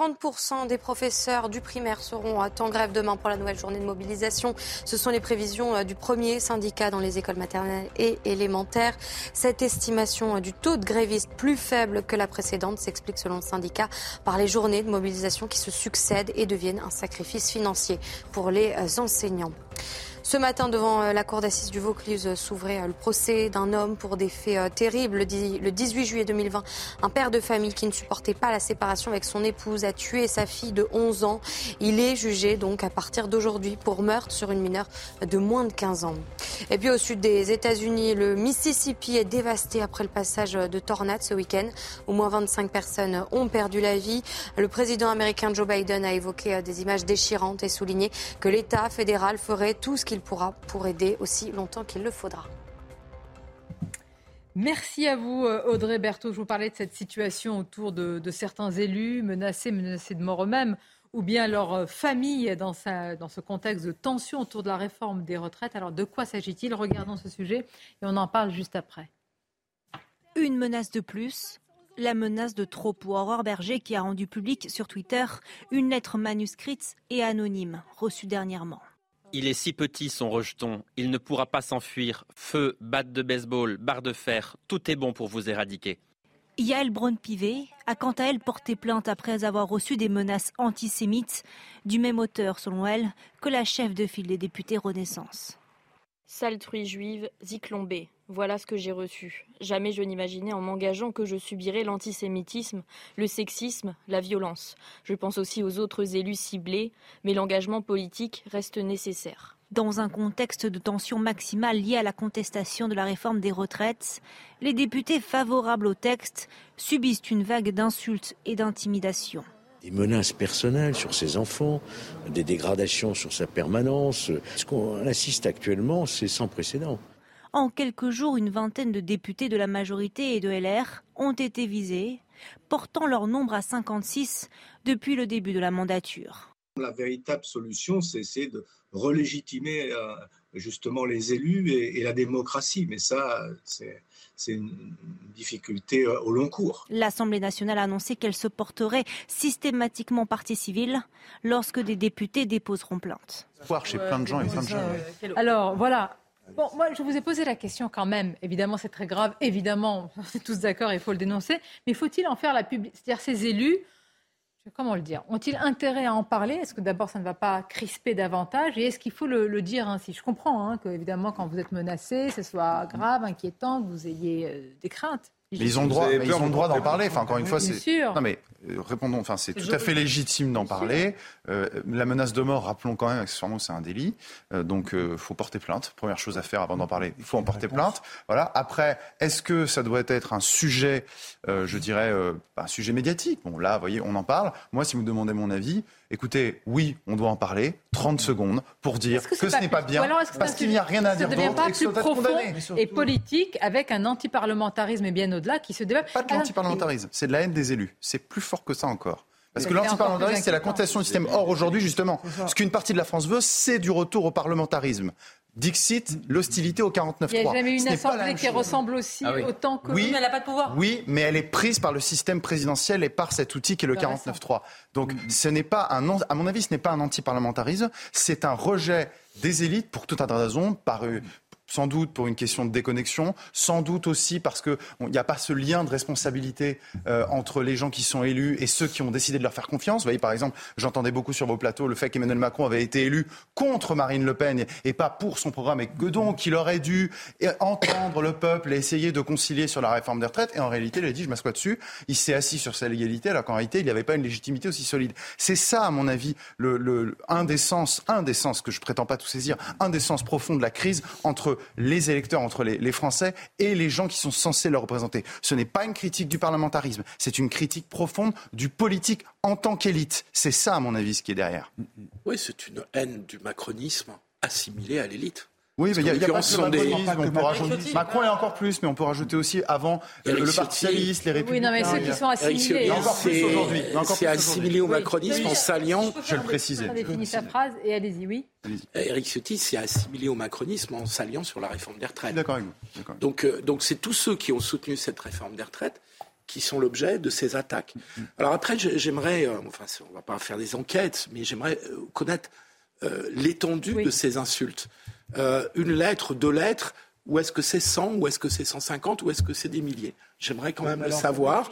30% des professeurs du primaire seront en grève demain pour la nouvelle journée de mobilisation. Ce sont les prévisions euh, du premier syndicat dans les écoles maternelles et élémentaires. Cette estimation euh, du taux de grévistes plus faible que la précédente s'explique selon le syndicat par les journées de mobilisation qui se succèdent et deviennent un sacrifice financier pour les euh, enseignants. Ce matin, devant euh, la cour d'assises du Vaucluse, euh, s'ouvrait euh, le procès d'un homme pour des faits terribles. Le 18 juillet 2020, un père de famille qui ne supportait pas la séparation avec son épouse a tué sa fille de 11 ans. Il est jugé donc à partir d'aujourd'hui pour meurtre sur une mineure de moins de 15 ans. Et puis au sud des États-Unis, le Mississippi est dévasté après le passage de tornades ce week-end. Au moins 25 personnes ont perdu la vie. Le président américain Joe Biden a évoqué des images déchirantes et souligné que l'État fédéral ferait tout ce qu'il pourra pour aider aussi longtemps qu'il le faudra. Merci à vous, euh, Audrey Berthaud. Je vous parlais de cette situation autour de, certains élus menacés, menacés de mort eux-mêmes, ou bien leur euh, famille dans, dans ce contexte de tension autour de la réforme des retraites. Alors, de quoi s'agit-il? Regardons ce sujet et on en parle juste après. Une menace de plus, la menace de trop pour Aurore Berger qui a rendu public sur Twitter une lettre manuscrite et anonyme reçue dernièrement. Il est si petit son rejeton, il ne pourra pas s'enfuir. Feu, batte de baseball, barre de fer, tout est bon pour vous éradiquer. Yael Braun-Pivet a quant à elle porté plainte après avoir reçu des menaces antisémites du même auteur, selon elle, que la chef de file des députés Renaissance. Sale truie juive, ziklombée. Voilà ce que j'ai reçu. Jamais je n'imaginais en m'engageant que je subirais l'antisémitisme, le sexisme, la violence. Je pense aussi aux autres élus ciblés, mais l'engagement politique reste nécessaire. Dans un contexte de tension maximale liée à la contestation de la réforme des retraites, les députés favorables au texte subissent une vague d'insultes et d'intimidations des menaces personnelles sur ses enfants, des dégradations sur sa permanence. Ce qu'on assiste actuellement, c'est sans précédent. En quelques jours, une vingtaine de députés de la majorité et de LR ont été visés, portant leur nombre à 56 depuis le début de la mandature. La véritable solution, c'est essayer de relégitimer euh, justement les élus et, la démocratie. Mais ça, c'est une difficulté euh, au long cours. L'Assemblée nationale a annoncé qu'elle se porterait systématiquement partie civile lorsque des députés déposeront plainte. Chez plein de gens et plein de gens. Alors voilà. Bon, moi, je vous ai posé la question quand même. Évidemment, c'est très grave. Évidemment, on est tous d'accord, il faut le dénoncer. Mais faut-il en faire la publicité C'est-à-dire, ces élus comment le dire Ont-ils intérêt à en parler? Est-ce que d'abord ça ne va pas crisper davantage? Et est-ce qu'il faut le, dire ainsi? Je comprends hein, que évidemment quand vous êtes menacé, ce soit grave, inquiétant, que vous ayez euh, des craintes. ils ont le droit, ils ont le droit d'en parler. Enfin, encore une fois, c'est. Non, mais répondons. Enfin, c'est tout à fait légitime d'en parler. Euh, la menace de mort, rappelons quand même, accessoirement, c'est un délit. donc, il faut porter plainte. Première chose à faire avant d'en parler, il faut en porter plainte. Voilà. Après, est-ce que ça doit être un sujet, je dirais, un sujet médiatique? Bon, là, vous voyez, on en parle. Moi, si vous me demandez mon avis, écoutez, oui, on doit en parler. 30 secondes pour dire que, ce n'est pas bien, parce qu'il n'y a rien à dire d'autre et que plus profond et politique avec un antiparlementarisme et bien au-delà qui se développe. Pas de l'antiparlementarisme, c'est de la haine des élus. C'est plus fort que ça encore. Parce que l'antiparlementarisme, c'est la contestation du système. Or, aujourd'hui, justement, ce qu'une partie de la France veut, c'est du retour au parlementarisme. Dixit, l'hostilité au 49.3. Il n'y a jamais eu une assemblée qui ressemble aussi ah autant que oui, mais elle n'a pas de pouvoir. Oui, mais elle est prise par le système présidentiel et par cet outil qui est le 49.3. Donc, ce n'est pas un, à mon avis, ce n'est pas un antiparlementarisme, c'est un rejet des élites pour tout un tas de raisons, par, sans doute pour une question de déconnexion, sans doute aussi parce qu'il n'y a pas ce lien de responsabilité euh, entre les gens qui sont élus et ceux qui ont décidé de leur faire confiance. Vous voyez, par exemple, j'entendais beaucoup sur vos plateaux le fait qu'Emmanuel Macron avait été élu contre Marine Le Pen et pas pour son programme, et que donc il aurait dû entendre le peuple et essayer de concilier sur la réforme des retraites. Et en réalité, il a dit, je m'assois dessus, il s'est assis sur sa légalité, alors qu'en réalité, il n'y avait pas une légitimité aussi solide. C'est ça, à mon avis, le, un des sens, un des sens que je prétends pas tout saisir, un des sens profonds de la crise entre les électeurs, entre les, Français et les gens qui sont censés le représenter. Ce n'est pas une critique du parlementarisme, c'est une critique profonde du politique en tant qu'élite. C'est ça, à mon avis, ce qui est derrière. Oui, c'est une haine du macronisme assimilée à l'élite. Oui, mais il y a, y a pas que des... on peut rajouter... Macron est encore plus, mais on peut rajouter aussi avant Eric le Parti socialiste, les républicains. Oui, non, mais ceux qui sont assimilés. C'est assimilé au macronisme en s'alliant. Je le précisais. Fini sa phrase et allez-y, oui. Eric Ciotti s'est assimilé au macronisme en s'alliant sur la réforme des retraites. D'accord avec vous. Donc, donc c'est tous ceux qui ont soutenu cette réforme des retraites qui sont l'objet de ces attaques. Alors après, j'aimerais, enfin, on va pas faire des enquêtes, mais j'aimerais connaître l'étendue de ces insultes. Euh, une lettre, deux lettres, ou est-ce que c'est 100, ou est-ce que c'est 150, ou est-ce que c'est des milliers? J'aimerais quand même le savoir.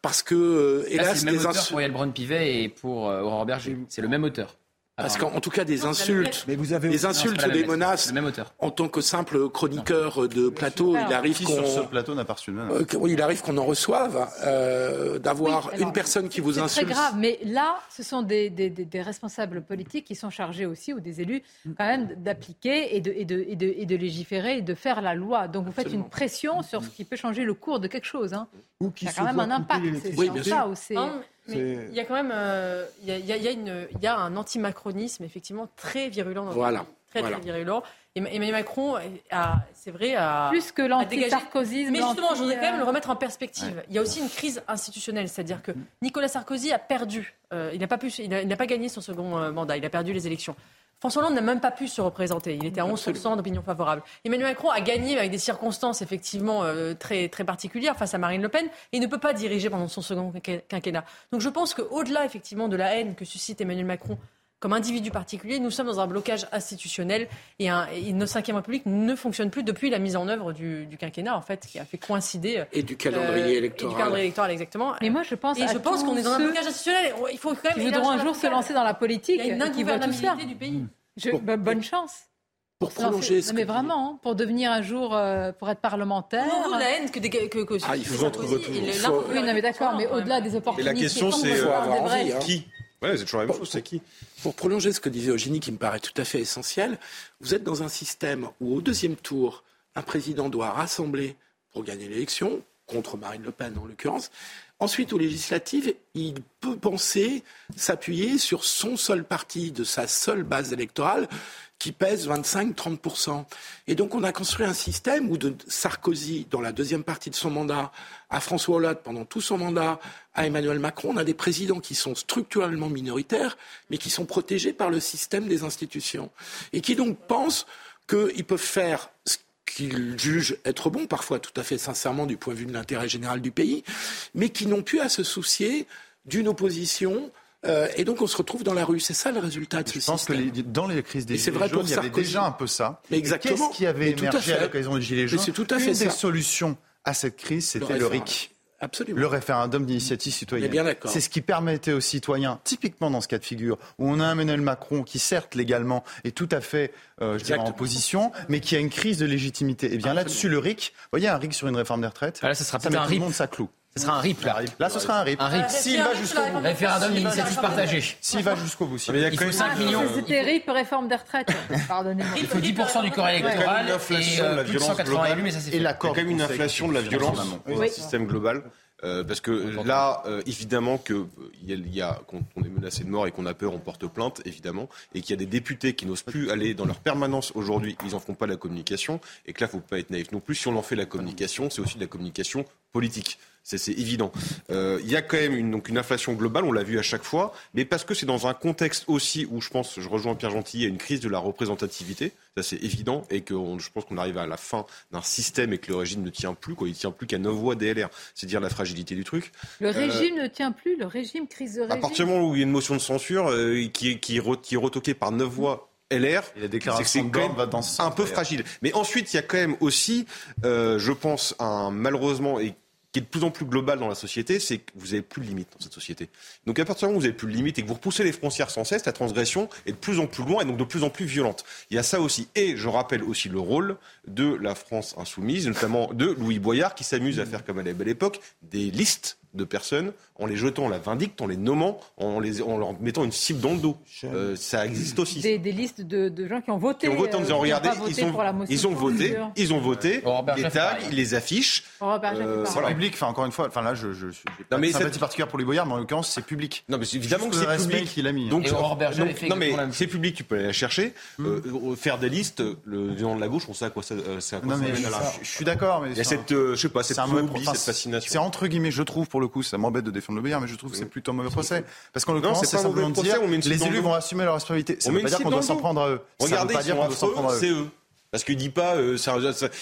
Parce que, euh, hélas, c'est le même auteur pour Yael Braun-Pivet et pour euh, Aurore Berger. C'est le même auteur. Parce qu'en tout cas, des insultes, mais vous avez des insultes, des menaces. En tant que simple chroniqueur de plateau, il arrive qu'on. Sur ce plateau n'a pas reçu euh, Il arrive qu'on en reçoive, euh, d'avoir une personne qui vous insulte. C'est très grave, mais là, ce sont des, des, des, responsables politiques qui sont chargés aussi, ou des élus, quand même, d'appliquer et de, et, de, et, de, et de légiférer et de faire la loi. Donc vous faites une pression sur ce qui peut changer le cours de quelque chose. Hein. Ou qui a quand même un impact. C'est oui, ça, il y a quand même euh, il, y a, il, y a une, il y a un antimacronisme effectivement très virulent dans voilà. Très, voilà. très virulent. Et Emmanuel Macron, c'est vrai, a. Plus que l'anti-sarkozisme. Mais justement, je voudrais quand même le remettre en perspective. Ouais. Il y a aussi une crise institutionnelle, c'est-à-dire que Nicolas Sarkozy a perdu. Euh, il n'a pas, pu, il n'a pas gagné son second euh, mandat, il a perdu les élections. François Hollande n'a même pas pu se représenter. Il était à 11% d'opinion favorable. Emmanuel Macron a gagné avec des circonstances effectivement euh, très, très particulières face à Marine Le Pen et il ne peut pas diriger pendant son second quinquennat. Donc je pense qu'au-delà effectivement de la haine que suscite Emmanuel Macron comme individu particulier, nous sommes dans un blocage institutionnel et, un, et notre cinquième République ne fonctionne plus depuis la mise en œuvre du, du quinquennat, en fait, qui a fait coïncider et du calendrier euh, électoral. Et du calendrier électoral, exactement. Mais moi, je pense, et je pense qu'on est dans un blocage institutionnel. Il faut quand même. Qui voudront un jour se lancer dans la politique, Il y a une qui voient tout ça. du pays. Je, bah, bonne chance. Pour prolonger ce non, mais vraiment, hein, pour devenir un jour, euh, pour être parlementaire. Pour la haine que, des, que, que ah, il faut retrouver faut... Oui, non, mais d'accord, mais au-delà des opportunités. Et la question, c'est envie, hein. qui? Ouais, c'est toujours la même chose, c'est qui Pour prolonger ce que disait Eugénie, qui me paraît tout à fait essentiel, vous êtes dans un système où, au deuxième tour, un président doit rassembler pour gagner l'élection, contre Marine Le Pen en l'occurrence. Ensuite, aux législatives, il peut penser s'appuyer sur son seul parti, de sa seule base électorale, qui pèse 25-30%. Et donc, on a construit un système où de Sarkozy, dans la deuxième partie de son mandat, à François Hollande pendant tout son mandat, à Emmanuel Macron, on a des présidents qui sont structurellement minoritaires, mais qui sont protégés par le système des institutions. Et qui donc pensent qu'ils peuvent faire qu'ils jugent être bon, parfois tout à fait sincèrement du point de vue de l'intérêt général du pays, mais qui n'ont plus à se soucier d'une opposition euh, et donc on se retrouve dans la rue. C'est ça le résultat de ce Je pense système. que les, dans les crises des Gilets vrai jaunes, il y avait déjà un peu ça. Mais exactement. Qu'est-ce qui avait à émergé à, fait. l'occasion des Gilets jaunes c'est tout à Une fait des ça. solutions à cette crise, c'était le. RIC. Absolument. Le référendum d'initiative citoyenne. Bien d'accord. C'est ce qui permettait aux citoyens, typiquement dans ce cas de figure, où on a un Emmanuel Macron qui, certes, légalement, est tout à fait euh, je dirais, en opposition, mais qui a une crise de légitimité. Et bien là-dessus, le RIC, vous voyez, un RIC sur une réforme des retraites, Ah, là, ce sera ça met un tout le monde ça cloue. Ce sera un RIP, là. Là, ce sera un RIP. Un RIP. S'il va jusqu'au bout. Référendum d'initiative partagée. S'il va jusqu'au bout. il y a Il quand faut même 5 millions. C'était RIP, réforme des retraites. Pardonnez-moi. Il faut 10% du corps Il y a quand électoral même une inflation et de la euh, plus de violence 180 globale. élus, mais ça c'est fait. l'accord Il y a quand même une Conseil inflation de la violence dans un système global. Euh, parce que là, euh, évidemment que euh, il y a, il y a- quand on est menacé de mort et qu'on a peur, on porte plainte, évidemment, et qu'il y a des députés qui n'osent plus aller dans leur permanence aujourd'hui, ils en font pas la communication, et que là, faut pas être naïf non plus. Si on en fait la communication, c'est aussi de la communication politique. C'est c'est évident. Euh, Il y a quand même une, donc une inflation globale, on l'a vu à chaque fois, mais parce que c'est dans un contexte aussi où je pense, je rejoins Pierre Gentil, il y a une crise de la représentativité, ça c'est évident, et que on- je pense qu'on arrive à la fin d'un système et que le régime ne tient plus, quoi. il tient plus qu'à 9 voix DLR, c'est dire la fragilité du truc. Le Euh, régime ne tient plus, le régime crise de À régime. partir du moment où il y a une motion de censure euh, qui, est- qui, re- qui est retoquée par 9 voix LR, c'est quand même va dans ce un peu fragile. Mais ensuite, il y a quand même aussi, euh, je pense, un malheureusement et qui est de plus en plus global dans la société, c'est que vous n'avez plus de limites dans cette société. Donc à partir du moment où vous n'avez plus de limites et que vous repoussez les frontières sans cesse, la transgression est de plus en plus loin et donc de plus en plus violente. Il y a ça aussi. Et je rappelle aussi le rôle de la France insoumise, notamment de Louis Boyard, qui s'amuse à faire comme à la belle époque des listes de personnes en les jetant à la vindicte, en les nommant, en, les, en leur mettant une cible dans le dos. Euh, ça existe aussi. Des, des listes de, de, gens qui ont voté. Qui ont voté en disant, regardez, ils ont, ils ont voté, ils ont voté, les tags, ils les affichent. Euh, c'est public, enfin encore une fois, enfin là je, je, je non, mais sympathie particulière pour les boyards, mais en l'occurrence c'est public. Non mais évidemment que c'est public. qu'il a mis. Donc, non mais c'est public, tu peux aller la chercher. Hmm. Euh, faire des listes, le nom de la gauche, on sait à quoi ça, c'est à quoi non, mais je suis d'accord, mais il y a cette, je sais pas, cette phobie, cette fascination. C'est entre guillemets, je trouve pour le coup, ça m'embête de défendre le boyard, mais je trouve que c'est plutôt un mauvais procès. Parce qu'en l'occurrence, c'est simplement de dire les élus vont assumer leur responsabilité. Ça veut pas dire qu'on doit s'en prendre à eux. Regardez, c'est eux. Parce qu'ils disent pas, euh,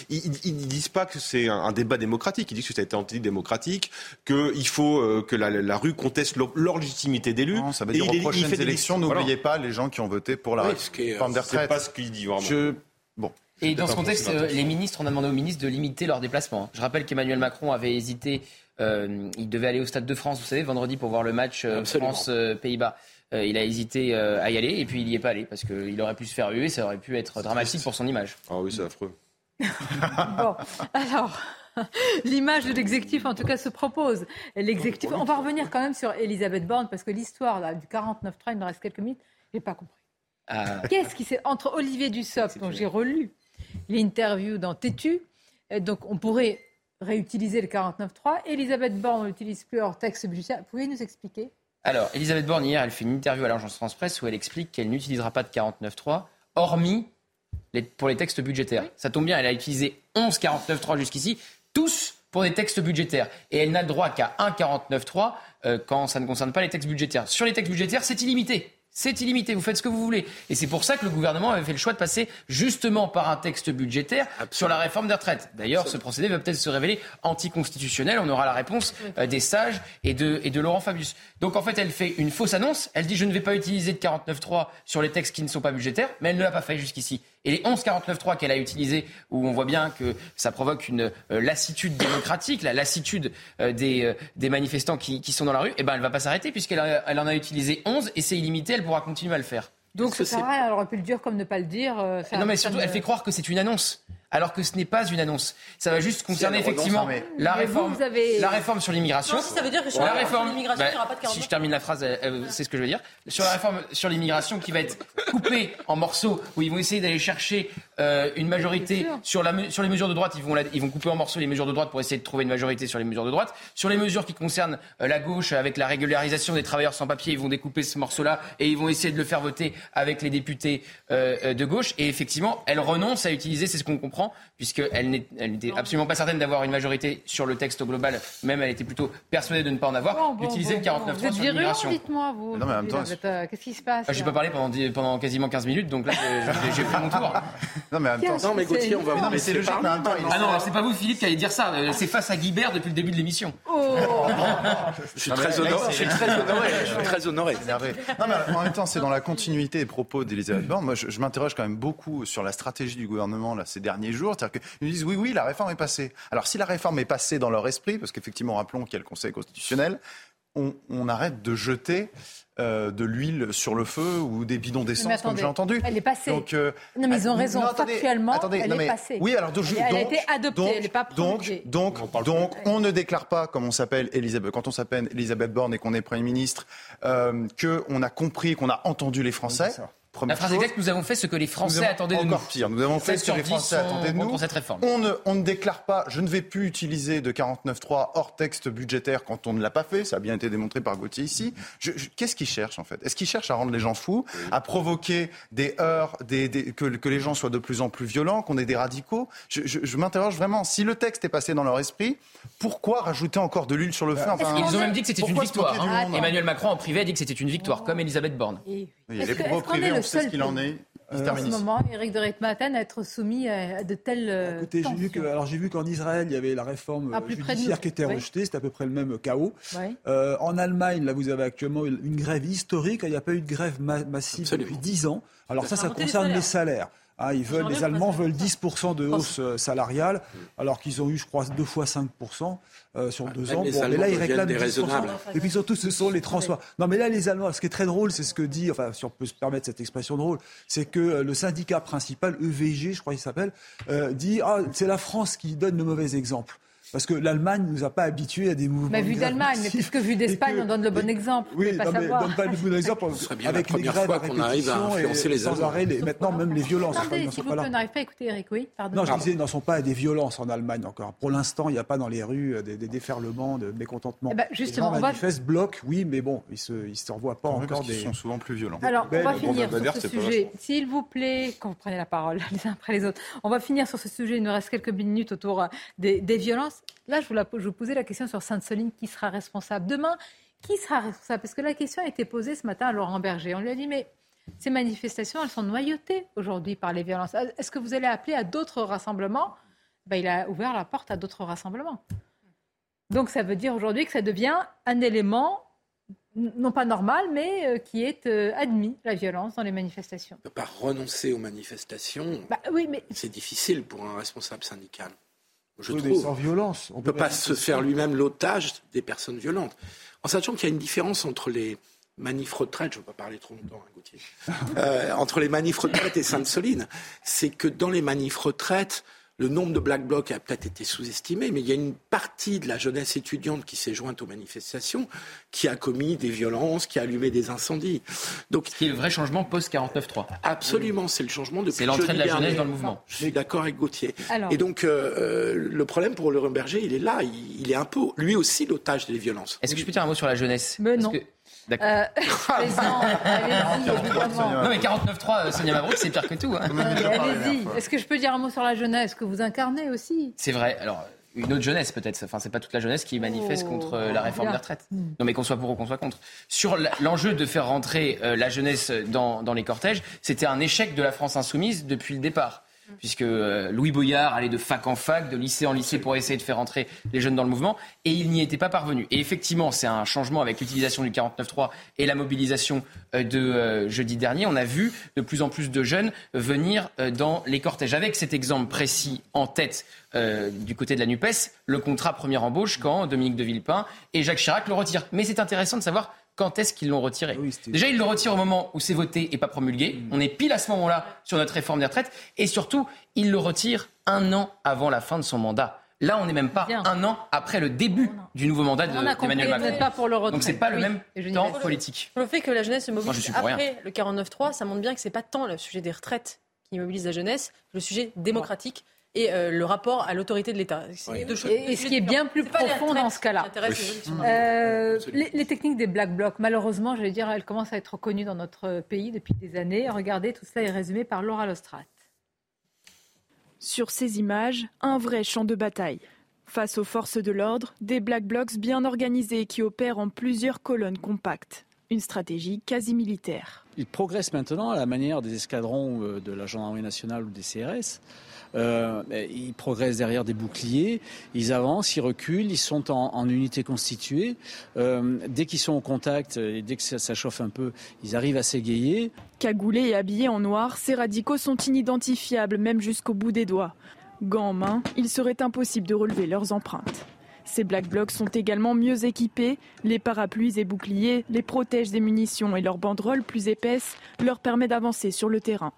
ils, ils, disent pas que c'est un, débat démocratique. Ils disent que ça a été antidémocratique, qu'il faut euh, que la, la, rue conteste leur, légitimité d'élu. Ça veut dire aux prochaines élections, n'oubliez pas les gens qui ont voté pour la réforme des retraites. C'est pas ce qu'il dit vraiment. Je... Bon. Et dans ce contexte, euh, les ministres, on a demandé aux ministres de limiter leurs déplacements. Je rappelle qu'Emmanuel Macron avait hésité euh, il devait aller au Stade de France, vous savez, vendredi pour voir le match euh, France-Pays-Bas. Euh, il a hésité à y aller et puis il n'y est pas allé parce qu'il aurait pu se faire huer, ça aurait pu être dramatique pour son image. Ah oui, c'est affreux. bon, alors. L'image de l'exécutif, en tout cas, se propose. L'exécutif. On va revenir quand même sur Elisabeth Borne parce que l'histoire du 49-3, il me reste quelques minutes, je n'ai pas compris. Qu'est-ce qui s'est entre Olivier Dussopt, dont j'ai relu l'interview dans Tétu, donc on pourrait réutiliser le 49.3. Elisabeth Borne n'utilise plus hors texte budgétaire. Pouvez-vous nous expliquer? Alors, Elisabeth Borne, hier, elle fait une interview à l'agence France Presse où elle explique qu'elle n'utilisera pas de 49.3, hormis pour les textes budgétaires. Ça tombe bien, elle a utilisé 11 49.3 jusqu'ici, tous pour des textes budgétaires. Et elle n'a le droit qu'à un 49.3 euh, quand ça ne concerne pas les textes budgétaires. Sur les textes budgétaires, c'est illimité. C'est illimité, vous faites ce que vous voulez. Et c'est pour ça que le gouvernement avait fait le choix de passer justement par un texte budgétaire sur la réforme des retraites. D'ailleurs, ce procédé va peut-être se révéler anticonstitutionnel. On aura la réponse euh, des sages et de, et de Laurent Fabius. Donc en fait, elle fait une fausse annonce. Elle dit je ne vais pas utiliser de 49.3 sur les textes qui ne sont pas budgétaires, mais elle ne l'a pas fait jusqu'ici. Et les 11 49.3 qu'elle a utilisés, où on voit bien que ça provoque une euh, lassitude démocratique, la lassitude euh, des, euh, des manifestants qui, qui, sont dans la rue, eh ben elle va pas s'arrêter puisqu'elle elle en a utilisé 11 et c'est illimité, elle pourra continuer à le faire. Donc ça, elle aurait pu le dire comme ne pas le dire. non mais surtout, elle fait croire que c'est une annonce alors que ce n'est pas une annonce. Ça va juste concerner effectivement la réforme, la réforme sur l'immigration. Si ça veut dire que sur la réforme l'immigration, il n'y aura pas de 40 Si je termine la phrase, c'est ce que je veux dire. Sur la réforme sur l'immigration qui va être coupée en morceaux, où ils vont essayer d'aller chercher euh, une majorité sur, la, sur les mesures de droite, ils vont, ils vont couper en morceaux les mesures de droite pour essayer de trouver une majorité sur les mesures de droite. Sur les mesures qui concernent euh, la gauche, avec la régularisation des travailleurs sans papier, ils vont découper ce morceau-là et ils vont essayer de le faire voter avec les députés euh, de gauche. Et effectivement, elle renonce à utiliser, c'est ce qu'on comprend, puisqu'elle n'était absolument pas certaine d'avoir une majorité sur le texte global, même elle était plutôt persuadée de ne pas en avoir, d'utiliser le 49 sur l'immigration. Dites-moi, vous. Non, mais en même temps, qu'est-ce qui se passe ah, Je n'ai pas parlé pendant, pendant quasiment 15 minutes, donc là, j'ai pris mon tour. non, mais en même temps, non, mais Gauthier, on va même temps. Ah non, c'est pas vous, Philippe, qui allez dire ça. Euh, c'est face à Guibert depuis le début de l'émission. Oh je suis très honoré. Je suis très honoré. Je suis très honoré. Non, mais en même temps, c'est dans la continuité des propos d'Elisabeth Borne. Moi, je, m'interroge quand même beaucoup sur la stratégie du gouvernement là, ces derniers jours. C'est-à-dire qu'ils disent oui, oui, la réforme est passée. Alors, si la réforme est passée dans leur esprit, parce qu'effectivement, rappelons qu'il y a le Conseil constitutionnel, on, on arrête de jeter euh, de l'huile sur le feu ou des bidons d'essence, comme j'ai entendu. Elle est passée. Donc, euh, non, mais ils ont raison. Factuellement, attendez, elle est passée. Oui, alors donc, elle, a été adoptée, donc, elle n'est pas promulguée. Donc, donc, donc on ne déclare pas, comme on s'appelle Elisabeth, quand on s'appelle Elisabeth Borne et qu'on est Premier ministre, euh, qu'on a compris, qu'on a entendu les Français. La phrase exacte, nous avons fait ce que les Français attendaient de nous. Encore pire, nous avons fait ce que les Français attendaient de nous. Cette réforme. On, ne, on ne déclare pas, je ne vais plus utiliser de 49.3 hors texte budgétaire quand on ne l'a pas fait. Ça a bien été démontré par Gauthier ici. Qu'est-ce qu'ils cherchent en fait? Est-ce qu'ils cherchent à rendre les gens fous, à provoquer des heurts, des, que, que, les gens soient de plus en plus violents, qu'on ait des radicaux? Je, je m'interroge vraiment. Si le texte est passé dans leur esprit, pourquoi rajouter encore de l'huile sur le feu? Enfin, Ils ont même dit que c'était une victoire. Hein. Emmanuel Macron en privé a dit que c'était une victoire, comme Elisabeth Borne. Oui, les propos privés, on sait ce qu'il en est. Euh, en ce moment, Éric de Ritmaten à être soumis à de telles. Euh, Écoutez, j'ai vu que, alors j'ai vu qu'en Israël, il y avait la réforme ah, judiciaire qui était rejetée, c'était à peu près le même chaos. Euh, en Allemagne, là, vous avez actuellement une grève historique. Il n'y a pas eu de grève massive depuis 10 ans. Alors ça, ça concerne les salaires. Ah, ils veulent, les Allemands veulent 10% de hausse euh, salariale, alors qu'ils ont eu, je crois, deux fois 5% euh, sur deux ans. Bon, mais là, ils réclament 10%. Et puis surtout, ce sont les transports. Non, mais là, les Allemands, ce qui est très drôle, c'est ce que dit, enfin, si on peut se permettre cette expression drôle, c'est que euh, le syndicat principal, EVG, je crois qu'il s'appelle, dit ah, c'est la France qui donne le mauvais exemple. Parce que l'Allemagne ne nous a pas habitués à des mouvements. Mais vu d'Allemagne, mais puisque vu d'Espagne, on donne le bon exemple. Oui, non, mais donne pas le bon exemple. bien avec la les grèves fois qu'on arrive à influencer les arrêt, les, maintenant même les violences. Attendez, s'il vous plaît, on n'arrive pas à écouter Eric, oui, pardon. Non, je disais, n'en sont pas à des violences en Allemagne encore. Pour l'instant, il n'y a pas dans les rues des, des déferlements de mécontentement. Eh ben, justement, les gens manifestent, va... bloquent, oui, mais bon, ils ne se, revoient pas encore des... Ils sont souvent plus violents. Alors, on va finir sur ce sujet. S'il vous plaît, quand vous prenez la parole les uns après les autres, on va finir sur ce sujet. Il nous reste quelques minutes autour euh, des, violences. Là, je vous, la, je vous posais la question sur Sainte-Soline, qui sera responsable Demain, qui sera responsable? Parce que la question a été posée ce matin à Laurent Berger. On lui a dit, mais ces manifestations, elles sont noyautées aujourd'hui par les violences. Est-ce que vous allez appeler à d'autres rassemblements? Ben, Il a ouvert la porte à d'autres rassemblements. Donc ça veut dire aujourd'hui que ça devient un élément non pas normal, mais euh, qui est euh, admis, la violence dans les manifestations. On ne peut pas renoncer aux manifestations. Bah, oui, mais... C'est difficile pour un responsable syndical. Je trouve. sans violence. On ne peut pas se faire lui-même l'otage des personnes violentes. En sachant qu'il y a une différence entre les manifs retraites, je ne veux pas parler trop longtemps, hein, Gauthier, euh, entre les manifs retraites et Sainte-Soline, c'est que dans les manifs retraites, le nombre de Black Blocs a peut-être été sous-estimé, mais il y a une partie de la jeunesse étudiante qui s'est jointe aux manifestations, qui a commis des violences, qui a allumé des incendies. Donc, Ce qui est le vrai changement post-49-3. Absolument, c'est le changement de C'est l'entrée de la jeunesse dans le mouvement. Je suis d'accord avec Gauthier. Et donc, euh, euh, le problème pour le Berger, il est là, il, est un peu, lui aussi, l'otage des violences. Est-ce que je peux dire un mot sur la jeunesse? Mais non. D'accord. Euh, non, mais 49.3, Sonia Mabrouk, c'est pire que tout. Hein. Allez-y. Est-ce que je peux dire un mot sur la jeunesse que vous incarnez aussi? C'est vrai. Alors, une autre jeunesse peut-être. Enfin, c'est pas toute la jeunesse qui manifeste oh, contre euh, la réforme des retraites. Hmm. Non, mais qu'on soit pour ou qu'on soit contre. Sur l'enjeu de faire rentrer euh, la jeunesse dans, dans les cortèges, c'était un échec de la France insoumise depuis le départ puisque euh, Louis Boyard allait de fac en fac, de lycée en lycée pour essayer de faire entrer les jeunes dans le mouvement, et il n'y était pas parvenu. Et effectivement, c'est un changement avec l'utilisation du 49.3 et la mobilisation euh, de euh, jeudi dernier. On a vu de plus en plus de jeunes venir dans les cortèges. Avec cet exemple précis en tête du côté de la NUPES, le contrat première embauche quand Dominique de Villepin et Jacques Chirac le retirent. Mais c'est intéressant de savoir quand est-ce qu'ils l'ont retiré Déjà, ils le retirent au moment où c'est voté et pas promulgué. Mm. On est pile à ce moment-là sur notre réforme des retraites. Et surtout, ils le retirent un an avant la fin de son mandat. Là, on n'est même pas un an après le début du nouveau mandat d'Emmanuel Macron. Pas pour le retrait. Donc c'est pas le même temps politique. Le fait que la jeunesse se mobilise après le 49-3, ça montre bien que c'est pas tant le sujet des retraites qui mobilise la jeunesse, le sujet démocratique et euh, le rapport à l'autorité de l'État. Et, ce qui est bien plus profond dans ce cas-là. Euh, les, techniques des black blocs, malheureusement, je vais dire, elles commencent à être reconnues dans notre pays depuis des années. Regardez, tout cela est résumé par Laura Lostrat. Sur ces images, un vrai champ de bataille. Face aux forces de l'ordre, des black blocs bien organisés qui opèrent en plusieurs colonnes compactes. Une stratégie quasi militaire. Ils progressent maintenant à la manière des escadrons euh, de la gendarmerie nationale ou des CRS. Euh, ils progressent derrière des boucliers, ils avancent, ils reculent, ils sont en, unité constituée. Euh, dès qu'ils sont en contact et dès que ça, chauffe un peu, ils arrivent à s'égayer. Cagoulés et habillés en noir, ces radicaux sont inidentifiables même jusqu'au bout des doigts. Gants en main, il serait impossible de relever leurs empreintes. Ces Black Blocs sont également mieux équipés. Les parapluies et boucliers les protègent des munitions et leur banderole plus épaisse leur permet d'avancer sur le terrain.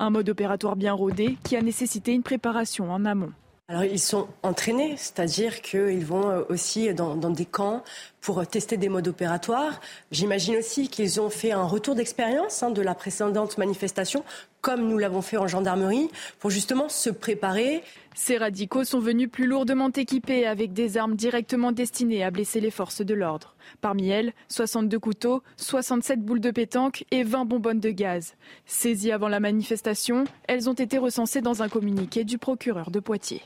Un mode opératoire bien rodé qui a nécessité une préparation en amont. Alors ils sont entraînés, c'est-à-dire qu'ils vont euh, aussi dans, des camps pour tester des modes opératoires. J'imagine aussi qu'ils ont fait un retour d'expérience hein, de la précédente manifestation, comme nous l'avons fait en gendarmerie, pour justement se préparer. Ces radicaux sont venus plus lourdement équipés avec des armes directement destinées à blesser les forces de l'ordre. Parmi elles, 62 couteaux, 67 boules de pétanque et 20 bonbonnes de gaz. Saisies avant la manifestation, elles ont été recensées dans un communiqué du procureur de Poitiers.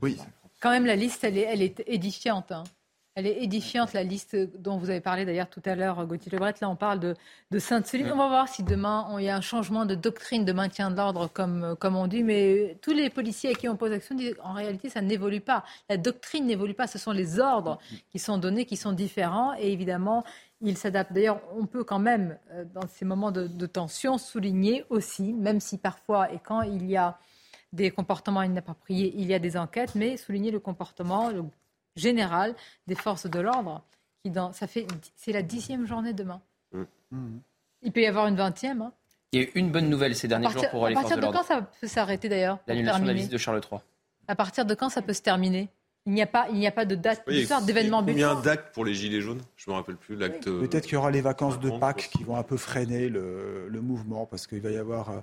Oui. Quand même, la liste, elle est, elle est édifiante. Hein. Elle est édifiante, la liste dont vous avez parlé d'ailleurs tout à l'heure, Gauthier Lebret. Là, on parle de, de Sainte-Soline. On va voir si demain, il y a un changement de doctrine de maintien de l'ordre, comme, comme on dit. Mais tous les policiers à qui on pose action disent en réalité, ça n'évolue pas. La doctrine n'évolue pas. Ce sont les ordres qui sont donnés, qui sont différents. Et évidemment, ils s'adaptent. D'ailleurs, on peut quand même, euh, dans ces moments de, de tension, souligner aussi, même si parfois et quand il y a des comportements inappropriés, il y a des enquêtes, mais souligner le comportement, le général des forces de l'ordre. Qui dans, ça fait, c'est la dixième journée demain. Mm. Il peut y avoir une vingtième. Hein. Il y a eu une bonne nouvelle ces derniers jours pour les forces de l'ordre. À partir de quand ça peut s'arrêter d'ailleurs L'annulation de la visite de Charles III. À partir de quand ça peut se terminer? Il n'y a pas, il n'y a pas de date d'événement. Combien d'actes pour les gilets jaunes? Je me rappelle plus l'acte. Peut-être qu'il y aura les vacances de Pâques qui vont un peu freiner le, le mouvement parce qu'il va y avoir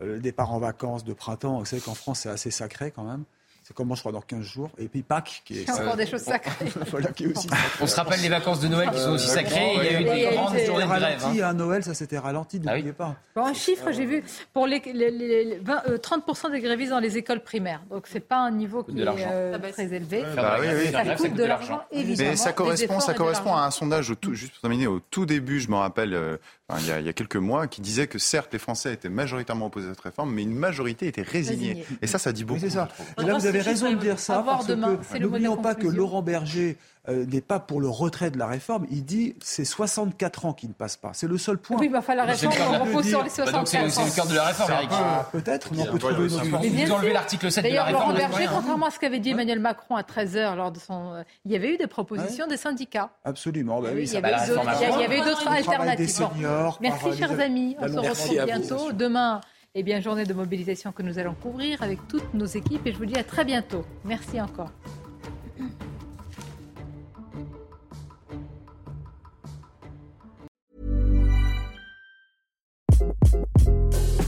le départ en vacances de printemps. Vous savez qu'en France c'est assez sacré quand même. C'est comment, je crois, dans 15 jours. Et puis Pâques, qui est. encore des choses sacrées. voilà, qui est aussi On se rappelle les vacances de Noël qui sont aussi sacrées. Il y a eu des grandes journées de grève. À Noël, ça s'était ralenti, n'oubliez pas. Bon, un chiffre, j'ai vu, pour les, les, les 20, euh, 30% des grévistes dans les écoles primaires. Donc, c'est pas un niveau qui est euh, très élevé. Bah, oui, oui. Ça coûte de l'argent, évidemment. Mais ça correspond, ça correspond à un sondage, au tout, juste pour terminer, au tout début, je me rappelle, euh, il, y a, il, y a, quelques mois, qui disait que certes, les Français étaient majoritairement opposés à cette réforme, mais une majorité était résignée. Résigné. Et ça, ça dit beaucoup. Oui, c'est ça. Et là, vous avez raison de dire ça. Parce demain, que n'oublions pas que Laurent Berger euh, n'est pas pour le retrait de la réforme. Il dit c'est 64 ans qui ne passent pas. C'est le seul point. Oui, mais enfin, la réforme, on repose sur les 64 bah C'est le cœur de la réforme, Eric. Peut-être, mais on peut trouver une autre Vous enlevez l'article 7 de la réforme. Laurent Berger, contrairement à ce qu'avait dit Emmanuel Macron à 13h lors de son. Il y avait eu des propositions des syndicats. Absolument. Bah oui, il y avait d'autres alternatives. Merci, chers amis. On se retrouve bientôt. Demain. Eh bien, journée de mobilisation que nous allons couvrir avec toutes nos équipes et je vous dis à très bientôt. Merci encore.